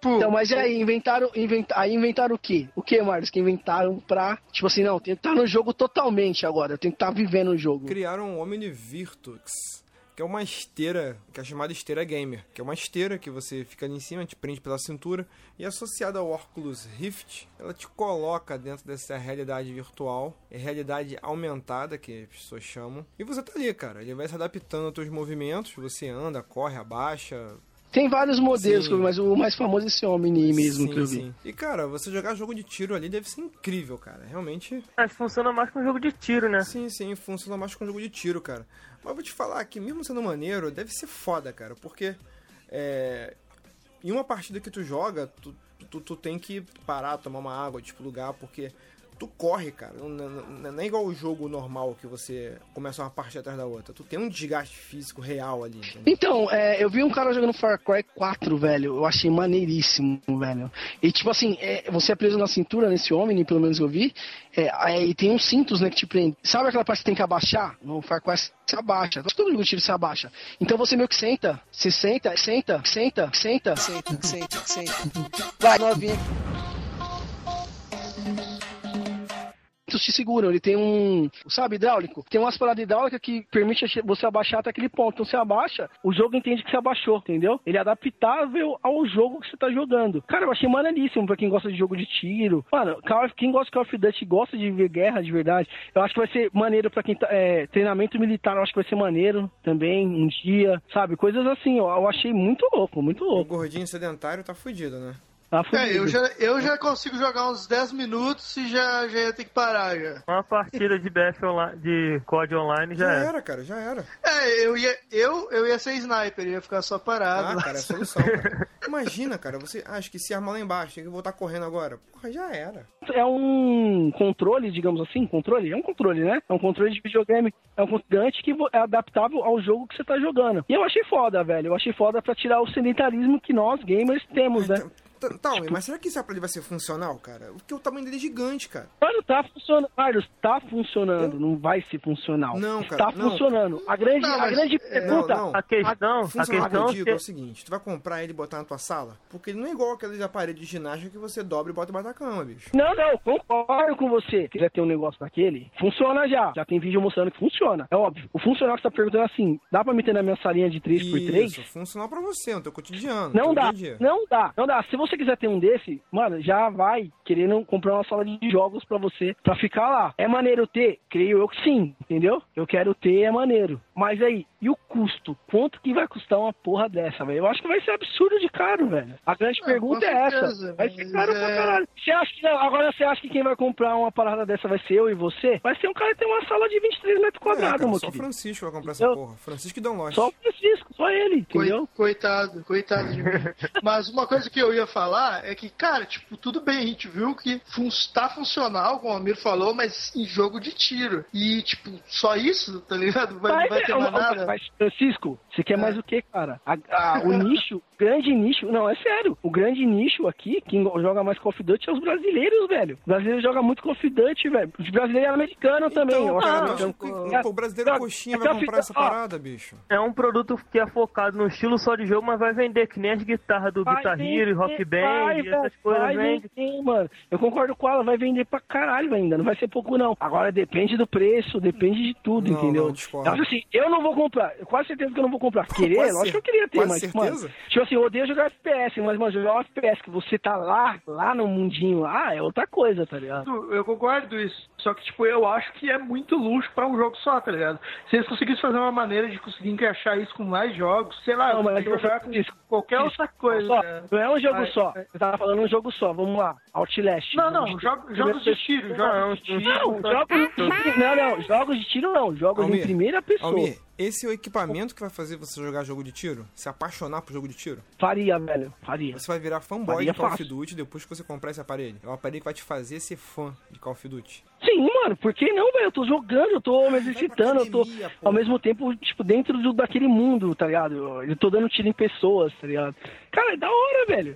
Então, mas e aí, inventaram, inventa, aí inventaram o quê? O que, Marcos, que inventaram pra, tipo assim, não, tem que estar no jogo totalmente agora, eu tenho que estar vivendo o jogo. criaram o Omni Virtux, que é uma esteira, que é chamada esteira gamer, que é uma esteira que você fica ali em cima, te prende pela cintura, e associada ao Oculus Rift, ela te coloca dentro dessa realidade virtual, é realidade aumentada, que as pessoas chamam, e você tá ali, cara, ele vai se adaptando aos teus movimentos, você anda, corre, abaixa, Tem vários modelos, Sim. que eu vi, mas o mais famoso é esse Omni mesmo Sim, que eu vi. sim. E cara, você jogar jogo de tiro ali deve ser incrível, cara. Realmente. Mas funciona mais com jogo de tiro, né? Sim, sim, funciona mais com jogo de tiro, cara. Mas vou te falar que mesmo sendo maneiro, deve ser foda, cara. Porque é, em uma partida que tu joga, tu, tu, tu tem que parar, tomar uma água, tipo, lugar, porque tu corre, cara. Não, não- não- não é igual o jogo normal que você começa uma partida atrás da outra. Tu tem um desgaste físico real ali. entendeu? Então, é, eu vi um cara jogando Far Cry 4, velho. Eu achei maneiríssimo, velho. E tipo assim, é, você é preso na cintura nesse Omni, pelo menos eu vi. É, aí tem uns cintos, né, que te prende. Sabe aquela parte que tem que abaixar? No Far Cry você abaixa. Todo jogo de tiro se abaixa. Então você meio que senta. Você senta, senta, senta, senta. Senta, senta, senta. Vai, novinha. Cintos te seguram. Ele tem um, sabe, hidráulico. Tem umas paradas hidráulicas que permite você abaixar até aquele ponto. Então você abaixa, o jogo entende que você abaixou, entendeu? Ele é adaptável ao jogo que você tá jogando. Cara, eu achei maneiríssimo pra quem gosta de jogo de tiro. Mano, quem gosta de Call of Duty gosta de ver guerra de verdade. Eu acho que vai ser maneiro pra quem tá. É, treinamento militar, eu acho que vai ser maneiro também, um dia, sabe? Coisas assim, ó, eu achei muito louco, muito O louco. gordinho sedentário tá fudido, né? Tá É, eu já, eu já consigo jogar uns 10 minutos e já, já ia ter que parar já. Uma partida de BF online, de COD online já, Já é. era, cara, já era. É, eu ia, eu, eu ia ser sniper, ia ficar só parado. Ah, lá. cara, é a solução, cara. Imagina, cara, você acha que se arma lá embaixo, tem que voltar correndo agora. Porra, já era. É um controle, digamos assim, controle? É um controle, né? É um controle de videogame. É um gigante que é adaptável ao jogo que você tá jogando. E eu achei foda, velho. Eu achei foda pra tirar o sedentarismo que nós, gamers, temos, né? Tá, tá, mas será que esse aparelho vai ser funcional, cara? Porque o tamanho dele é gigante, cara. Mano, tá funcionando. Carlos, tá funcionando. Não vai ser funcional. Não, cara, Tá funcionando. A grande, a grande é, pergunta. não, não. A questão, a que eu questão digo que- é o seguinte, tu vai comprar ele e botar na tua sala? Porque ele não é igual aqueles aparelhos de ginástica que você dobra e bota embaixo da cama, bicho. Não, não, concordo com você. Se quiser ter um negócio daquele, funciona já. Já tem vídeo mostrando que funciona. É óbvio. O funcional que você tá perguntando é assim: dá pra meter na minha salinha de 3x3? Isso, funcional pra você, no teu cotidiano. Não dá, a não dá, não dá. Se você quiser ter um desse, mano, já vai querendo comprar uma sala de jogos pra você, pra ficar lá. É maneiro ter? Creio eu que sim, entendeu? Eu quero ter, é maneiro. Mas aí, e o custo? Quanto que vai custar uma porra dessa, velho? Eu acho que vai ser absurdo de caro, velho. A grande pergunta com é certeza, essa. Vai ser caro pra é- caralho. Você acha que não? Agora você acha que quem vai comprar uma parada dessa vai ser eu e você? Vai ser um cara que tem uma sala de 23 metros É, quadrados, cara, meu só o querido. Francisco vai comprar essa Eu- porra. Francisco e Dom Lost. Só o Francisco, só ele, entendeu? Coitado, coitado de mim. [laughs] Mas uma coisa que eu ia falar é que, cara, tipo, tudo bem, a gente viu que fun tá funcional, como o Amir falou, mas em jogo de tiro. E, tipo, só isso, tá ligado? Vai, não vai é, mais nada. Mas, Francisco, você quer É. mais o que, cara? A- a- o nicho, grande nicho, não, é sério. O grande nicho aqui, quem joga mais Call of Duty é os brasileiros, velho. O brasileiro joga muito Call of Duty, velho. Os brasileiros americanos também. Então, acho cara, que americano- o- o brasileiro Não, coxinha é vai comprar essa ó, parada, bicho. É um produto que é focado no estilo só de jogo, mas vai vender que nem as guitarras do Vai Guitar Hero, Rock Band, vai, essas vai, coisas vai vende. vender, mano. Eu concordo com ela, vai vender pra caralho ainda. Não vai ser pouco, não. Agora depende do preço, depende de tudo, Não, entendeu? não, discordo. Eu acho assim, eu não vou comprar. Eu quase certeza que eu não vou comprar. Querer, Quase lógico que eu queria ter, quase mas, certeza? mano. Tipo assim, eu odeio jogar FPS, mas, mano, jogar um FPS que você tá lá, lá no mundinho lá, é outra coisa, tá ligado? Eu concordo isso. Só que, tipo, eu acho que é muito luxo pra um jogo só, tá ligado? Se eles conseguissem fazer uma maneira de conseguir encaixar isso com mais jogos, sei lá, Não, mas eu jogar vou- com qualquer outra coisa. Só, né? não é um jogo Mas- só. Você tava falando um jogo só, vamos lá. Outlast. Não, não, Jogo jogos de tiro, jogos de tiro. Não, jogos de... não, não, jogos de tiro não, jogos Almir, em primeira pessoa. Almir, esse é o equipamento que vai fazer você jogar jogo de tiro? Se apaixonar por jogo de tiro? Faria, velho, faria. Você vai virar fanboy Faria de Call of. Duty depois que você comprar esse aparelho. É um aparelho que vai te fazer ser fã de Call of Duty. Sim, mano, por que não, velho? Eu tô jogando, eu tô me exercitando, eu tô ao mesmo tempo, tipo, dentro do, daquele mundo, tá ligado? Eu, eu tô dando tiro em pessoas, tá ligado? Cara, é da hora, velho.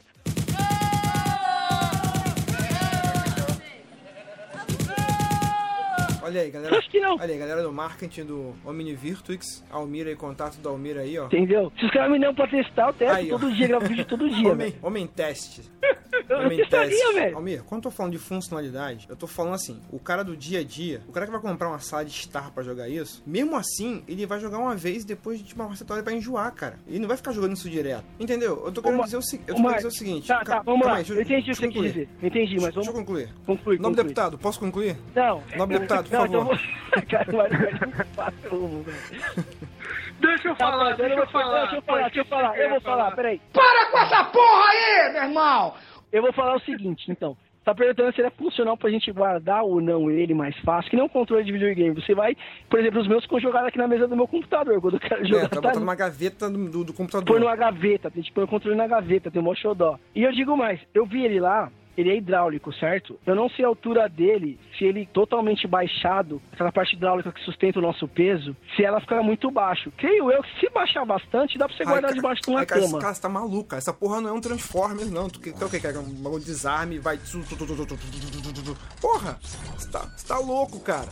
Olha aí, galera. Acho que não. Olha aí, galera do marketing do Omni Virtuix. Almir aí, contato do Almir aí, ó. Entendeu? Se os caras me dão pra testar, eu testo Aí, ó. todo dia, gravo vídeo todo [laughs] dia, Homem, homem teste. [laughs] Eu Homem testaria, teste. velho. Almir, quando eu tô falando de funcionalidade, eu tô falando assim, o cara do dia a dia, o cara que vai comprar uma sala de estar pra jogar isso, mesmo assim, ele vai jogar uma vez depois de uma certa hora pra enjoar, cara. Ele não vai ficar jogando isso direto. Entendeu? Eu tô querendo Ô, dizer o, se- eu tô querendo dizer o seguinte. Tá, tá, vamos lá. aí, deixa eu entendi o que você eu quis dizer. Eu entendi, mas Deixa eu vamos... concluir. Conclui, Nobre conclui. deputado, posso concluir? Não. Nobre deputado, não, então favor. vou- [laughs] Cara, eu-. Deixa eu Tá, falar, mas deixa eu vou- falar. Deixa eu falar, deixa eu falar, eu vou falar, peraí. Para com essa porra aí, meu irmão! Eu vou falar o seguinte, então. Tá perguntando se ele é funcional pra gente guardar ou não ele mais fácil, que não é um controle de videogame. Você vai, por exemplo, os meus ficam jogados aqui na mesa do meu computador, quando eu quero jogar. É, tá tá botando ali. uma gaveta do, do, do computador. Põe numa gaveta, tem que pôr o controle na gaveta, tem um mó xodó. E eu digo mais, eu vi ele lá, ele é hidráulico, certo? Eu não sei a altura dele, se ele totalmente baixado, aquela parte hidráulica que sustenta o nosso peso, se ela ficar muito baixo. Creio eu que se baixar bastante, dá pra você guardar ai, debaixo de uma ai, cama. Cara, cara, você tá maluca. Essa porra não é um Transformers, não. Tu quer o que? Quer um desarme e vai... Porra! Você tá, você tá louco, cara.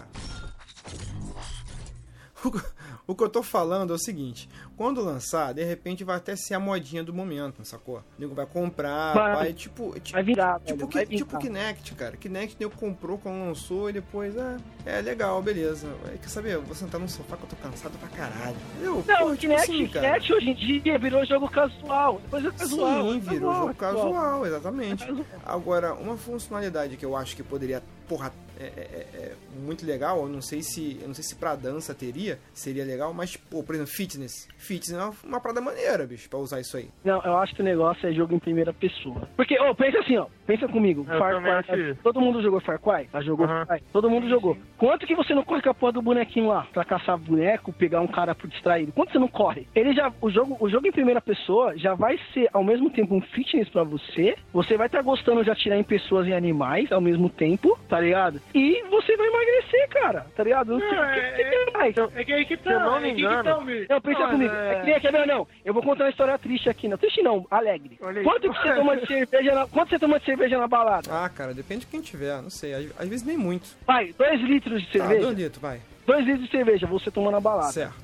O, que eu tô falando é o seguinte: quando lançar, de repente vai até ser a modinha do momento, sacou? O nego vai comprar, vai, Vai. tipo. tipo Vai virar, Tipo, velho, que, vai tipo. Kinect, cara. Kinect nego comprou quando lançou e depois, é, é legal, beleza. Aí, Quer saber? Eu vou sentar no sofá que eu tô cansado pra caralho. Eu, Não, porra, o tipo Kinect, assim, cara. Kinect hoje em dia virou jogo casual. Depois é casual. Sim, é virou casual, jogo é casual. casual, exatamente. Agora, uma funcionalidade que eu acho que poderia, porra, é, é- é muito legal. Eu não sei se, eu não sei se pra dança teria, seria legal, mas, pô, por exemplo, fitness. Fitness é uma, uma parada maneira, bicho, pra usar isso aí. Não, eu acho que o negócio é jogo em primeira pessoa. Porque, ô, pensa assim, ó. Pensa comigo. Eu Far Cry. Todo mundo jogou Far Cry? Já jogou Aham. Far Cry? Todo mundo jogou. Quanto que você não corre com a porra do bonequinho lá? Pra caçar boneco, pegar um cara por distraído? Quanto você não corre? Ele já. O jogo, o jogo em primeira pessoa já vai ser ao mesmo tempo um fitness pra você. Você vai estar gostando de atirar em pessoas e animais ao mesmo tempo, tá ligado? E você vai emagrecer, cara, tá ligado? Não sei o que, que tem mais. É que aí que tá. Se eu não é me que que engano- tá. Não, pensa Não, comigo. é- É... que ver, não? Eu vou contar uma história triste aqui, não. Triste não, alegre. Quanto que você toma de cerveja na... Quanto você toma de cerveja na balada? Ah, cara, depende de quem tiver, não sei. Às, às vezes nem muito. Vai, dois litros de Ah, cerveja. dois litros, vai. Dois litros de cerveja você toma na balada. Certo.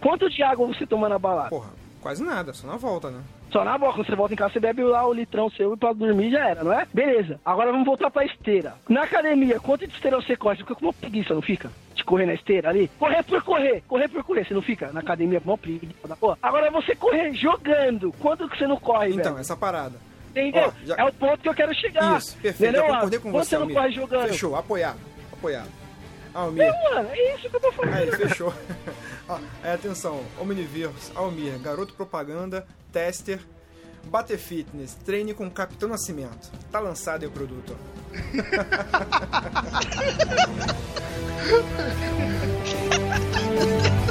Quanto de água você toma na balada? Porra, quase nada, só na volta, né? Só na boca, quando você volta em casa, você bebe lá o litrão seu e pra dormir já era, não é? Beleza. Agora vamos voltar pra esteira. Na academia, quanto de esteira você corre? Você fica com uma preguiça, não fica? De correr na esteira ali? Correr por correr, correr por correr. Você não fica na academia com uma preguiça da porra? Agora você correr jogando. Quanto que você não corre, Então, velho? essa parada. Entendeu? Ó, já- É o ponto que eu quero chegar. Isso, perfeito. Entendeu, Eu concordei com Quanto você, você não Almir. corre jogando? Fechou, apoiado. Apoiado. Almir. Não, mano, é isso que eu tô falando. Aí, fechou. [laughs] Aí, atenção, Omniverse, Almir, garoto propaganda, tester, Bater Fitness, treine com Capitão Nascimento. Tá lançado aí o produto. [laughs]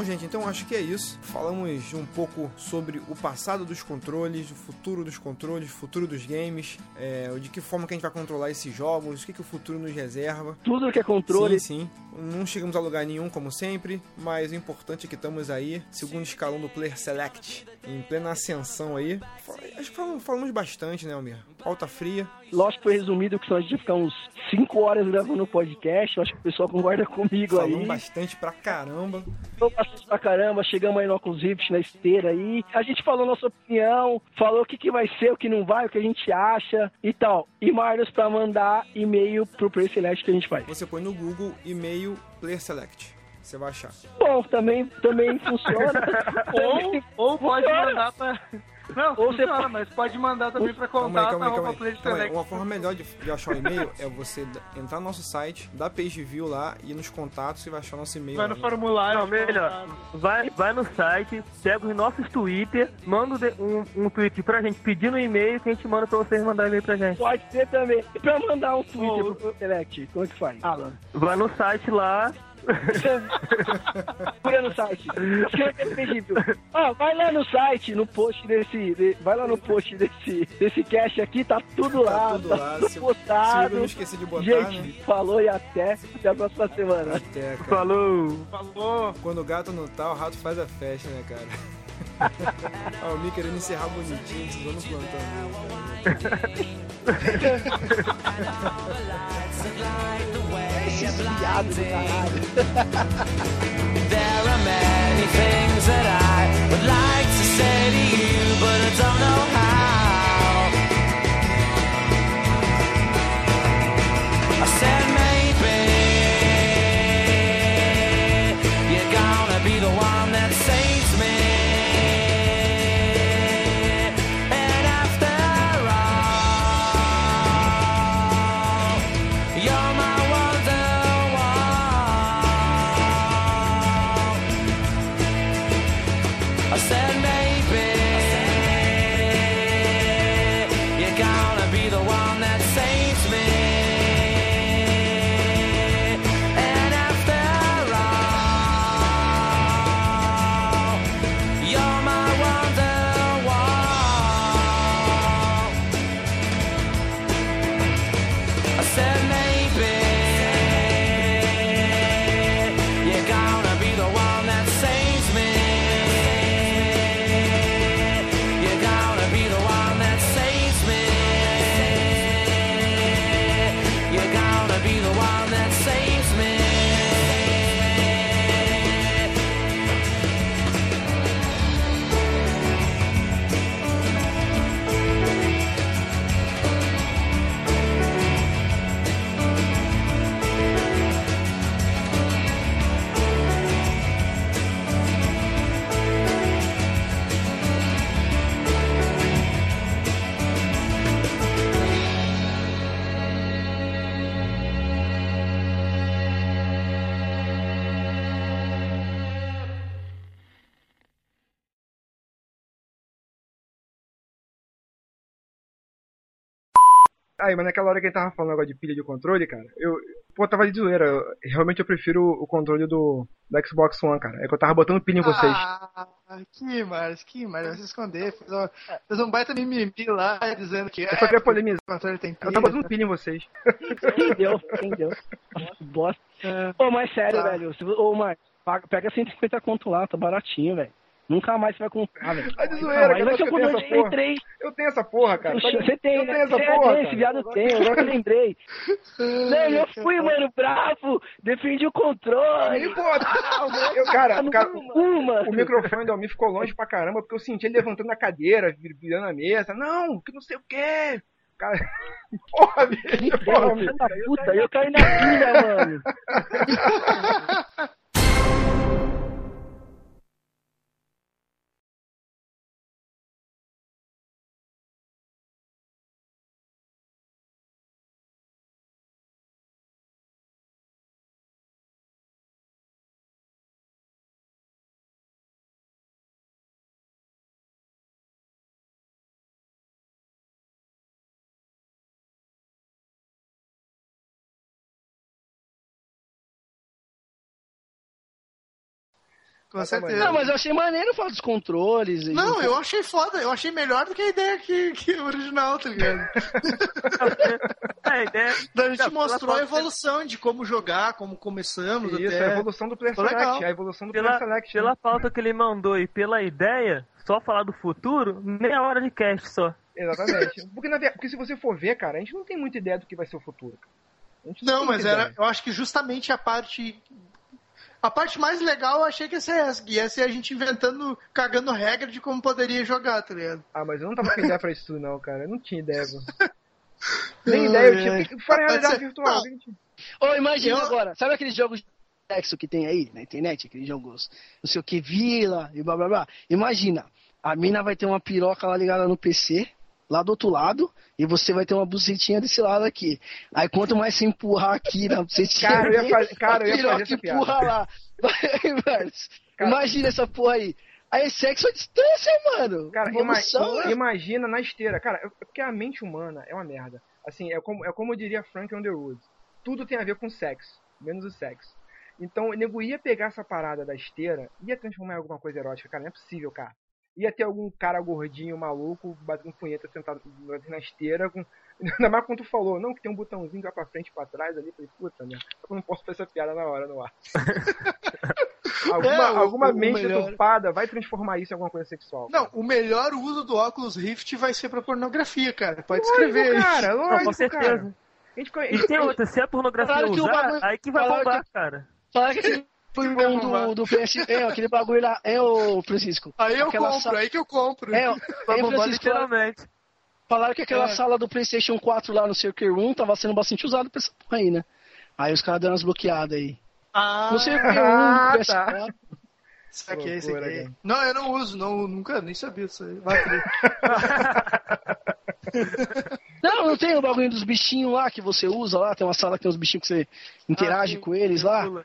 Bom, gente, então acho que é isso. Falamos um pouco sobre o passado dos controles, o futuro dos controles, o futuro dos games, é, de que forma que a gente vai controlar esses jogos, o que, que o futuro nos reserva. Tudo que é controle. Sim, sim. Não chegamos a lugar nenhum, como sempre, mas o importante é que estamos aí, segundo escalão do Player Select, em plena ascensão aí. Acho que falamos, falamos bastante, né, Almir? Pauta fria. Lógico que foi resumido, que senão a gente ia ficar uns 5 horas gravando o podcast. Eu acho que o pessoal concorda comigo Falamos aí. bastante pra caramba. Falou pra caramba, chegamos aí no Oculus Rift, na esteira aí. A gente falou nossa opinião, falou o que, que vai ser, o que não vai, o que a gente acha e tal. E Marlos pra mandar e-mail pro Play Select que a gente faz. Você põe no Google e-mail Player Select. Você vai achar. Bom, também, também funciona. [laughs] Ou, ou pode mandar pra. Não, Ou você funciona, mas pode mandar também pra Calma aí, contato calma aí, calma aí. Calma aí. Uma forma melhor de, de achar o e-mail é você entrar no nosso site, dar page view lá e nos contatos e vai achar nosso e-mail. Vai no né? formulário. Não, melhor. Vai, vai no site, pega os nossos Twitter, manda um um, tweet pra gente pedindo um e-mail que a gente manda pra vocês mandar e-mail pra gente. Pode ser também. E pra mandar um Twitter Ô, pro Select, como é que faz? Alan. Vai no site lá. Procura no site. Pedido. Ó, vai lá no site, no post desse. de- vai lá no post desse, desse cast aqui, tá tudo Tá lá. tudo tá lá. tudo Se, se postado. eu não esqueci de botar, Gente, né? falou e até. Até a próxima semana. Até, cara. Falou! Falou. Quando o gato não tá, o rato faz a festa, né, cara? [laughs] ah, o Mi querendo encerrar bonitinho, precisando plantão. [laughs] [laughs] There are many things that I would like to say to you, but I don't know how. Aí, mas naquela hora que ele tava falando agora de pilha de controle, cara, eu. Pô, tava de zoeira. Eu- realmente eu prefiro o controle do, do Xbox One, cara. É que eu tava botando pilha em vocês. Ah, que mais, que mais, vai se esconder. Fez, uma- fez um baita mimimi lá, dizendo que. Eu só queria polemizar. O controle tem Eu pilha. tava botando pilha em vocês. Quem deu? Quem deu? Nossa, bosta. Ô, mas sério, Tá. velho. Ô, Marcos, pega 150 conto lá, tá baratinho, velho. Nunca mais você vai comprar, velho. Tá de zoeira, mais. cara. Ser Eu o tenho. 3. Eu tenho essa porra, cara. Sabe- Você tem, eu né? tenho essa Você porra. tem, esse cara. viado tem, agora que eu lembrei. [laughs] Não, eu fui, mano, bravo, defendi o controle. Ih, pô, eu, cara, Tá cara, cu, mano. o microfone do Almir ficou longe pra caramba, porque eu senti ele levantando na cadeira, vir- virando a mesa. Não, que não sei o quê. Cara, [laughs] porra, bicho, porra, puta, eu caí na pilha, mano. [laughs] Com certeza. Não, mas eu achei maneiro falar dos controles. Não, eu achei foda, eu achei melhor do que a ideia que, que o original, tá ligado? [laughs] a ideia. Daí a gente Não, mostrou a evolução de como jogar, como começamos Isso, até. a evolução do Player. Select, a evolução do Pela, Player Select. pela pauta que ele mandou e pela ideia, só falar do futuro, meia hora de cast só. Exatamente. [laughs] Porque, na verdade, porque se você for ver, cara, a gente não tem muita ideia do que vai ser o futuro. gente Não, tem mas era, eu acho que justamente a parte. A parte mais legal eu achei que ia ser essa, que ia ser a gente inventando, cagando regra de como poderia jogar, tá ligado? Ah, mas eu não tava com ideia pra isso tudo, não, cara. Eu não tinha ideia, pô. [laughs] Nem ideia, eu tinha. Fora a realidade ser- virtual, gente. Ô, imagina Eu- agora, sabe aqueles jogos de sexo que tem aí na internet? Aqueles jogos, não sei o que, vila e blá blá blá. Imagina, a mina vai ter uma piroca lá ligada no PC, lá do outro lado, e você vai ter uma bucetinha desse lado aqui. Aí quanto mais você empurrar aqui na bucetinha, Cara, eu ia fazer- cara, eu ia fazer essa piada. empurra lá. [laughs] Vai, Imagina essa porra aí. Aí é sexo à distância, mano. Cara, Evolução, né? imagina na esteira. Cara, é porque a mente humana é uma merda. Assim, é como, é como eu diria Frank Underwood. Tudo tem a ver com sexo, menos o sexo. Então, o nego ia pegar essa parada da esteira, ia transformar em alguma coisa erótica. Cara, não é possível, cara. Ia ter algum cara gordinho, maluco, batendo punheta sentado na esteira. Com... [laughs] Ainda mais quando tu falou, não, que tem um botãozinho que vai pra frente e pra trás ali. Eu Falei, puta, né? Eu não posso fazer essa piada na hora, no ar. [laughs] alguma É, o- alguma o mente melhor- deturpada vai transformar isso em alguma coisa sexual. Não, o melhor uso do óculos Rift vai ser pra pornografia, cara. Pode Lógico, escrever cara, Não, lógico, com certeza. cara. A gente, E tem outra, se a pornografia Falaram que o usar, bagulho- aí que vai bombar, que- cara. Falaram que aquele foi bom do, do PS, é, aquele bagulho lá, é o Francisco. Aí eu compro, sa- aí que eu compro. É, é, Francisco, falaram, literalmente. falaram que aquela É. sala do PlayStation 4 lá no Circuit 1 tava sendo bastante usada pra essa porra aí, né? Aí os caras deram umas bloqueadas aí. Ah, No Circuit 1 Ah, do PS4. saquei esse Loucura, aqui. Não, eu não uso, não, nunca, nem sabia disso aí. Vai, Felipe. [laughs] Não, não tem o bagulho dos bichinhos lá que você usa lá, tem uma sala que tem uns bichinhos que você interage Ah, sim. com eles lá. Pula.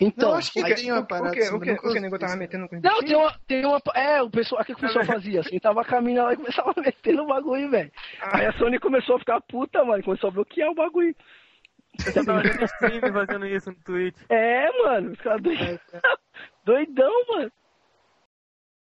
Então, Eu acho que aí- tem uma O parada que, assim, o que, o que nunca o nego tava metendo com Não, tem uma, tem uma. É, o pessoal, o que o pessoal fazia? Assim, tava mina lá e começava a meter no bagulho, velho. Aí a Sony começou a ficar puta, mano, começou a bloquear o bagulho. Eu tava vendo stream fazendo isso no Twitch. É, mano, os caras doidão. [laughs] doidão, mano.